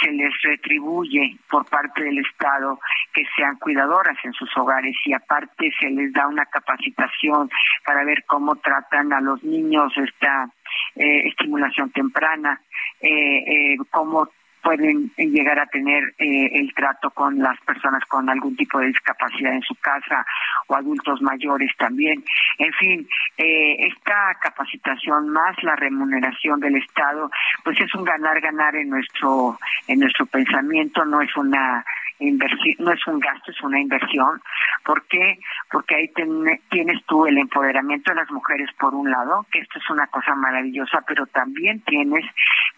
se les retribuye por parte del Estado que sean cuidadoras en sus hogares y aparte se les da una capacitación para ver cómo tratan a los niños esta eh, estimulación temprana, eh, eh, cómo pueden llegar a tener eh, el trato con las personas con algún tipo de discapacidad en su casa o adultos mayores también. En fin, eh, esta capacitación más la remuneración del Estado, pues es un ganar-ganar en nuestro en nuestro pensamiento, no es una inversión, no es un gasto, es una inversión. ¿Por qué? Porque ahí tienes tú el empoderamiento de las mujeres por un lado, que esto es una cosa maravillosa, pero también tienes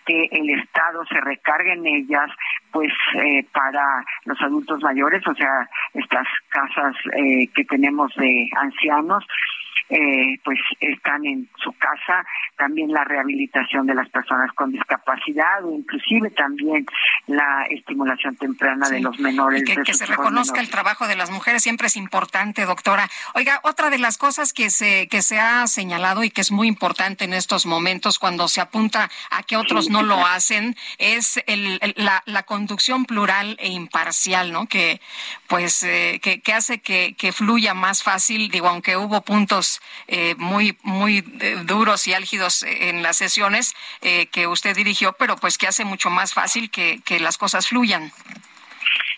que el Estado se recargue en ellas, pues eh, para los adultos mayores, o sea, estas casas eh, que tenemos de ancianos, eh, pues están en su casa, también la rehabilitación de las personas con discapacidad o inclusive también la estimulación temprana de los menores. que, que se reconozca el trabajo de las mujeres siempre es importante, doctora. Oiga, otra de las cosas que se, que se ha señalado y que es muy importante en estos momentos cuando se apunta a que otros no lo hacen es el, la, la, conducción plural e imparcial, ¿no? Que pues eh, que, que hace que, que fluya más fácil, digo, aunque hubo puntos eh, muy, muy eh, duros y álgidos en las sesiones eh, que usted dirigió, pero pues que hace mucho más fácil que, que las cosas fluyan.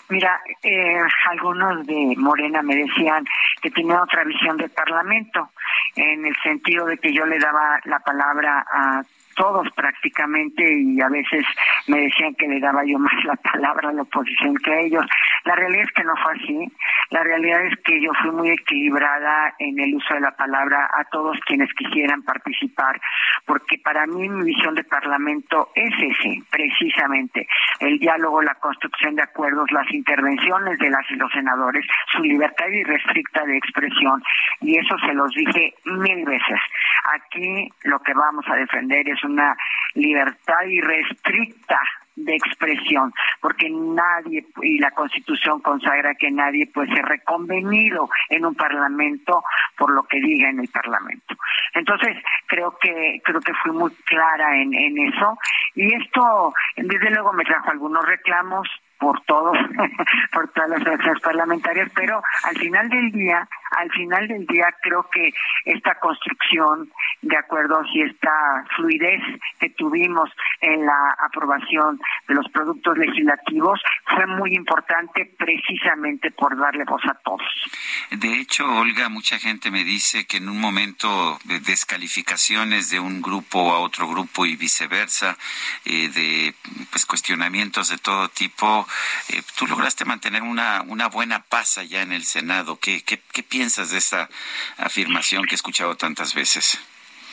Mira, eh, algunos de Morena me decían que tenía otra visión del Parlamento, en el sentido de que yo le daba la palabra a todos prácticamente y a veces me decían que le daba yo más la palabra a la oposición que a ellos. La realidad es que no fue así. La realidad es que yo fui muy equilibrada en el uso de la palabra a todos quienes quisieran participar, porque para mí mi visión de Parlamento es ese, precisamente, el diálogo, la construcción de acuerdos, las intervenciones de las y los senadores, su libertad irrestricta de expresión, y eso se los dije mil veces. Aquí lo que vamos a defender es una libertad irrestricta de expresión, porque nadie, y la Constitución consagra que nadie puede ser reconvenido en un Parlamento por lo que diga en el Parlamento. Entonces, creo que creo que fui muy clara en, en eso, y esto, desde luego, me trajo algunos reclamos, por todos, por todas las fracciones parlamentarias, pero al final del día, al final del día creo que esta construcción de acuerdos y esta fluidez que tuvimos en la aprobación de los productos legislativos fue muy importante precisamente por darle voz a todos. De hecho, Olga, mucha gente me dice que en un momento de descalificaciones de un grupo a otro grupo y viceversa, eh, de pues cuestionamientos de todo tipo, eh, tú lograste mantener una, una buena paz allá en el Senado. ¿Qué, qué, qué piensas de esa afirmación que he escuchado tantas veces?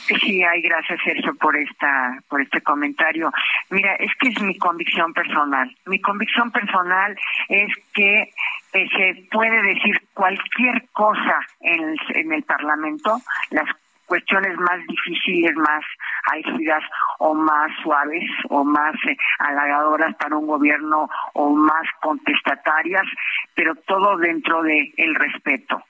Sí, hay gracias Sergio por esta por este comentario. Mira, es que es mi convicción personal. Mi convicción personal es que eh, se puede decir cualquier cosa en el, en el Parlamento, las cuestiones más difíciles, más álgidas o más suaves o más eh, halagadoras para un gobierno o más contestatarias, pero todo dentro de el respeto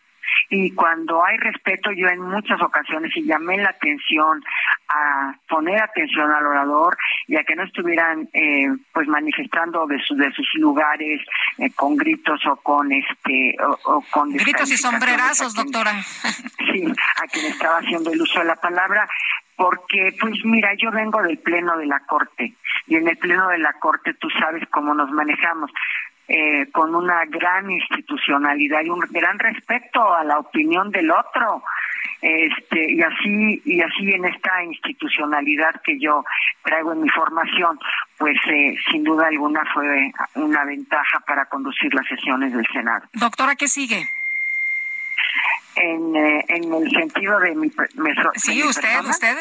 y cuando hay respeto yo en muchas ocasiones y llamé la atención a poner atención al orador y a que no estuvieran eh, pues manifestando de, de sus lugares eh, con gritos o con este o, con gritos y sombrerazos doctora. Sí a quien estaba haciendo el uso de la palabra porque pues mira yo vengo del pleno de la corte y en el pleno de la corte tú sabes cómo nos manejamos eh, con una gran institucionalidad y un gran respeto a la opinión del otro. Este y así y así en esta institucionalidad que yo traigo en mi formación pues eh, sin duda alguna fue una ventaja para conducir las sesiones del Senado. Doctora qué sigue en, eh, en el sentido de mi, sí usted usted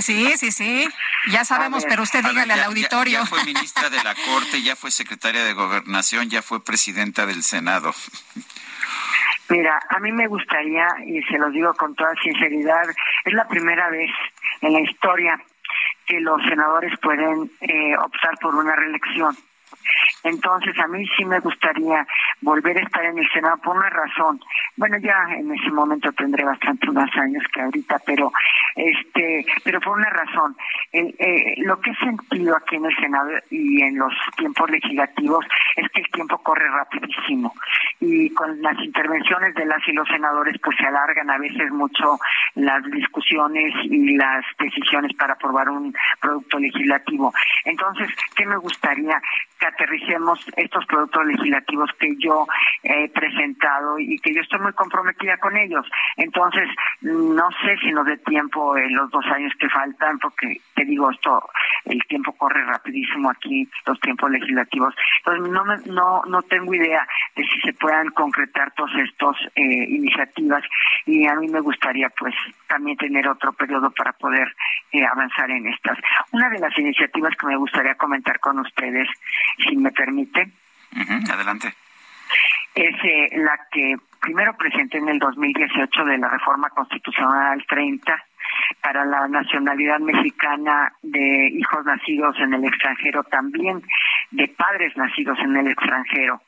sí sí sí ya sabemos pero usted dígale al auditorio. ya, fue ministra de la corte ya fue secretaria de gobernación ya fue presidenta del senado. Mira, a mí me gustaría, y se los digo con toda sinceridad, es la primera vez en la historia que los senadores pueden eh, optar por una reelección. Entonces, a mí sí me gustaría volver a estar en el Senado por una razón. Bueno, ya en ese momento tendré bastante más años que ahorita, pero este, pero por una razón. Eh, lo que he sentido aquí en el Senado y en los tiempos legislativos es que el tiempo corre rapidísimo y con las intervenciones de las y los senadores pues se alargan a veces mucho las discusiones y las decisiones para aprobar un producto legislativo. Entonces, ¿qué me gustaría? Aterricemos estos productos legislativos que yo he presentado y que yo estoy muy comprometida con ellos. Entonces, no sé si nos dé tiempo en los dos años que faltan, porque te digo esto, el tiempo corre rapidísimo aquí, los tiempos legislativos. Entonces, no, no, no tengo idea de si se puedan concretar todas estas eh, iniciativas y a mí me gustaría pues también tener otro periodo para poder eh, avanzar en estas. Una de las iniciativas que me gustaría comentar con ustedes, si me permite. adelante. Es eh, la que primero presenté en el 2018 de la reforma constitucional 30 para la nacionalidad mexicana de hijos nacidos en el extranjero también, de padres nacidos en el extranjero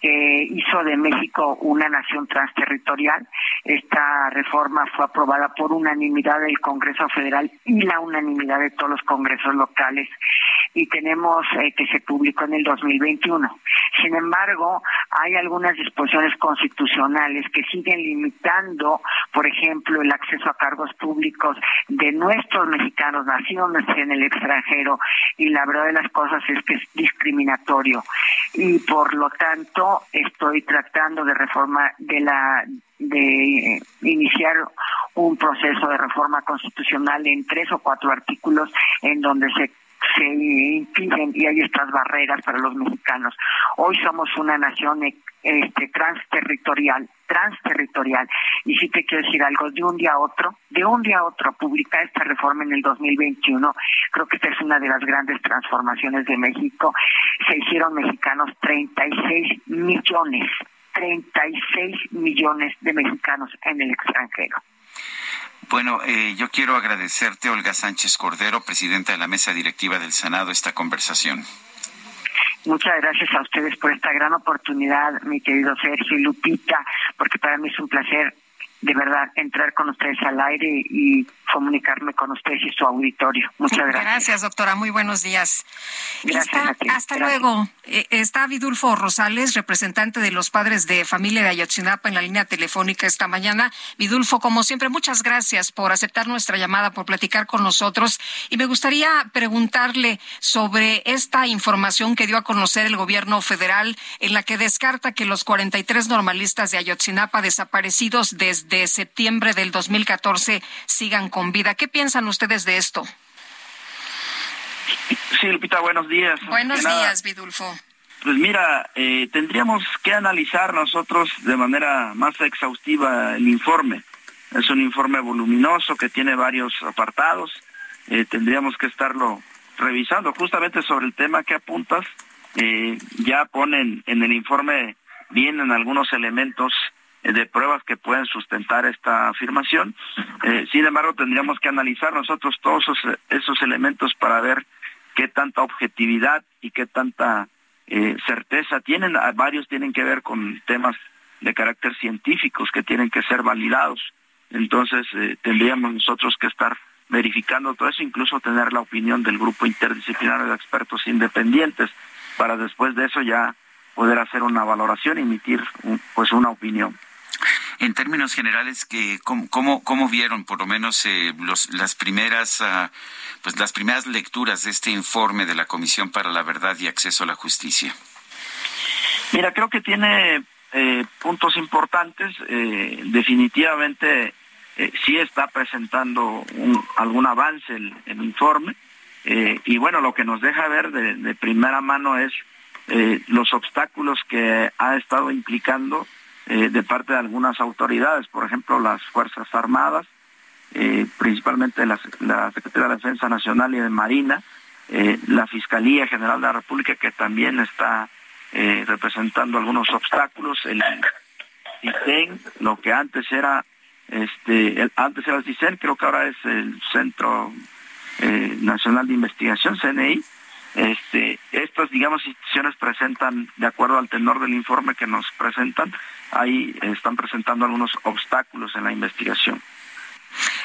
que hizo de México una nación transterritorial. Esta reforma fue aprobada por unanimidad del Congreso Federal y la unanimidad de todos los congresos locales y tenemos eh, que se publicó en el 2021. Sin embargo, hay algunas disposiciones constitucionales que siguen limitando, por ejemplo, el acceso a cargos públicos de nuestros mexicanos nacidos en el extranjero y la verdad de las cosas es que es discriminatorio y por lo tanto estoy tratando de reforma de la de iniciar un proceso de reforma constitucional en tres o cuatro artículos en donde se se impiden y hay estas barreras para los mexicanos. Hoy somos una nación este, transterritorial, transterritorial. Y si te quiero decir algo, de un día a otro, de un día a otro, publicar esta reforma en el 2021, creo que esta es una de las grandes transformaciones de México. Se hicieron mexicanos 36 millones, 36 millones de mexicanos en el extranjero. Bueno, eh, yo quiero agradecerte, Olga Sánchez Cordero, presidenta de la mesa directiva del Senado, esta conversación. Muchas gracias a ustedes por esta gran oportunidad, mi querido Sergio y Lupita, porque para mí es un placer de verdad entrar con ustedes al aire y comunicarme con ustedes y su auditorio. Muchas gracias. Gracias, doctora. Muy buenos días. Gracias hasta luego. Eh, está Vidulfo Rosales, representante de los padres de familia de Ayotzinapa en la línea telefónica esta mañana. Vidulfo, como siempre, muchas gracias por aceptar nuestra llamada, por platicar con nosotros. Y me gustaría preguntarle sobre esta información que dio a conocer el gobierno federal en la que descarta que los 43 normalistas de Ayotzinapa desaparecidos desde septiembre del 2014 sigan con vida. ¿Qué piensan ustedes de esto? Sí, Lupita, buenos días. Buenos días, Vidulfo. Pues mira, eh, tendríamos que analizar nosotros de manera más exhaustiva el informe. Es un informe voluminoso que tiene varios apartados. Eh, tendríamos que estarlo revisando justamente sobre el tema que apuntas. Eh, ya ponen en el informe, vienen algunos elementos de pruebas que pueden sustentar esta afirmación. Eh, sin embargo, tendríamos que analizar nosotros todos esos, elementos para ver qué tanta objetividad y qué tanta eh, certeza tienen. Ah, varios tienen que ver con temas de carácter científicos que tienen que ser validados. Entonces, tendríamos nosotros que estar verificando todo eso, incluso tener la opinión del grupo interdisciplinario de expertos independientes para después de eso ya poder hacer una valoración y emitir pues una opinión. En términos generales, que cómo, cómo, vieron por lo menos eh, los, las primeras ah, pues las primeras lecturas de este informe de la Comisión para la Verdad y Acceso a la Justicia? Mira, creo que tiene eh, puntos importantes. Eh, definitivamente sí está presentando algún avance el, informe. y bueno, lo que nos deja ver de primera mano es los obstáculos que ha estado implicando eh, de parte de algunas autoridades, por ejemplo, las Fuerzas Armadas, eh, principalmente la, Secretaría de Defensa Nacional y de Marina, eh, la Fiscalía General de la República, que también está representando algunos obstáculos, el CISEN, lo que antes era, este, antes era el CISEN, creo que ahora es el Centro Nacional de Investigación, CNI, Este, estas, digamos, instituciones presentan, de acuerdo al tenor del informe que nos presentan, ahí están presentando algunos obstáculos en la investigación.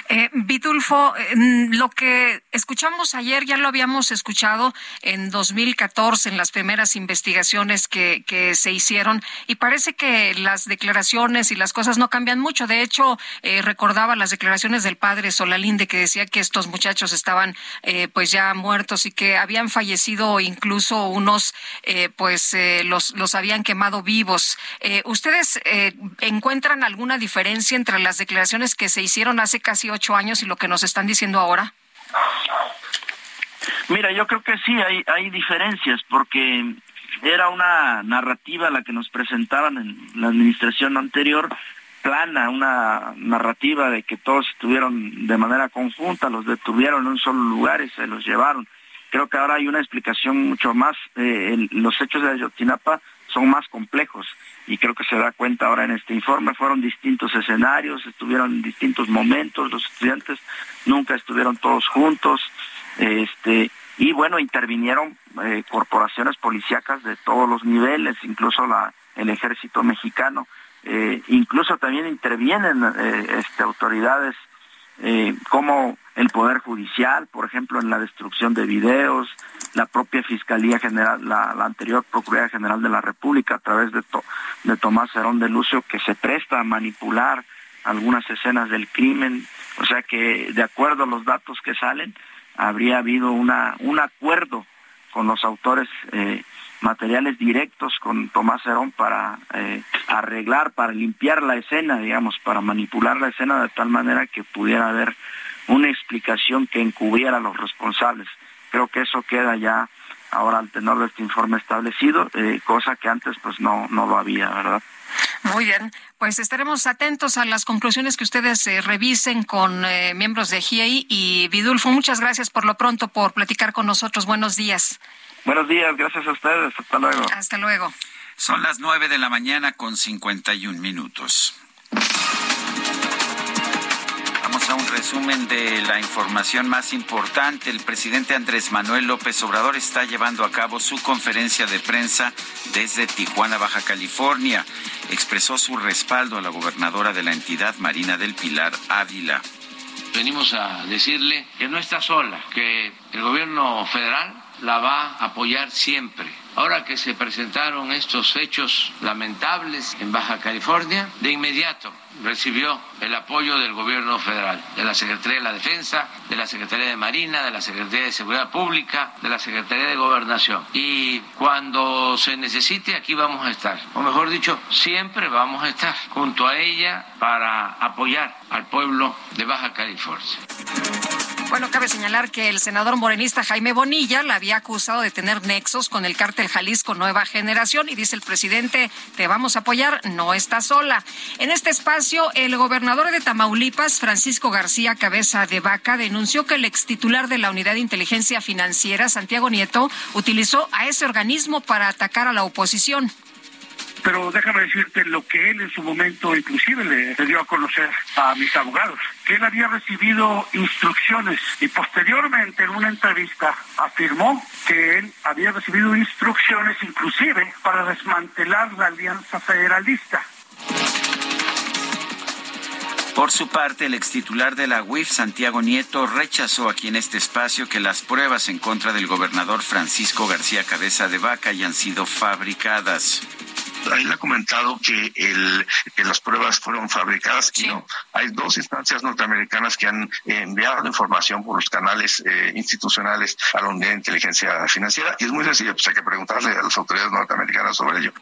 Eh, Vitulfo, lo que escuchamos ayer ya lo habíamos escuchado en 2014 en las primeras investigaciones que, que, se hicieron y parece que las declaraciones y las cosas no cambian mucho. De hecho, eh, recordaba las declaraciones del padre Solalinde que decía que estos muchachos estaban eh, pues ya muertos y que habían fallecido incluso unos eh, pues eh, los, los habían quemado vivos. Eh, ¿Ustedes encuentran alguna diferencia entre las declaraciones que se hicieron hace casi ocho años y lo que nos están diciendo ahora? Mira, yo creo que sí, hay, hay diferencias, porque era una narrativa la que nos presentaban en la administración anterior, plana, una narrativa de que todos estuvieron de manera conjunta, los detuvieron en un solo lugar y se los llevaron. Creo que ahora hay una explicación mucho más, eh, los hechos de Ayotzinapa son más complejos y creo que se da cuenta ahora en este informe. Fueron distintos escenarios, estuvieron en distintos momentos, los estudiantes nunca estuvieron todos juntos, este y bueno, intervinieron eh, corporaciones policíacas de todos los niveles, incluso la, el ejército mexicano, eh, incluso también intervienen eh, este, autoridades como el Poder Judicial, por ejemplo, en la destrucción de videos, la propia Fiscalía General, la, anterior Procuraduría General de la República, a través de, de Tomás Herón de Lucio, que se presta a manipular algunas escenas del crimen. O sea que, de acuerdo a los datos que salen, habría habido una, un acuerdo con los autores eh, materiales directos con Tomás Herón para eh, arreglar, para limpiar la escena, digamos, para manipular la escena de tal manera que pudiera haber una explicación que encubriera a los responsables. Creo que eso queda ya ahora al tenor de este informe establecido, eh, cosa que antes pues no, no lo había, ¿verdad? Muy bien, pues estaremos atentos a las conclusiones que ustedes eh, revisen con eh, miembros de GIEI y Vidulfo. Muchas gracias por lo pronto por platicar con nosotros. Buenos días. Buenos días, gracias a ustedes. Hasta luego. Hasta luego. Son las nueve de la mañana con 51 minutos. Vamos a un resumen de la información más importante. El presidente Andrés Manuel López Obrador está llevando a cabo su conferencia de prensa desde Tijuana, Baja California. Expresó su respaldo a la gobernadora de la entidad, Marina del Pilar Ávila. Venimos a decirle que no está sola, que el gobierno federal la va a apoyar siempre. Ahora que se presentaron estos hechos lamentables en Baja California, de inmediato recibió el apoyo del gobierno federal, de la Secretaría de la Defensa, de la Secretaría de Marina, de la Secretaría de Seguridad Pública, de la Secretaría de Gobernación. Y cuando se necesite, aquí vamos a estar. O mejor dicho, siempre vamos a estar junto a ella para apoyar al pueblo de Baja California. Bueno, cabe señalar que el senador morenista Jaime Bonilla la había acusado de tener nexos con el cártel Jalisco Nueva Generación y dice el presidente, te vamos a apoyar, no está sola. En este espacio, el gobernador de Tamaulipas, Francisco García Cabeza de Vaca, denunció que el ex titular de la Unidad de Inteligencia Financiera, Santiago Nieto, utilizó a ese organismo para atacar a la oposición pero déjame decirte lo que él en su momento inclusive le, dio a conocer a mis abogados, que él había recibido instrucciones y posteriormente en una entrevista afirmó que él había recibido instrucciones inclusive para desmantelar la alianza federalista. Por su parte, el extitular de la UIF, Santiago Nieto, rechazó aquí en este espacio que las pruebas en contra del gobernador Francisco García Cabeza de Vaca hayan sido fabricadas él ha comentado que, el, que las pruebas fueron fabricadas sí. y no. Hay dos instancias norteamericanas que han enviado la información por los canales eh, institucionales a la unidad de inteligencia financiera y es muy sencillo, pues hay que preguntarle a las autoridades norteamericanas sobre ello.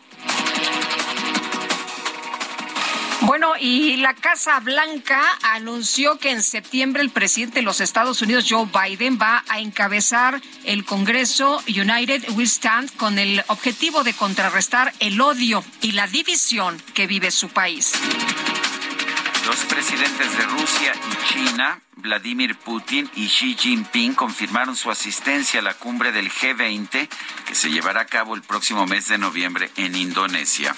Bueno, y la Casa Blanca anunció que en septiembre el presidente de los Estados Unidos, Joe Biden, va a encabezar el Congreso United We Stand con el objetivo de contrarrestar el odio y la división que vive su país. Los presidentes de Rusia y China, Vladimir Putin y Xi Jinping, confirmaron su asistencia a la cumbre del G20 que se llevará a cabo el próximo mes de noviembre en Indonesia.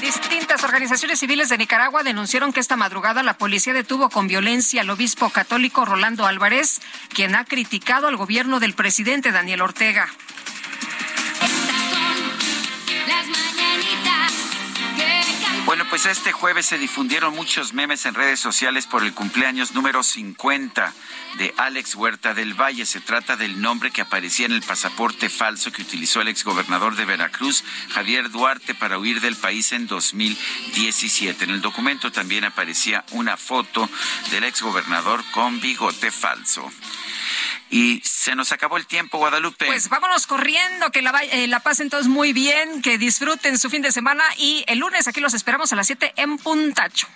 Distintas organizaciones civiles de Nicaragua denunciaron que esta madrugada la policía detuvo con violencia al obispo católico Rolando Álvarez, quien ha criticado al gobierno del presidente Daniel Ortega. Bueno, pues este jueves se difundieron muchos memes en redes sociales por el cumpleaños número 50 de Alex Huerta del Valle. Se trata del nombre que aparecía en el pasaporte falso que utilizó el exgobernador de Veracruz, Javier Duarte, para huir del país en 2017. En el documento también aparecía una foto del exgobernador con bigote falso. Y se nos acabó el tiempo, Guadalupe. Pues vámonos corriendo, que la, eh, la pasen todos muy bien, que disfruten su fin de semana y el lunes aquí los esperamos a las 7 en Puntacho.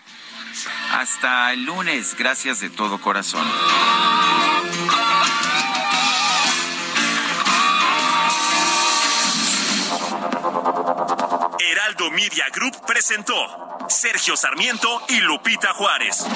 Hasta el lunes, gracias de todo corazón. Heraldo Media Group presentó Sergio Sarmiento y Lupita Juárez.